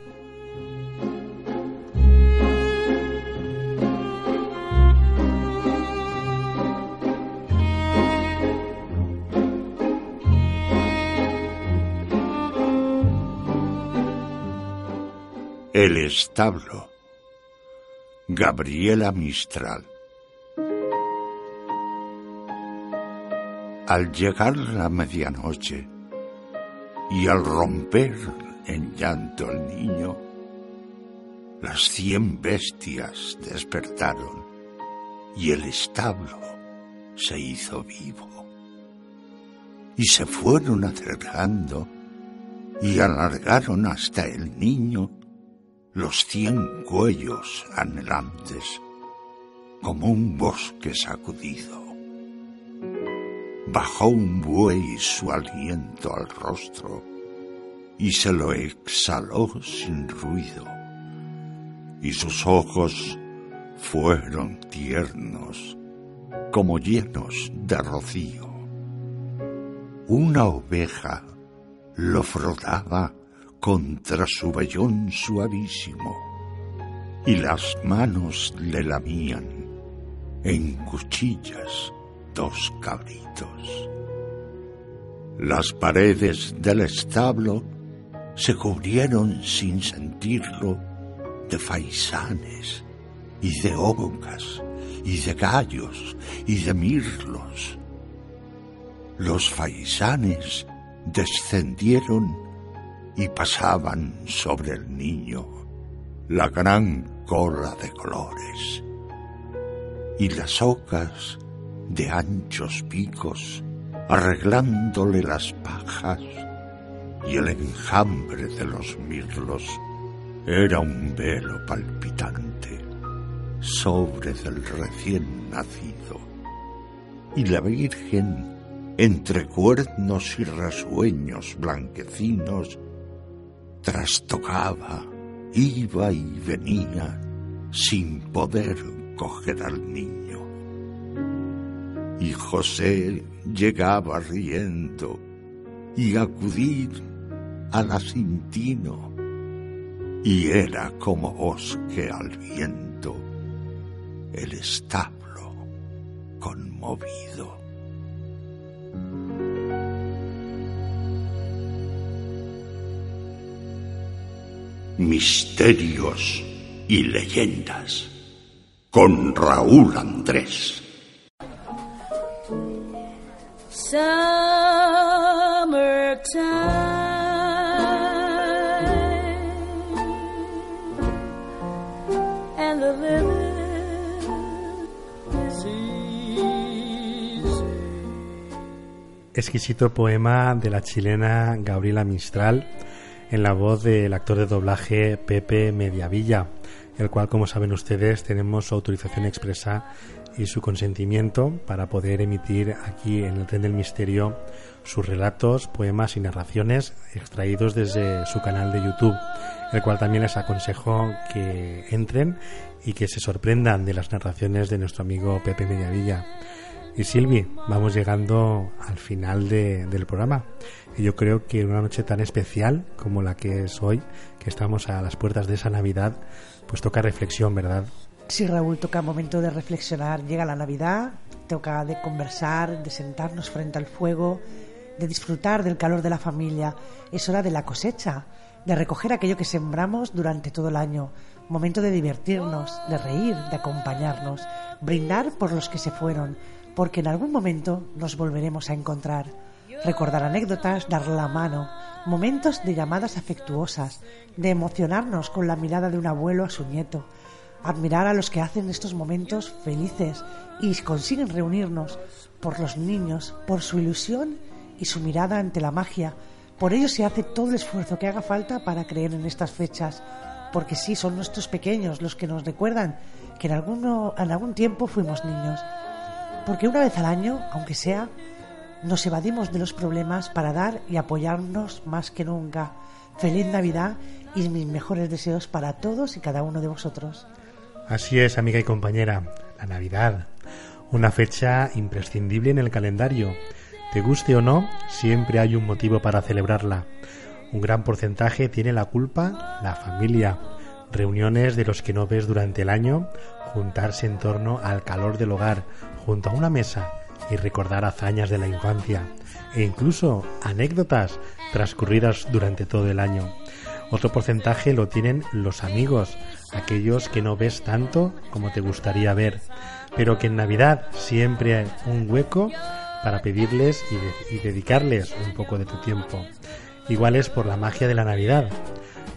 El establo. Gabriela Mistral. Al llegar la medianoche y al romper en llanto el niño, las cien bestias despertaron y el establo se hizo vivo. Y se fueron acercando y alargaron hasta el niño los cien cuellos anhelantes, como un bosque sacudido. Bajó un buey su aliento al rostro y se lo exhaló sin ruido, y sus ojos fueron tiernos como llenos de rocío. Una oveja lo frotaba contra su vellón suavísimo y las manos le lamían en cuchillas dos cabritos. Las paredes del establo se cubrieron sin sentirlo de faisanes y de ocas y de gallos y de mirlos. Los faisanes descendieron y pasaban sobre el niño la gran cola de colores y las ocas de anchos picos arreglándole las pajas y el enjambre de los mirlos era un velo palpitante sobre del recién nacido y la Virgen entre cuernos y rasueños blanquecinos trastocaba, iba y venía sin poder coger al niño. Y José llegaba riendo y acudir al asintino, y era como bosque al viento el establo conmovido. Misterios y leyendas con Raúl Andrés. Exquisito poema de la chilena Gabriela Mistral en la voz del actor de doblaje Pepe Mediavilla, el cual, como saben ustedes, tenemos autorización expresa y su consentimiento para poder emitir aquí en el Tren del Misterio sus relatos, poemas y narraciones extraídos desde su canal de YouTube, el cual también les aconsejo que entren y que se sorprendan de las narraciones de nuestro amigo Pepe Mediavilla. Y Silvi, vamos llegando al final de- del programa. Y yo creo que en una noche tan especial como la que es hoy, que estamos a las puertas de esa Navidad, pues toca reflexión, ¿verdad? Sí, Raúl, toca momento de reflexionar. Llega la Navidad, toca de conversar, de sentarnos frente al fuego, de disfrutar del calor de la familia. Es hora de la cosecha, de recoger aquello que sembramos durante todo el año. Momento de divertirnos, de reír, de acompañarnos, brindar por los que se fueron, porque en algún momento nos volveremos a encontrar. Recordar anécdotas, dar la mano, momentos de llamadas afectuosas, de emocionarnos con la mirada de un abuelo a su nieto, admirar a los que hacen estos momentos felices y consiguen reunirnos por los niños, por su ilusión y su mirada ante la magia. Por ello se hace todo el esfuerzo que haga falta para creer en estas fechas, porque sí, son nuestros pequeños los que nos recuerdan que en, alguno, en algún tiempo fuimos niños. Porque una vez al año, aunque sea, nos evadimos de los problemas para dar y apoyarnos más que nunca. Feliz Navidad y mis mejores deseos para todos y cada uno de vosotros. Así es, amiga y compañera, la Navidad, una fecha imprescindible en el calendario. Te guste o no, siempre hay un motivo para celebrarla. Un gran porcentaje tiene la culpa la familia. Reuniones de los que no ves durante el año, juntarse en torno al calor del hogar, junto a una mesa y recordar hazañas de la infancia e incluso anécdotas transcurridas durante todo el año. Otro porcentaje lo tienen los amigos, aquellos que no ves tanto como te gustaría ver, pero que en Navidad siempre hay un hueco para pedirles y, de- y dedicarles un poco de tu tiempo. Igual es por la magia de la Navidad.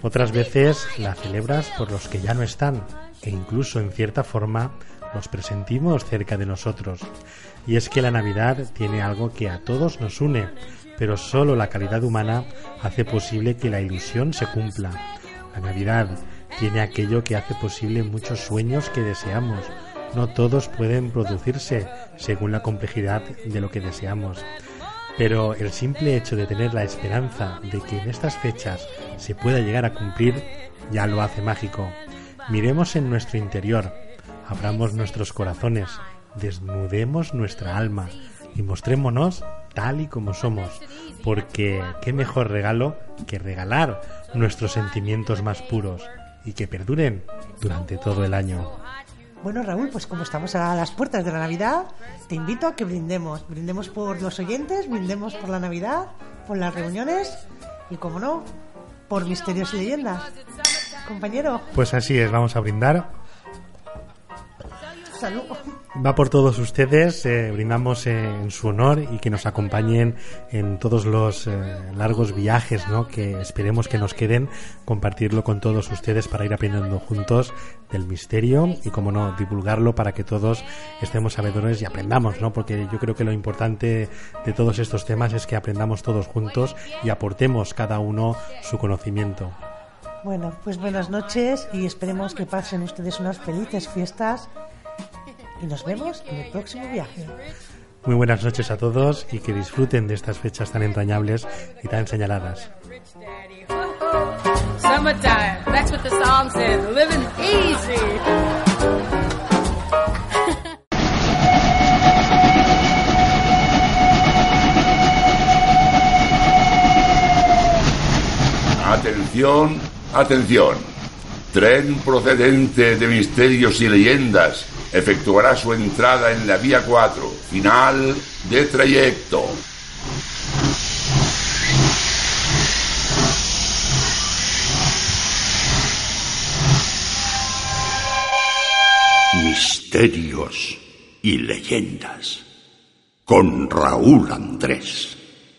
Otras veces la celebras por los que ya no están e incluso en cierta forma los presentimos cerca de nosotros. Y es que la Navidad tiene algo que a todos nos une, pero solo la calidad humana hace posible que la ilusión se cumpla. La Navidad tiene aquello que hace posible muchos sueños que deseamos. No todos pueden producirse según la complejidad de lo que deseamos. Pero el simple hecho de tener la esperanza de que en estas fechas se pueda llegar a cumplir ya lo hace mágico. Miremos en nuestro interior, abramos nuestros corazones, desnudemos nuestra alma y mostrémonos tal y como somos, porque qué mejor regalo que regalar nuestros sentimientos más puros y que perduren durante todo el año. Bueno, Raúl, pues como estamos a las puertas de la Navidad, te invito a que brindemos. Brindemos por los oyentes, brindemos por la Navidad, por las reuniones y, como no, por misterios y leyendas. Compañero, Pues así es, vamos a brindar salud. Va por todos ustedes, eh, brindamos eh, en su honor y que nos acompañen en todos los eh, largos viajes ¿no? que esperemos que nos queden, compartirlo con todos ustedes para ir aprendiendo juntos del misterio y, como no, divulgarlo para que todos estemos sabedores y aprendamos, ¿no? porque yo creo que lo importante de todos estos temas es que aprendamos todos juntos y aportemos cada uno su conocimiento. Bueno, pues buenas noches y esperemos que pasen ustedes unas felices fiestas y nos vemos en el próximo viaje. Muy buenas noches a todos y que disfruten de estas fechas tan entrañables y tan señaladas. Summertime, that's what the song says. Living easy. Atención, atención. Tren procedente de misterios y leyendas efectuará su entrada en la vía 4, final de trayecto. Misterios y leyendas con Raúl Andrés.